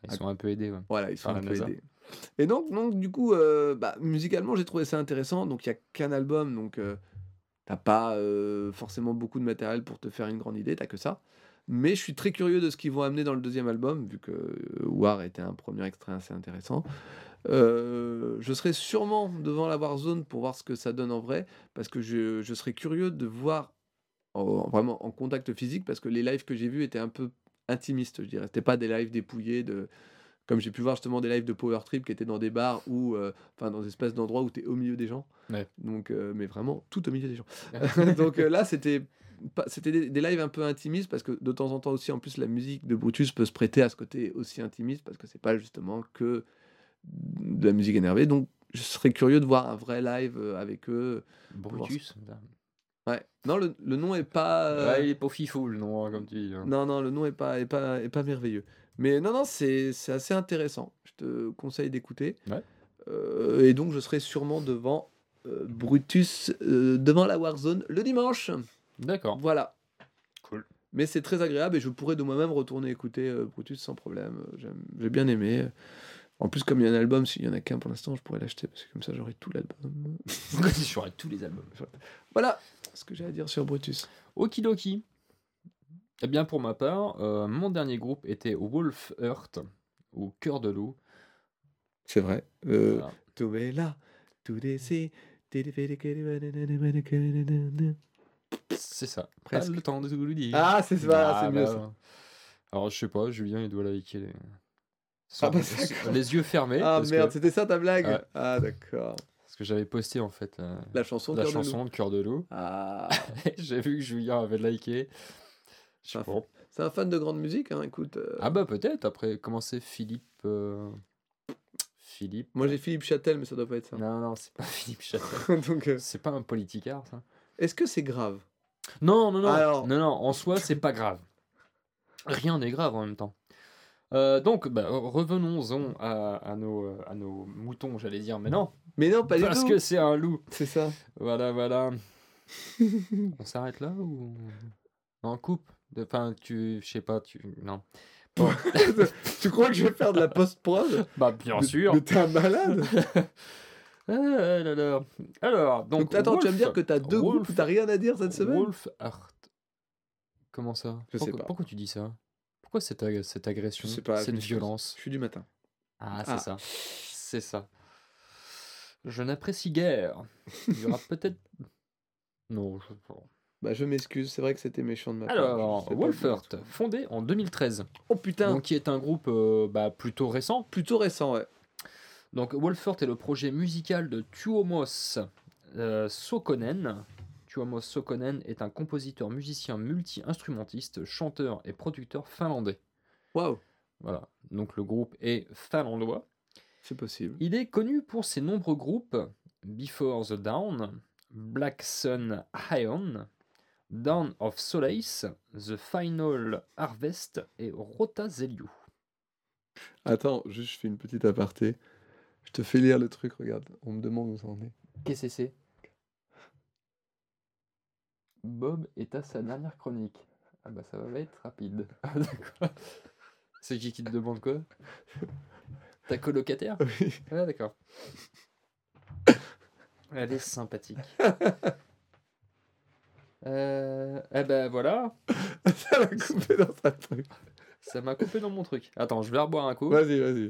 Ils sont un peu aidés. ouais. Voilà, ils sont Par un peu NASA. aidés. Et donc, donc du coup, euh, bah, musicalement, j'ai trouvé ça intéressant. Donc, il n'y a qu'un album, donc euh, t'as pas forcément beaucoup de matériel pour te faire une grande idée, t'as que ça. Mais je suis très curieux de ce qu'ils vont amener dans le deuxième album, vu que euh, War était un premier extrait assez intéressant. Euh, je serai sûrement devant la Warzone pour voir ce que ça donne en vrai, parce que je, je serais curieux de voir en- vraiment en contact physique, parce que les lives que j'ai vus étaient un peu intimistes, je dirais. C'était pas des lives dépouillés de, comme j'ai pu voir justement des lives de Power Trip qui étaient dans des bars ou euh, enfin dans des espèces d'endroits où tu es au milieu des gens. Ouais. Donc euh, mais vraiment tout au milieu des gens. Donc euh, là c'était c'était des, des lives un peu intimistes parce que de temps en temps aussi en plus la musique de Brutus peut se prêter à ce côté aussi intimiste parce que c'est pas justement que de la musique énervée. Donc je serais curieux de voir un vrai live euh, avec eux. Brutus. Ouais. Non le, le nom est pas euh, Ouais, il est pas fifou le nom, hein, comme tu dis. hein. non, non, le nom est pas, est pas, est pas merveilleux. Mais non, non, c'est c'est assez intéressant. Je te conseille d'écouter. Ouais. Euh, et donc, je serai sûrement devant euh, Brutus, euh, devant la Warzone, le dimanche. D'accord. Voilà. Cool. Mais c'est très agréable et je pourrais de moi-même retourner écouter euh, Brutus sans problème. Euh, j'aime- J'ai bien aimé. En plus, comme il y a un album, s'il y en a qu'un pour l'instant, je pourrais l'acheter parce que comme ça, j'aurai tout l'album. J'aurais tous les albums? Voilà ce que j'ai à dire sur Brutus. Okidoki. Eh bien, pour ma part, euh, mon dernier groupe était Wolf Earth, ou Cœur de loup. C'est vrai. Euh, Voilà. Tout est là, tout est ici. C'est ça. Presque. Pas le temps de tout lui dire. Ah, c'est voilà, c'est Ah, mieux bah, ça. Alors, je sais pas, Julien, il doit liker les... Ah, bah, les yeux fermés. Ah merde, que, c'était ça ta blague Ouais. Ah d'accord. parce que j'avais posté en fait euh, La chanson la de loup. chanson de Cœur de loup. Ah, J'ai vu que Julien avait liké. Ah, c'est un fan de grande musique, hein, écoute. euh, Ah bah peut-être, après, comment c'est Philippe... euh, Philippe... Moi j'ai Philippe Châtel, mais ça doit pas être ça. Non, non, c'est pas Philippe Châtel. Donc, euh, c'est pas un politicard, ça est-ce que c'est grave? Non, non, non. Alors- Non, non, en soi, c'est pas grave. Rien n'est grave en même temps. Euh, donc, bah, revenons-en à, à nos, à nos moutons, j'allais dire, mais non, Mais non, pas du parce tout. que c'est un loup. C'est ça. Voilà, voilà. On s'arrête là ou on coupe Enfin, tu, je sais pas, tu, non. Bon, tu crois que je vais faire de la post-prod? Bah bien sûr. Mais t'es un malade. Ah là là. Alors, donc, Donc, attends, tu vas me dire que t'as deux Wolf- groupes t'as rien à dire cette semaine? Wolf Art. Comment ça? Je sais pourquoi, pas. pourquoi tu dis ça? Pourquoi cette, ag- cette agression? Je sais pas. Cette je- violence Je suis du matin. Ah, c'est Ah. ça. C'est ça. Je n'apprécie guère. Il y aura peut-être. Non, je Bah je m'excuse, c'est vrai que c'était méchant de ma part. Alors, sais Wolfert, fondé en 2013, Oh putain, donc qui est un groupe euh, bah, plutôt récent. plutôt récent, ouais. Donc Wolfert est le projet musical de Tuomos euh, Sokonen. Tuomos Sokonen est un compositeur, musicien, multi-instrumentiste, chanteur et producteur finlandais. Waouh, Voilà, donc le groupe est finlandois. c'est possible. Il est connu pour ses nombreux groupes Before the Dawn, Black Sun Ion, Dawn of Solace, The Final Harvest et Rota Zeliu. Attends, juste je fais une petite aparté. Je te fais lire le truc, regarde. On me demande où ça en est. Qu'est-ce que c'est Bob est à sa dernière chronique. Ah bah ça va être rapide. Ah, d'accord. C'est qui qui te demande quoi? Ta colocataire? Oui. Ah d'accord. Elle est sympathique. Euh, eh ben voilà, ça m'a coupé dans sa truc. ça m'a coupé dans mon truc. Attends, je vais reboire un coup. Vas-y, vas-y.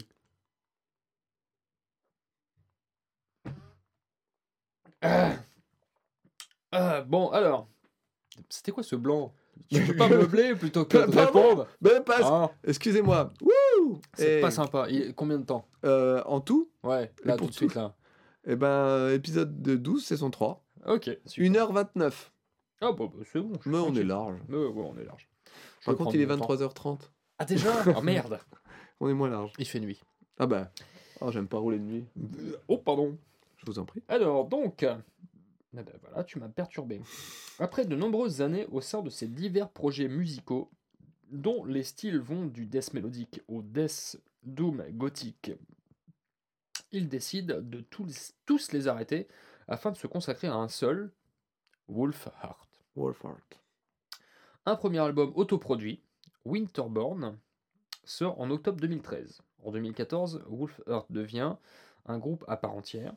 Ah. Bon, alors. C'était quoi ce blanc? Tu peux pas meubler plutôt que de Pardon? répondre? Ah, Excusez-moi. Wouh C'est pas sympa. Il- Combien de temps? Euh, En tout, Ouais, là, pour tout de suite, là. eh ben, épisode de 12, saison 3. Ok, super. 1h29. Ah, bon, bah, c'est bon. je suis Mais on est large. Mais ouais, on est large. Je Par vais contre, il est mon temps. 23h30. Ah, déjà? Ah, merde On est moins large. Il fait nuit. Ah bah. Oh, j'aime pas rouler de nuit. Oh, pardon. Je vous en prie. Alors, donc, euh, eh ben voilà, tu m'as perturbé. Après de nombreuses années au sein de ces divers projets musicaux, dont les styles vont du death mélodique au death doom gothique, il décide de tous, tous les arrêter afin de se consacrer à un seul, Wolf Heart. Wolfheart. Un premier album autoproduit, Winterborn, sort en octobre 2013. En 2014, Wolf Heart devient un groupe à part entière.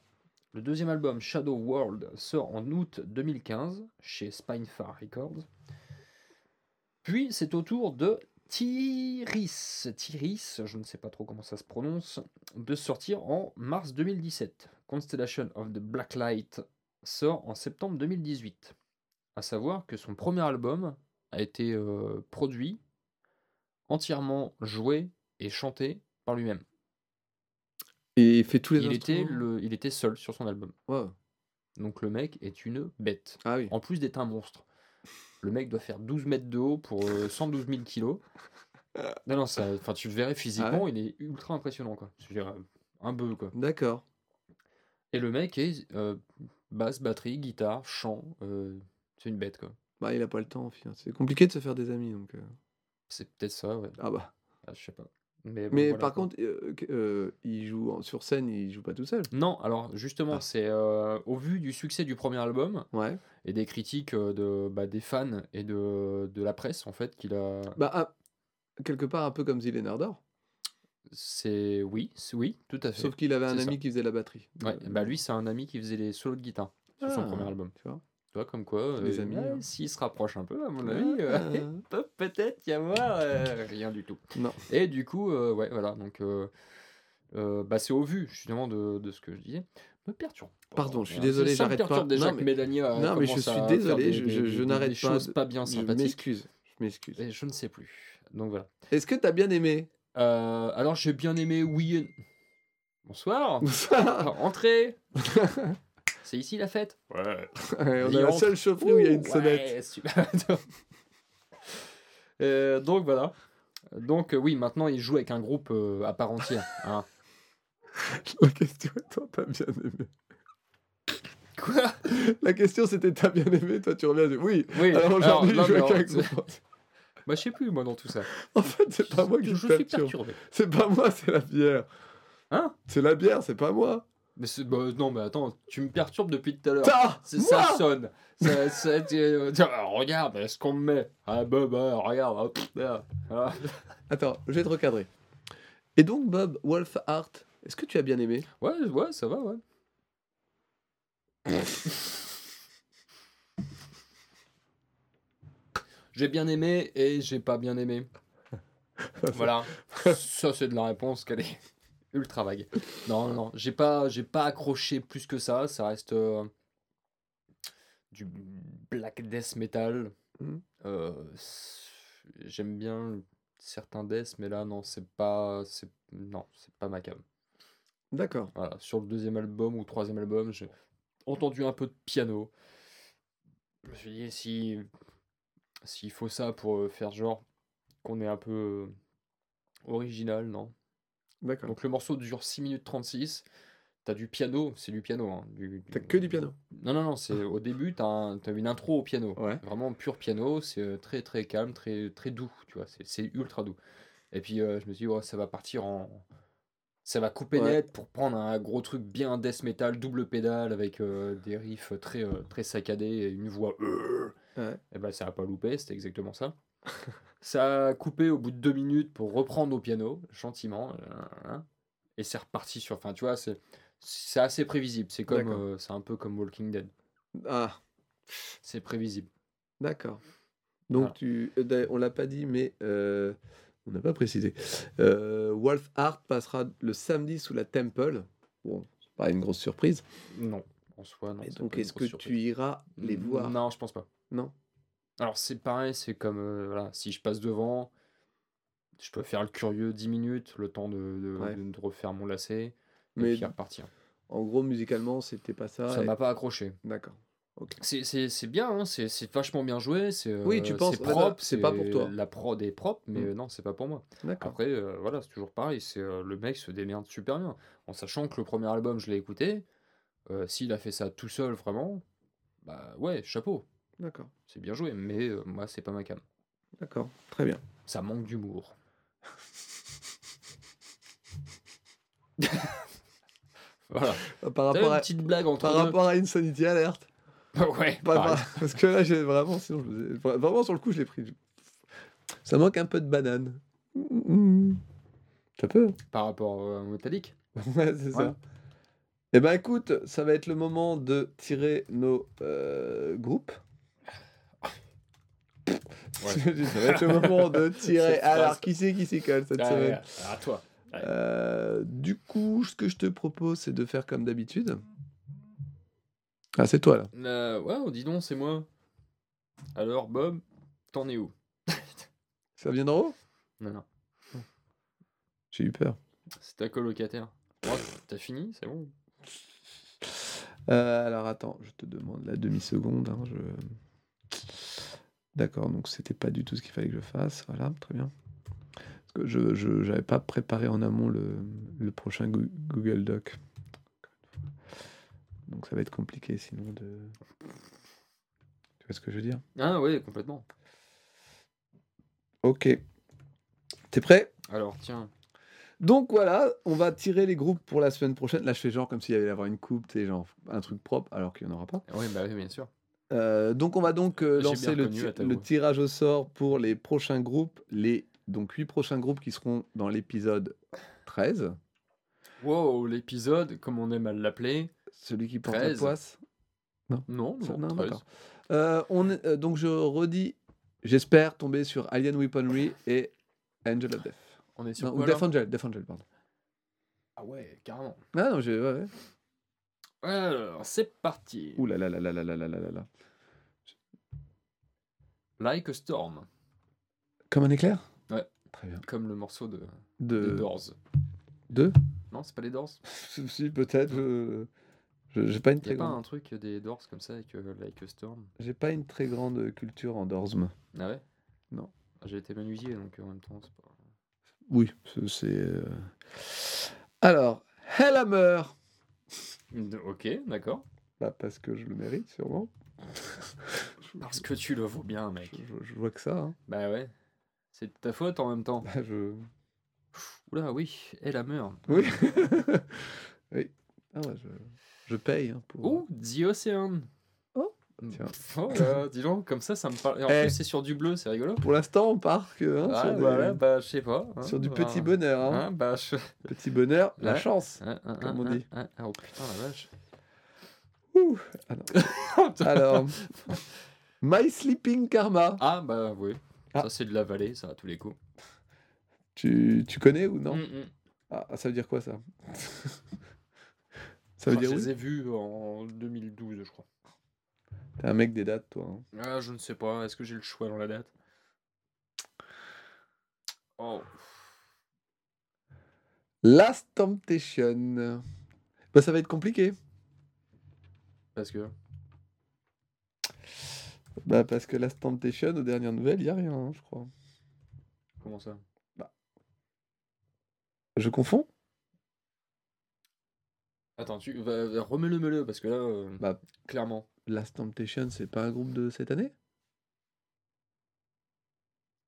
Le deuxième album, Shadow World, sort en août 2015 chez Spinefar Records. Puis c'est au tour de Tyris, Tyris, je ne sais pas trop comment ça se prononce, de sortir en mars 2017. Constellation of the Black Light sort en septembre 2018. À savoir que son premier album a été euh, produit, entièrement joué et chanté par lui-même. Et il fait tous les Il était, instruments le, il était seul sur son album. Wow. Donc le mec est une bête. Ah oui. En plus d'être un monstre. Le mec doit faire 12 mètres de haut pour euh, 112 000 kilos. Non, non, ça, enfin, tu le verrais physiquement, il est ultra impressionnant, quoi. Je euh, un bœuf, quoi. D'accord. Et le mec est euh, basse, batterie, guitare, chant. euh, c'est une bête, quoi. Bah, il a pas le temps. enfin, C'est compliqué de se faire des amis. Donc, euh. C'est peut-être ça, ouais. Ah bah. Ah, je sais pas. Mais, bon, Mais voilà, par quoi. contre, euh, euh, il joue sur scène, il joue pas tout seul. Non, alors justement, Ah. c'est euh, au vu du succès du premier album Ouais. et des critiques de, bah, des fans et de, de la presse, en fait, qu'il a. Bah, ah, quelque part un peu comme Zillenardor. C'est. Oui, oui, tout à fait. Sauf qu'il avait un ami ça. qui faisait la batterie. Ouais, bah lui, c'est un ami qui faisait les solos de guitare sur son Ah, premier album. Tu vois? Tu vois, comme quoi, Les euh, amis, hein. s'ils se rapprochent un peu, à mon avis, euh, peut peut-être y avoir euh, rien du tout. Non. Et du coup, euh, ouais, voilà, donc euh, bah, c'est au vu justement de, de ce que je disais. Me perturbe. Pardon, je suis hein. désolé, j'arrête pas. déjà Non, que mais- Mélania non, mais je suis désolé, des- je- je- je n'arrête pas choses pas bien Je sympathiques. m'excuse. Je m'excuse. Et je ne sais plus. Donc voilà. Est-ce que t'as bien aimé? Alors j'ai bien aimé oui. Bonsoir. Ça Entrez. C'est ici la fête Ouais. Ouais, On Il a la seule chaufferie où il y a une Ouh, sonnette. ouais, super. Euh, donc voilà. Donc euh, oui, maintenant il joue avec un groupe euh, à part entière. hein. La question est toi, t'as bien aimé. Quoi? La question c'était t'as bien aimé, toi tu reviens. Oui. Oui. Alors aujourd'hui, je joue avec un groupe. Bah je sais plus moi dans tout ça. En fait, c'est pas moi qui je suis perturbé. C'est pas moi, c'est la bière. Hein? C'est la bière, c'est pas moi. Mais c'est- bah, non mais attends, tu me perturbes depuis tout à l'heure. C'est- Ça sonne. Ça, euh, regarde, est-ce qu'on me met Ah bah bah regarde. Attends, je vais te recadrer. Et donc, Bob Wolfhart, est-ce que tu as bien aimé? Ouais, ouais, ça va, ouais. J'ai bien aimé et j'ai pas bien aimé. Voilà. Ça, c'est de la réponse qu'elle est ultra vague. Non, non. J'ai pas, j'ai pas accroché plus que ça. Ça reste euh, du black death metal. Mhm. Euh, J'aime bien certains death, mais là, non, c'est pas, c'est, non, c'est pas ma cam. D'accord. Voilà, sur le deuxième album ou troisième album, j'ai entendu un peu de piano. Je me suis dit, si s'il faut ça pour euh, faire genre qu'on est un peu original, non. D'accord. Donc le morceau dure 6 minutes 36. t'as du piano, c'est du piano. Hein, du, T'as que du piano. Non, non, non, c'est au début, t'as un- t'as une intro au piano. Ouais. Vraiment pur piano, c'est euh, très très calme, très très doux, tu vois, c'est- c'est ultra doux. Et puis euh, je me suis dit, ouais, ça va partir en. Ça va couper Ouais. net pour prendre un gros truc bien death metal, double pédale, avec euh, des riffs très, euh, très saccadés et une voix. Ouais. Et ben ça a pas loupé, c'était exactement ça. ça a coupé au bout de deux minutes pour reprendre au piano, gentiment. euh, hein, et c'est reparti sur. Enfin, tu vois, c'est c'est assez prévisible. C'est comme, euh, c'est un peu comme Walking Dead. Ah, C'est prévisible. d'accord. Donc, Voilà. tu, euh, on l'a pas dit, mais euh, on n'a pas précisé. Euh, Wolf Art passera le samedi sous la Temple. Bon, c'est pas une grosse surprise. Non, en soi, non. Et donc, est-ce que tu iras les voir? Non, je pense pas. Non? Alors, c'est pareil, c'est comme. euh, voilà, si je passe devant, je peux faire le curieux 10 minutes, le temps de, de, Ouais. de- de refaire mon lacet, et Mais puis repartir. en gros, musicalement, c'était pas ça. Ça et- m'a pas accroché. D'accord. Ok. C'est- bien, hein, c'est vachement bien joué. c'est, Oui, tu euh, penses- propre, c'est pas pour toi. La prod est propre, mais Mm. euh, non, c'est pas pour moi. Après, euh, voilà, c'est toujours pareil. C'est euh, le mec se démerde super bien. En sachant que le premier album, je l'ai écouté. euh, S'il a fait ça tout seul, vraiment, bah ouais, chapeau. D'accord. C'est bien joué, mais euh, moi, c'est pas ma cam. D'accord. Très bien. Ça manque d'humour. voilà. Par T'as rapport une à, petite blague entre par deux rapport à Insanity Alert. ouais, Pas- pareil. pas- parce que là, j'ai vraiment, sinon, je vraiment sur le coup, je l'ai pris. Ça manque un peu de banane. Ça peut. Par rapport euh, au métallique. Ouais, c'est ça. Eh ben, écoute, ça va être le moment de tirer nos euh, groupes. Ouais. ça va être le moment de tirer. Alors, qui c'est qui s'y colle cette Ah, semaine ouais, à toi. Ouais. Euh, Du coup, ce que je te propose, c'est de faire comme d'habitude. Ah, c'est toi là. Euh, ouais, oh, dis donc, c'est moi. Alors, Bob, t'en es où? Ça vient d'en haut? Non, non, J'ai eu peur. c'est ta colocataire. Ouais, T'as fini C'est bon Euh, alors attends, je te demande la demi-seconde. hein, je... D'accord, donc c'était pas du tout ce qu'il fallait que je fasse. Voilà, très bien. Parce que je n'avais pas préparé en amont le, le prochain Goo- Google Doc. Donc ça va être compliqué sinon de... Tu vois ce que je veux dire? Ah, ouais, complètement. Ok. T'es prêt? Alors, tiens. Donc voilà, on va tirer les groupes pour la semaine prochaine. Là, je fais genre comme s'il y avait avoir une coupe, tu sais, genre un truc propre, alors qu'il n'y en aura pas. Oui, bah oui, bien sûr. Euh, donc on va donc euh, lancer le, ti- tirage au sort pour les prochains groupes, les donc huit prochains groupes qui seront dans l'épisode 13, Wow, l'épisode, comme on aime à l'appeler. celui qui porte la 13. poisse? Non, Ça- non, non, 13. d'accord. Euh, on est- donc je redis, j'espère tomber sur Alien Weaponry et Angel of Death. On est sur Non, ou Death Angel, Death Angel, pardon. Ah ouais, carrément. Ah non, j'ai... Ouais, ouais. Alors, c'est parti. Ouh là là là là là là là là là. Like a Storm, Comme un éclair? Ouais. Très bien. comme le morceau de, De... des Doors. Deux Non, c'est pas les Doors Si, peut-être. Je... J'ai pas une Y très a pas grande... un truc des Doors comme ça avec euh, Like a Storm? J'ai pas une très grande culture en Dorsm. Ah ouais? Non. J'ai été menuisier, donc euh, en même temps, c'est pas... Oui, c'est- euh, Alors, Hellhammer De- Ok, d'accord. bah, Parce que je le mérite, sûrement. Parce que tu le vaux bien, mec. Je, je- je vois que ça. hein. Bah ouais. C'est de ta faute en même temps. Bah, je... Oula, oui, et la meurt. Oui. oui. Ah ouais, je, je paye hein, pour. Oh, The Ocean. Oh, tiens. Oh là, dis donc, comme ça, ça me parle. Et en Eh. plus, c'est sur du bleu, c'est rigolo. Pour l'instant, on part que, hein, Ah, sur, bah, des- bah, je sais pas. hein, sur du bah, petit bonheur. hein. bah, je... Petit bonheur, la chance. Comme on dit. oh putain, la vache. Ouh. Ah. Alors, My Sleeping Karma. Ah, bah oui. Ah. Ça, c'est de la vallée, ça, à tous les coups. Tu, tu connais ou non Mm, mm. ah, ça veut dire quoi ça Ça veut Enfin, dire je oui les ai vus en 2012, je crois. T'es un mec des dates, toi. hein? Ah, je ne sais pas. Est-ce que j'ai le choix dans la date? Oh. Last Temptation. Bah, ça va être compliqué. Parce que. Bah, parce que Last Temptation, aux dernières nouvelles, il n'y a rien, hein, je crois. Comment ça? Je confonds Attends, tu remets-le-le parce que là, euh, Bah. clairement. Last Temptation, c'est pas un groupe de cette année?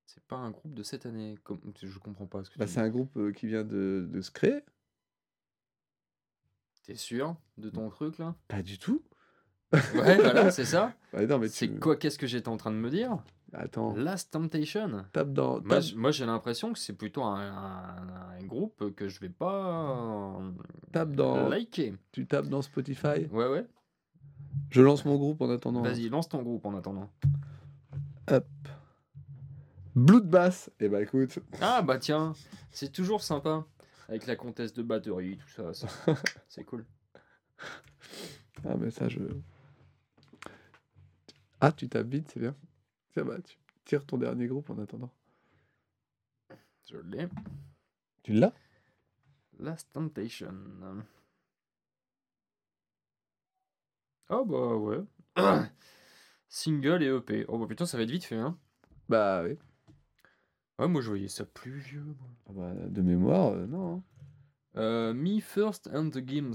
C'est pas un groupe de cette année. Comme... Je comprends pas ce que Bah, c'est un groupe euh, qui vient de, de se créer. T'es sûr de ton truc là? Pas du tout. Ouais, voilà, c'est ça. Ouais, non, mais C'est tu... quoi Qu'est-ce que j'étais en train de me dire? Attends, Last Temptation. tape dans. Moi, tape- moi, j'ai l'impression que c'est plutôt un, un- un groupe que je vais pas euh, Tape dans. liker. Tu tapes dans Spotify? Ouais, ouais. Je lance mon groupe en attendant. Vas-y, lance ton groupe en attendant. Bloodbath. Eh bah écoute, Ah bah tiens, c'est toujours sympa. Avec la comtesse de batterie, tout ça. C'est cool. ah mais ça je. Ah tu vite, c'est bien. Ça va, tu tires ton dernier groupe en attendant. Je l'ai. Tu l'as? Last Temptation. Oh bah ouais. Single et EP. Oh bah putain, ça va être vite fait, hein. Bah oui. Ouais, moi je voyais ça plus vieux. moi. Ah bah, de mémoire, euh, non. hein. Euh, Me First and the Games.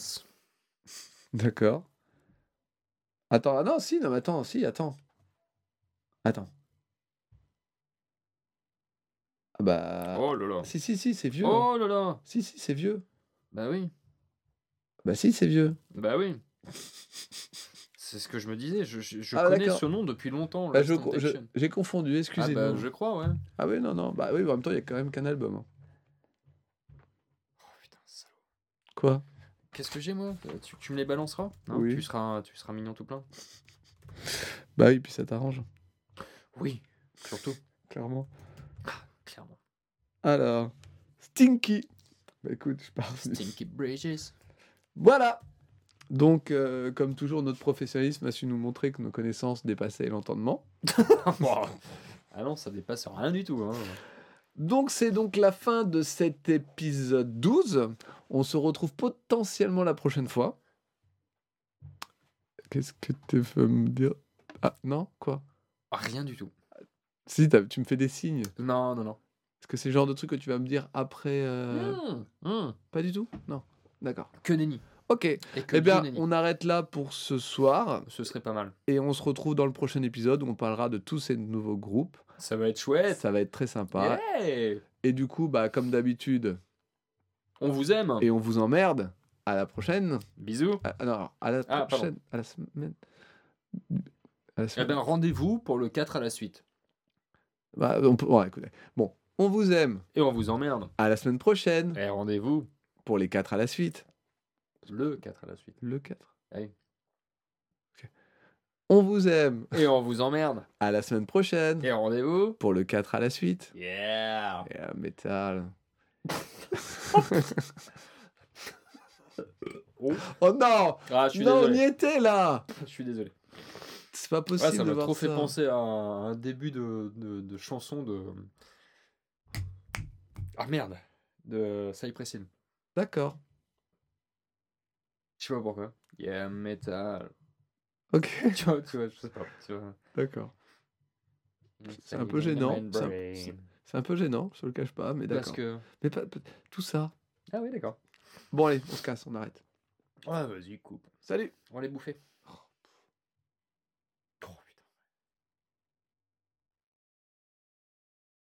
D'accord. Attends, ah non, si, non, mais attends, si, attends. Attends. Ah bah. Oh là là. Si, si, si, c'est vieux. Oh là là. Si, si, c'est vieux. Bah oui. Bah si, c'est vieux. Bah oui. C'est ce que je me disais. Je, je, je Ah, connais ce nom depuis longtemps. Bah. J'ai confondu, Ah excusez-moi. bah je crois, ouais. Ah oui, non, non. Bah oui, en même temps, il y a quand même qu'un album. hein. Oh putain, salaud. Quoi? Qu'est-ce que j'ai moi Euh, tu, tu me les balanceras Hein Oui. tu, seras, tu seras mignon tout plein. Bah oui, puis ça t'arrange, Oui, surtout. clairement. Clairement. Alors, Stinky. Bah écoute, je pars. Stinky Bridges. Voilà. Donc, euh, comme toujours, notre professionnalisme a su nous montrer que nos connaissances dépassaient l'entendement. ah non, ça dépasse rien du tout. Hein. Donc, c'est donc la fin de cet épisode 12. On se retrouve potentiellement la prochaine fois. Qu'est-ce que tu veux me dire? Ah, non Quoi? Rien du tout. Si, tu me fais des signes. Non, non, non. Est-ce que c'est le genre de truc que tu vas me dire après euh, Mmh, mmh. Pas du tout? Non. D'accord. Que nenni. Ok. Et Eh bien, on arrête là pour ce soir. Ce serait pas mal. Et on se retrouve dans le prochain épisode où on parlera de tous ces nouveaux groupes. Ça va être chouette. Ça va être très sympa. Yeah. Et du coup, bah, comme d'habitude, On vous aime. et on vous emmerde, à la prochaine. Bisous. Ah, non, alors, à la Ah, pardon. prochaine. À la semaine. À la Eh semaine. ben, rendez-vous pour le 4 à la suite. Bah, on peut... ouais, écoutez. Bon, on vous aime. Et on vous emmerde. À la semaine prochaine Et rendez-vous pour les 4 à la suite. le 4 à la suite. Le 4. Allez. On vous aime. Et on vous emmerde. À la semaine prochaine Et rendez-vous. pour le 4 à la suite. Yeah. À métal. Oh. Oh non Ah, je suis Non, on y était là Je suis désolé. C'est pas possible ça de m'a trop fait ça. penser à un début de, de, de chanson de. Ah merde De Cypress Hill. D'accord. Je sais pas pourquoi. Yeah, metal. Ok, tu vois, tu vois, je sais pas. tu vois. d'accord. C'est un peu gênant, c'est un- peu gênant, je le cache pas, mais Parce d'accord. que. Mais pas, tout ça. Ah oui, d'accord. Bon allez, on se casse, on arrête. Ouais, vas-y, coupe. Salut On va les bouffer.